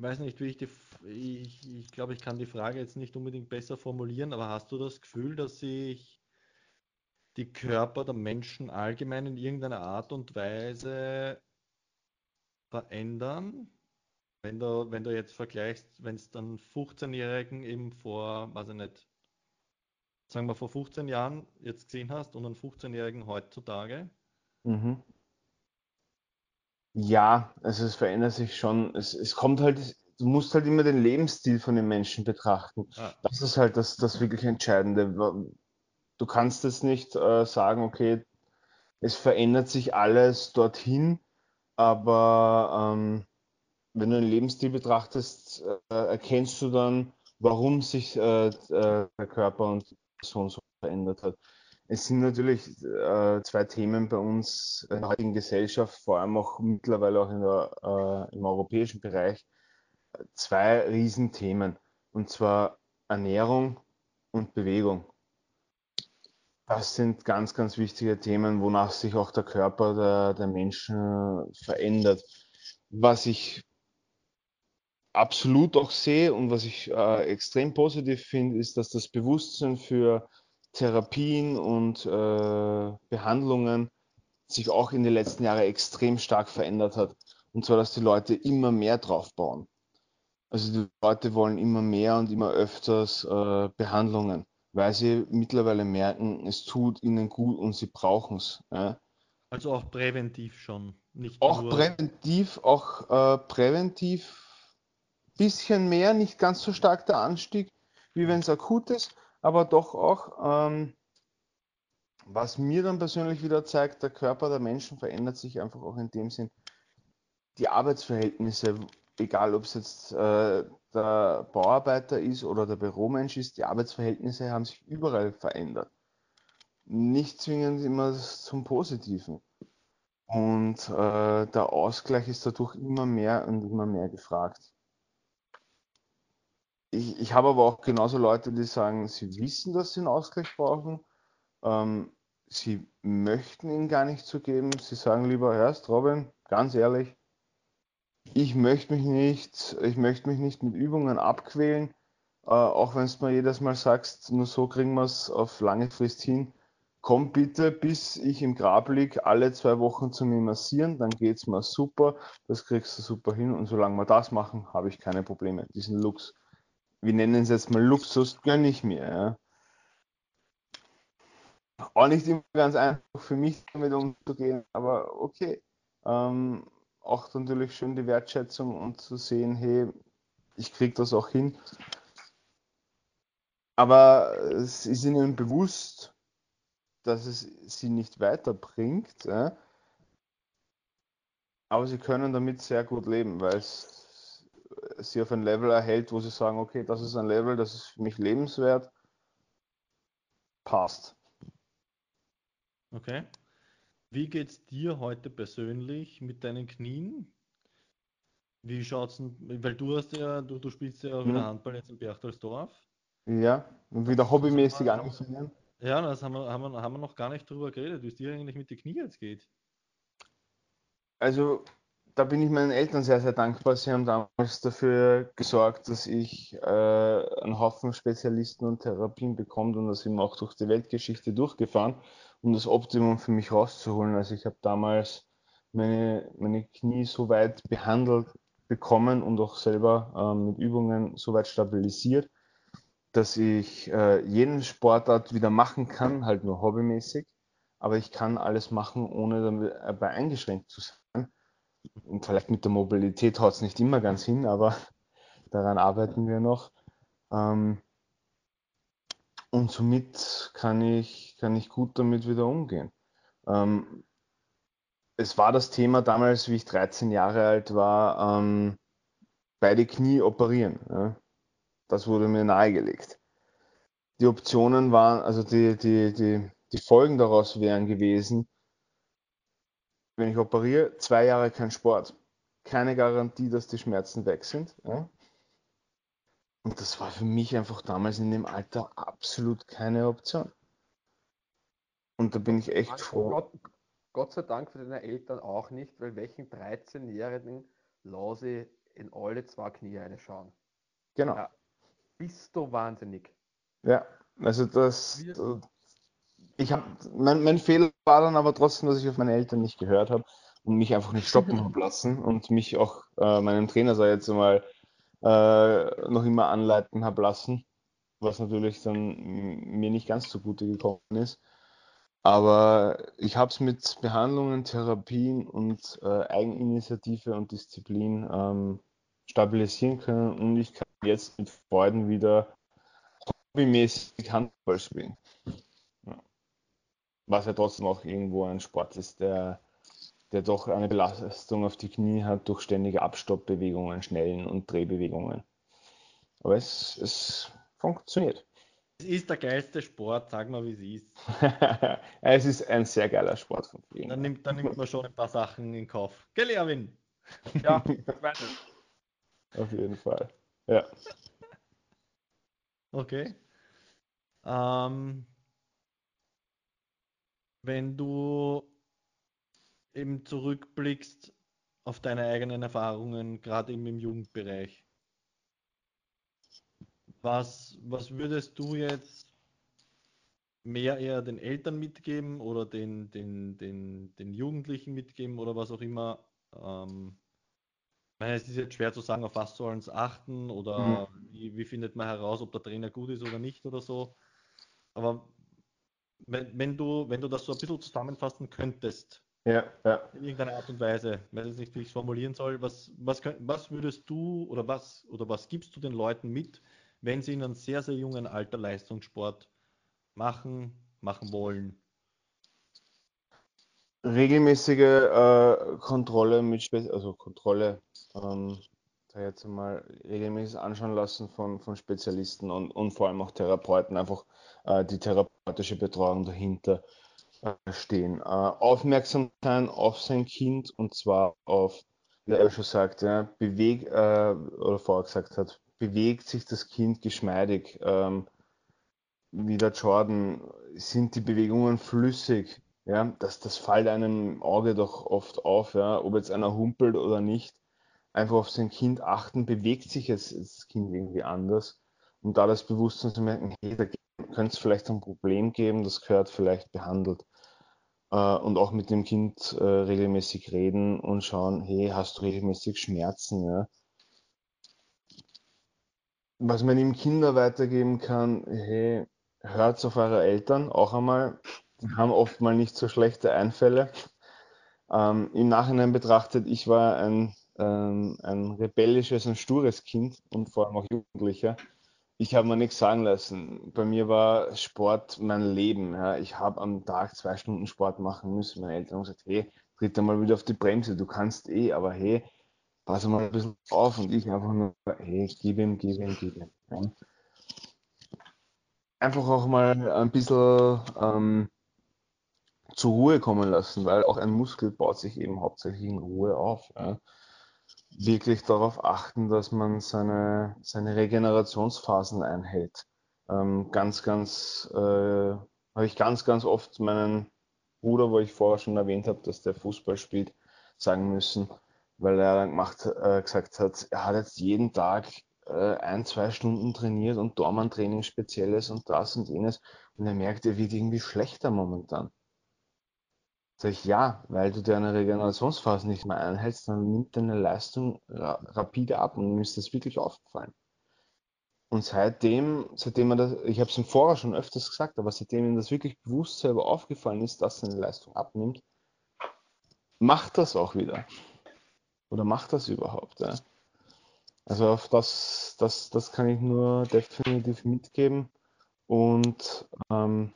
weiß nicht, wie ich die, ich, ich glaube, ich kann die Frage jetzt nicht unbedingt besser formulieren, aber hast du das Gefühl, dass sich die Körper der Menschen allgemein in irgendeiner Art und Weise verändern. wenn du, wenn du jetzt vergleichst, wenn es dann 15-Jährigen eben vor, weiß ich nicht, sagen wir vor 15 Jahren jetzt gesehen hast und einen 15-Jährigen heutzutage? Mhm. Ja, also es verändert sich schon. Es, es kommt halt, du musst halt immer den Lebensstil von den Menschen betrachten. Ah. Das ist halt das, das wirklich Entscheidende. Du kannst jetzt nicht äh, sagen, okay, es verändert sich alles dorthin, aber ähm, wenn du den Lebensstil betrachtest, äh, erkennst du dann, warum sich äh, äh der Körper und die Person so verändert hat. Es sind natürlich äh, zwei Themen bei uns in der heutigen Gesellschaft, vor allem auch mittlerweile auch der, äh, im europäischen Bereich, zwei Riesenthemen. Und zwar Ernährung und Bewegung. Das sind ganz, ganz wichtige Themen, wonach sich auch der Körper der, der Menschen verändert. Was ich absolut auch sehe und was ich äh, extrem positiv finde, ist, dass das Bewusstsein für Therapien und äh, Behandlungen sich auch in den letzten Jahren extrem stark verändert hat. Und zwar, dass die Leute immer mehr drauf bauen. Also die Leute wollen immer mehr und immer öfters äh, Behandlungen, weil sie mittlerweile merken, es tut ihnen gut und sie brauchen es. Ja. Also auch präventiv schon. Nicht auch nur... präventiv, auch äh, präventiv bisschen mehr, nicht ganz so stark der Anstieg, wie wenn es akut ist, aber doch auch, ähm, was mir dann persönlich wieder zeigt, der Körper der Menschen verändert sich einfach auch in dem Sinn, die Arbeitsverhältnisse, egal ob es jetzt äh, der Bauarbeiter ist oder der Büromensch ist, die Arbeitsverhältnisse haben sich überall verändert. Nicht zwingend immer zum Positiven. Und äh, der Ausgleich ist dadurch immer mehr und immer mehr gefragt ich, ich habe aber auch genauso Leute, die sagen, sie wissen, dass sie einen Ausgleich brauchen. Ähm, sie möchten ihn gar nicht zu geben. Sie sagen lieber, erst Robin, ganz ehrlich, ich möchte mich nicht, ich möchte mich nicht mit Übungen abquälen, äh, auch wenn es mir jedes Mal sagst, nur so kriegen wir es auf lange Frist hin. Komm bitte, bis ich im Grab liege, alle zwei Wochen zu mir massieren, dann geht es mir super, das kriegst du super hin und solange wir das machen, habe ich keine Probleme. Diesen Lux wir nennen es jetzt mal Luxus, gönne ich mir. Ja. Auch nicht immer ganz einfach für mich damit umzugehen, aber okay. Ähm, auch natürlich schön die Wertschätzung und zu sehen, hey, ich kriege das auch hin. Aber es ist ihnen bewusst, dass es sie nicht weiterbringt. Ja? Aber sie können damit sehr gut leben, weil es sie auf ein Level erhält, wo sie sagen, okay, das ist ein Level, das ist für mich lebenswert, passt. Okay. Wie geht es dir heute persönlich mit deinen Knien? Wie schaut's denn, weil du hast ja, du, du spielst ja wieder hm. Handball jetzt in Berchtesdorf. Ja, und wieder hobbymäßig angefangen. Ja, das haben wir, haben, wir, haben wir noch gar nicht drüber geredet, wie es dir eigentlich mit den Knie jetzt geht. Also da bin ich meinen Eltern sehr, sehr dankbar. Sie haben damals dafür gesorgt, dass ich äh, einen Haufen Spezialisten und Therapien bekomme und das sind auch durch die Weltgeschichte durchgefahren, um das Optimum für mich rauszuholen. Also ich habe damals meine, meine Knie so weit behandelt bekommen und auch selber äh, mit Übungen so weit stabilisiert, dass ich äh, jeden Sportart wieder machen kann, halt nur hobbymäßig, aber ich kann alles machen, ohne dabei eingeschränkt zu sein und vielleicht mit der Mobilität haut es nicht immer ganz hin, aber daran arbeiten wir noch. Ähm, und somit kann ich, kann ich gut damit wieder umgehen. Ähm, es war das Thema damals, wie ich 13 Jahre alt war, ähm, beide Knie operieren. Ja. Das wurde mir nahegelegt. Die Optionen waren, also die, die, die, die Folgen daraus wären gewesen, wenn ich operiere, zwei Jahre kein Sport. Keine Garantie, dass die Schmerzen weg sind. Ja? Und das war für mich einfach damals in dem Alter absolut keine Option. Und da bin ich echt froh. Gott, Gott sei Dank für deine Eltern auch nicht, weil welchen 13-Jährigen lasse in alle zwei Knie reinschauen. Genau. Ja, bist du wahnsinnig. Ja, also das, ich habe, mein, mein, Fehler war dann aber trotzdem, dass ich auf meine Eltern nicht gehört habe und mich einfach nicht stoppen habe lassen und mich auch äh, meinem Trainer, ich jetzt mal, äh, noch immer anleiten habe lassen, was natürlich dann mir nicht ganz zugute gekommen ist. Aber ich habe es mit Behandlungen, Therapien und äh, Eigeninitiative und Disziplin ähm, stabilisieren können und ich kann jetzt mit Freuden wieder hobbymäßig Handball spielen. Was ja trotzdem auch irgendwo ein Sport ist, der, der doch eine Belastung auf die Knie hat durch ständige Abstoppbewegungen, Schnellen und Drehbewegungen. Aber es, es funktioniert. Es ist der geilste Sport, sag mal, wie es ist. es ist ein sehr geiler Sport von vielen. Dann nimmt, dann nimmt man schon ein paar Sachen in Kauf. Gell, Erwin? Ja, weiter. Auf jeden Fall. Ja. Okay. Ähm, wenn du eben zurückblickst auf deine eigenen Erfahrungen, gerade eben im Jugendbereich, was, was würdest du jetzt mehr eher den Eltern mitgeben oder den, den, den, den Jugendlichen mitgeben oder was auch immer? Ähm, ich meine, es ist jetzt schwer zu sagen, auf was sollen sie achten oder mhm. wie, wie, findet man heraus, ob der Trainer gut ist oder nicht oder so. Aber wenn, wenn, du, wenn du das so ein bisschen zusammenfassen könntest, ja, ja. in irgendeiner Art und Weise, ich weiß nicht, wie ich es formulieren soll, was, was, was würdest du oder was, oder was gibst du den Leuten mit, wenn sie in einem sehr, sehr jungen Alter Leistungssport machen, machen wollen? Regelmäßige äh, Kontrolle mit Spe also Kontrolle, ähm, da jetzt mal regelmäßig anschauen lassen von, von Spezialisten und, und vor allem auch Therapeuten, einfach äh, die therapeutische Betreuung dahinter äh, stehen. Äh, aufmerksam sein auf sein Kind und zwar auf, wie er schon sagt, ja, beweg, äh, oder vorher gesagt hat, bewegt sich das Kind geschmeidig. Ähm, wie der Jordan, sind die Bewegungen flüssig? Ja, das, das fällt einem Auge doch oft auf, ja, ob jetzt einer humpelt oder nicht. Einfach auf sein Kind achten, bewegt sich jetzt das Kind irgendwie anders. Und da das Bewusstsein zu merken, hey, da könnte es vielleicht ein Problem geben, das gehört vielleicht behandelt. Äh, und auch mit dem Kind äh, regelmäßig reden und schauen, hey, hast du regelmäßig Schmerzen? Ja? was man dem Kinder weitergeben kann, hey, hört auf eure Eltern auch einmal. Die haben oft mal nicht so schlechte Einfälle. Ähm, Im Nachhinein betrachtet, ich war ein, ähm, ein rebellisches und stures Kind und vor allem auch Jugendlicher. Ich habe mir nichts sagen lassen. Bei mir war Sport mein Leben. Ja. Ich habe am Tag zwei Stunden Sport machen müssen. Meine Eltern haben gesagt, hey, tritt einmal wieder auf die Bremse, du kannst eh, aber hey, pass mal ein bisschen auf und ich einfach nur, hey, gib ihm, gib ihm, gib ihm. Ja. Einfach auch mal ein bisschen ähm, zur Ruhe kommen lassen, weil auch ein Muskel baut sich eben hauptsächlich in Ruhe auf. Ja. Wirklich darauf achten, dass man seine, seine Regenerationsphasen einhält. Ähm, ganz, ganz, äh, habe ich ganz, ganz oft meinen Bruder, wo ich vorher schon erwähnt habe, dass der Fußball spielt, sagen müssen, weil er dann gemacht, äh, gesagt hat, er hat jetzt jeden Tag äh, ein, zwei Stunden trainiert und Dormantraining spezielles und das und jenes und er merkt, er wird irgendwie schlechter momentan. Sag ich, ja, weil du deine Regenerationsphase nicht mehr einhältst, dann nimmt deine Leistung ra rapide ab und mir ist das wirklich aufgefallen. Und seitdem, seitdem er das, ich habe es ihm vorher schon öfters gesagt, aber seitdem ihm das wirklich bewusst selber aufgefallen ist, dass seine Leistung abnimmt, macht das auch wieder. Oder macht das überhaupt? Ja? Also auf das, das, das kann ich nur definitiv mitgeben. Und ähm,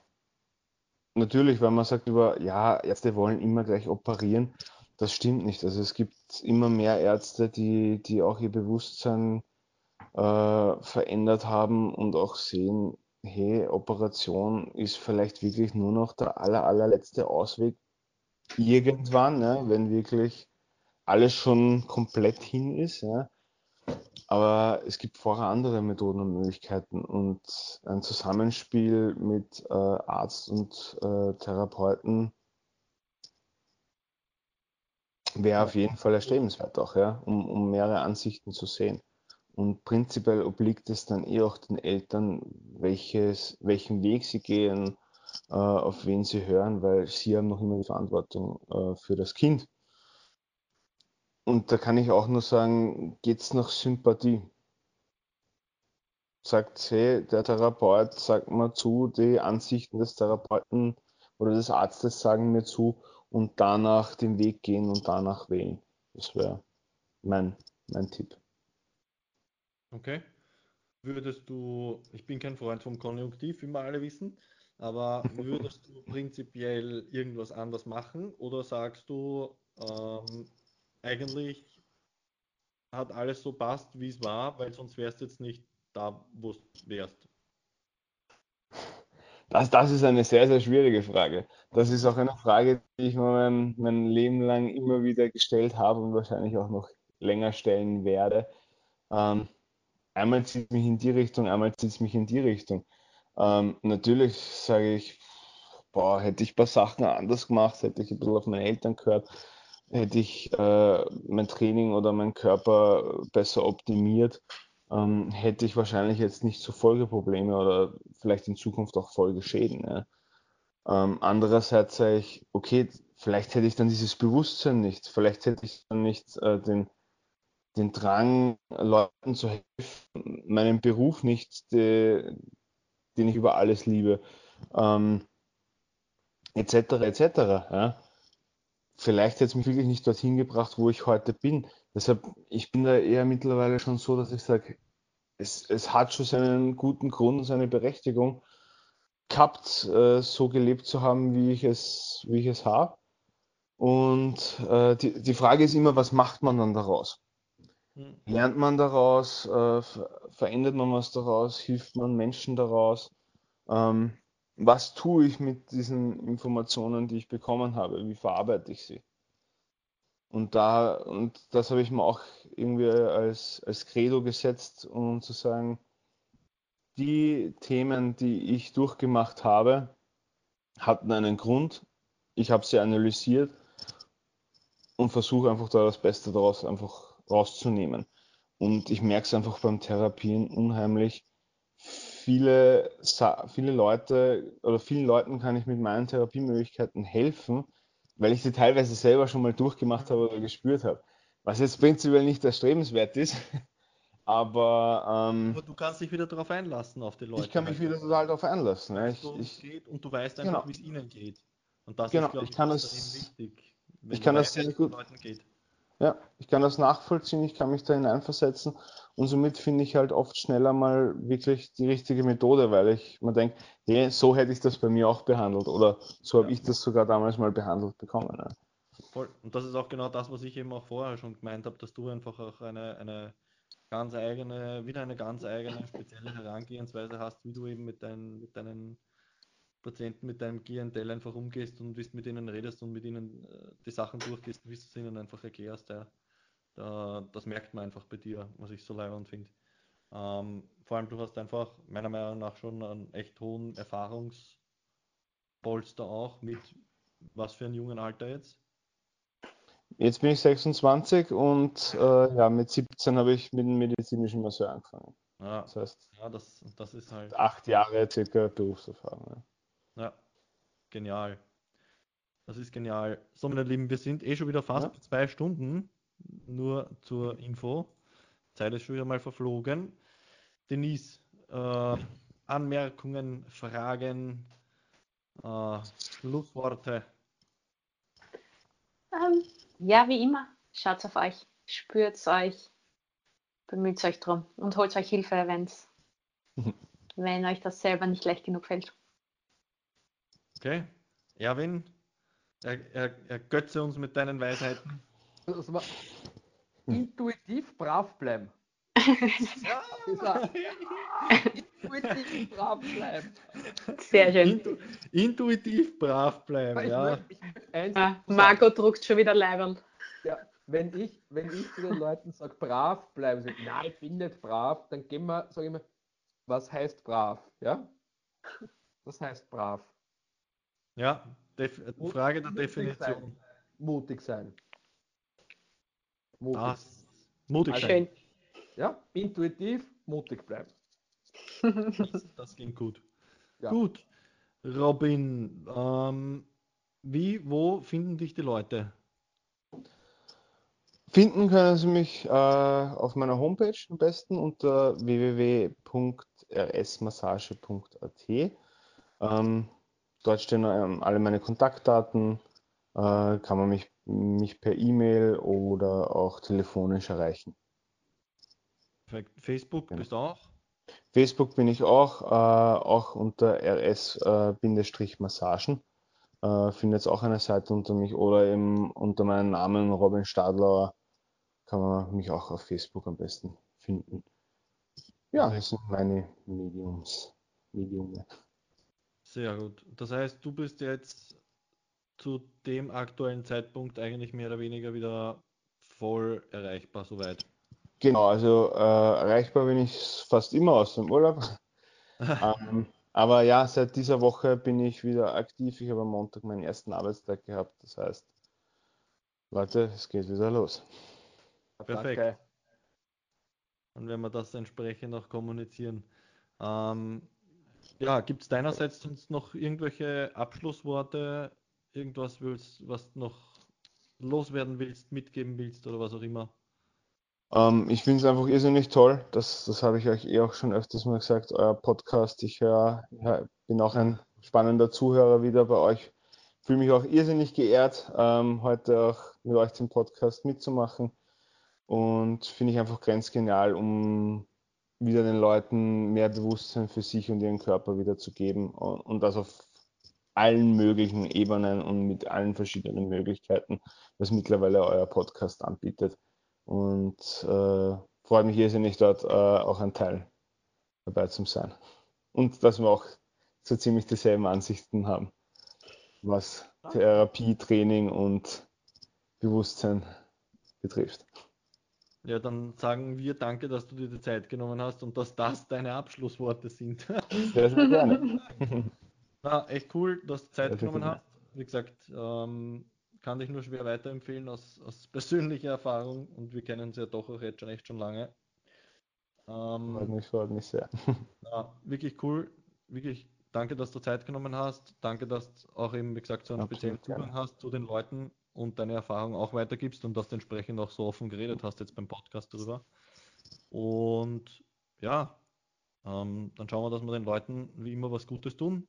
natürlich, wenn man sagt über, ja, Ärzte wollen immer gleich operieren, das stimmt nicht. Also es gibt immer mehr Ärzte, die, die auch ihr Bewusstsein äh, verändert haben und auch sehen, hey, Operation ist vielleicht wirklich nur noch der aller, allerletzte Ausweg irgendwann, ne, wenn wirklich alles schon komplett hin ist. Ja. Aber es gibt vorher andere Methoden und Möglichkeiten und ein Zusammenspiel mit äh, Arzt und äh, Therapeuten wäre auf jeden Fall erstrebenswert auch, ja, um, um mehrere Ansichten zu sehen. Und prinzipiell obliegt es dann eh auch den Eltern, welches, welchen Weg sie gehen, äh, auf wen sie hören, weil sie haben noch immer die Verantwortung äh, für das Kind. Und da kann ich auch nur sagen, geht es nach Sympathie? Sagt, hey, der Therapeut sagt mir zu, die Ansichten des Therapeuten oder des Arztes sagen mir zu und danach den Weg gehen und danach wählen. Das wäre mein, mein Tipp. Okay. Würdest du, ich bin kein Freund vom Konjunktiv, wie wir alle wissen, aber würdest du prinzipiell irgendwas anders machen oder sagst du, ähm, eigentlich hat alles so passt, wie es war, weil sonst wärst du jetzt nicht da, wo du wärst? Das, das ist eine sehr, sehr schwierige Frage. Das ist auch eine Frage, die ich mein, mein Leben lang immer wieder gestellt habe und wahrscheinlich auch noch länger stellen werde. Ähm, einmal zieht es mich in die Richtung, einmal zieht es mich in die Richtung. Ähm, natürlich sage ich, boah, hätte ich ein paar Sachen anders gemacht, hätte ich ein bisschen auf meine Eltern gehört, hätte ich äh, mein Training oder meinen Körper besser optimiert, ähm, hätte ich wahrscheinlich jetzt nicht so Folgeprobleme oder vielleicht in Zukunft auch Folgeschäden. Ja. Ähm, andererseits sage ich, okay, vielleicht hätte ich dann dieses Bewusstsein nicht, vielleicht hätte ich dann nicht äh, den, den Drang, Leuten zu helfen, meinen Beruf nicht, die, den ich über alles liebe, ähm, etc. etc. Ja vielleicht hätte es mich wirklich nicht dorthin gebracht, wo ich heute bin. Deshalb, ich bin da eher mittlerweile schon so, dass ich sage, es, es hat schon seinen guten Grund und seine Berechtigung gehabt, äh, so gelebt zu haben, wie ich es, wie ich es habe. Und äh, die, die Frage ist immer, was macht man dann daraus? Hm. Lernt man daraus? Äh, verändert man was daraus? Hilft man Menschen daraus? Ähm, was tue ich mit diesen Informationen, die ich bekommen habe? Wie verarbeite ich sie? Und da, und das habe ich mir auch irgendwie als, als Credo gesetzt, um zu sagen, die Themen, die ich durchgemacht habe, hatten einen Grund. Ich habe sie analysiert und versuche einfach da das Beste daraus einfach rauszunehmen. Und ich merke es einfach beim Therapieren unheimlich, viele, viele Leute oder vielen Leuten kann ich mit meinen Therapiemöglichkeiten helfen, weil ich sie teilweise selber schon mal durchgemacht habe oder gespürt habe. Was jetzt prinzipiell nicht erstrebenswert ist, aber, ähm, aber du kannst dich wieder darauf einlassen auf die Leute. Ich kann mich wieder total darauf einlassen. Ne? Ich, ich, und du weißt einfach, genau. wie es ihnen geht. Und das genau. ist, glaube ich, kann das, wichtig. ich kann das sehr gut. Ja, ich kann das nachvollziehen, ich kann mich da hineinversetzen und somit finde ich halt oft schneller mal wirklich die richtige Methode, weil ich mir denke, hey, so hätte ich das bei mir auch behandelt oder so habe ich das sogar damals mal behandelt bekommen. Ja. Voll. Und das ist auch genau das, was ich eben auch vorher schon gemeint habe, dass du einfach auch eine, eine ganz eigene, wieder eine ganz eigene spezielle Herangehensweise hast, wie du eben mit, dein, mit deinen Patienten, mit deinem Klientel einfach umgehst und wie du mit ihnen redest und mit ihnen äh, die Sachen durchgehst, wie du es ihnen einfach erklärst. Ja. Da, das merkt man einfach bei dir, was ich so leibend finde. Ähm, vor allem, du hast einfach meiner Meinung nach schon einen echt hohen Erfahrungspolster auch mit was für ein jungen Alter jetzt? Jetzt bin ich 26 und äh, ja, mit 17 habe ich mit dem medizinischen Masseur angefangen. Ja, das heißt, ja, das, das ist halt. Acht Jahre circa Berufserfahrung. Ja. Ja, genial. Das ist genial. So, meine Lieben, wir sind eh schon wieder fast ja. zwei Stunden. Nur zur Info. Zeit ist schon wieder mal verflogen. Denise, äh, Anmerkungen, Fragen, äh, Schlussworte. Ähm, ja, wie immer. Schaut auf euch, spürt euch, bemüht euch drum und holt euch Hilfe, wenn's, wenn euch das selber nicht leicht genug fällt. Okay. Erwin, er, er, ergötze uns mit deinen Weisheiten. Also, intuitiv brav bleiben. ja, intuitiv brav bleiben. Sehr schön. Intu intuitiv brav bleiben, ich ja. Möchte, ich ah, Marco druckt schon wieder Leibern. Ja, wenn ich, wenn ich zu den Leuten sage, brav bleiben, sage, nein, ich bin nicht brav, dann gehen wir, sage ich mal, was heißt brav? Ja? Was heißt brav? Ja, Def Frage der Definition. Sein. Mutig sein. Mutig. Das, mutig also, sein. Ja, intuitiv mutig bleiben. das, das ging gut. Ja. Gut. Robin, ähm, wie, wo finden dich die Leute? Finden können Sie mich äh, auf meiner Homepage am besten unter www.rsmassage.at. Ähm, dort stehen ähm, alle meine Kontaktdaten. Äh, kann man mich, mich per E-Mail oder auch telefonisch erreichen. Perfekt. Facebook genau. bist du auch? Facebook bin ich auch, äh, auch unter rs-massagen. Äh, findet auch eine Seite unter mich oder eben unter meinem Namen Robin Stadlauer kann man mich auch auf Facebook am besten finden. Ja, das sind meine Mediums. Mediume. Sehr gut. Das heißt, du bist jetzt zu dem aktuellen Zeitpunkt eigentlich mehr oder weniger wieder voll erreichbar soweit. Genau, also äh, erreichbar bin ich fast immer aus dem Urlaub. ähm, aber ja, seit dieser Woche bin ich wieder aktiv. Ich habe am Montag meinen ersten Arbeitstag gehabt. Das heißt, Leute, es geht wieder los. Perfekt. Danke. Dann werden wir das entsprechend auch kommunizieren. Ähm, ja, gibt es deinerseits sonst noch irgendwelche Abschlussworte, irgendwas willst, was noch loswerden willst, mitgeben willst oder was auch immer? Ähm, ich finde es einfach irrsinnig toll. Das, das habe ich euch eh auch schon öfters mal gesagt, euer Podcast. Ich hör, bin auch ein spannender Zuhörer wieder bei euch. Fühle mich auch irrsinnig geehrt, ähm, heute auch mit euch den Podcast mitzumachen. Und finde ich einfach grenzgenial, um wieder den Leuten mehr Bewusstsein für sich und ihren Körper wieder zu geben und, und das auf allen möglichen Ebenen und mit allen verschiedenen Möglichkeiten, was mittlerweile euer Podcast anbietet. Und äh, freut mich irrsinnig dort äh, auch ein Teil dabei zu sein. Und dass wir auch so ziemlich dieselben Ansichten haben, was Therapie, Training und Bewusstsein betrifft. Ja, dann sagen wir danke, dass du dir die Zeit genommen hast und dass das deine Abschlussworte sind. Sehr, sehr gerne. Na, echt cool, dass du Zeit genommen hast. Wie gesagt, ähm, kann ich nur schwer weiterempfehlen aus, aus persönlicher Erfahrung und wir kennen sie ja doch auch jetzt schon echt schon lange. Ähm, freut mich, freut mich sehr. Ja, wirklich cool. Wirklich danke, dass du Zeit genommen hast. Danke, dass du auch eben, wie gesagt, so einen Absolut speziellen Zugang gerne. hast zu den Leuten und deine Erfahrung auch weitergibst und dass du entsprechend auch so offen geredet hast jetzt beim Podcast darüber. Und ja, ähm, dann schauen wir, dass wir den Leuten wie immer was Gutes tun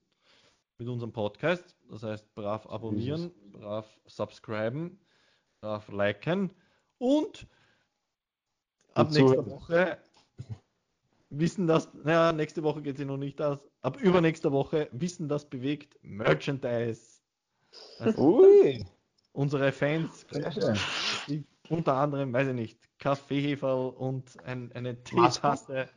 mit unserem Podcast. Das heißt, brav abonnieren, brav subscriben, brav liken und ab nächster Woche wissen das, naja, nächste Woche geht es noch nicht aus, ab übernächster Woche wissen das bewegt Merchandise. Also. Unsere Fans, unter anderem, weiß ich nicht, Kaffeeheferl und ein, eine Teetasse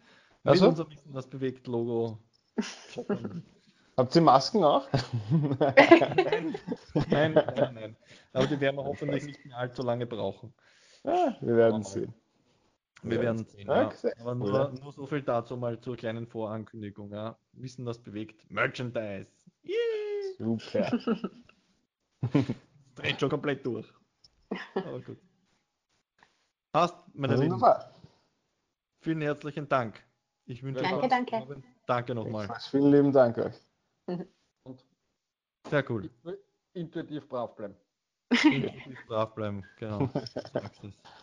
mit also? unserem Wissen das bewegt Logo. Habt ihr Masken auch? nein, nein, nein, nein. Aber die werden wir hoffentlich nicht mehr allzu lange brauchen. Ja, wir werden sehen. Wir werden sehen. Ja. Aber nur, nur, so viel dazu mal zur kleinen Vorankündigung. Ja. Wissen, das bewegt. Merchandise. Yeah. Super. Dreht schon komplett durch. Aber gut. Passt, meine Lieben. Vielen herzlichen Dank. Ich wünsche danke, euch danke. Danke nochmal. Vielen lieben Dank euch. Und Sehr cool. Intuitiv brav bleiben. Intuitiv brav bleiben, genau.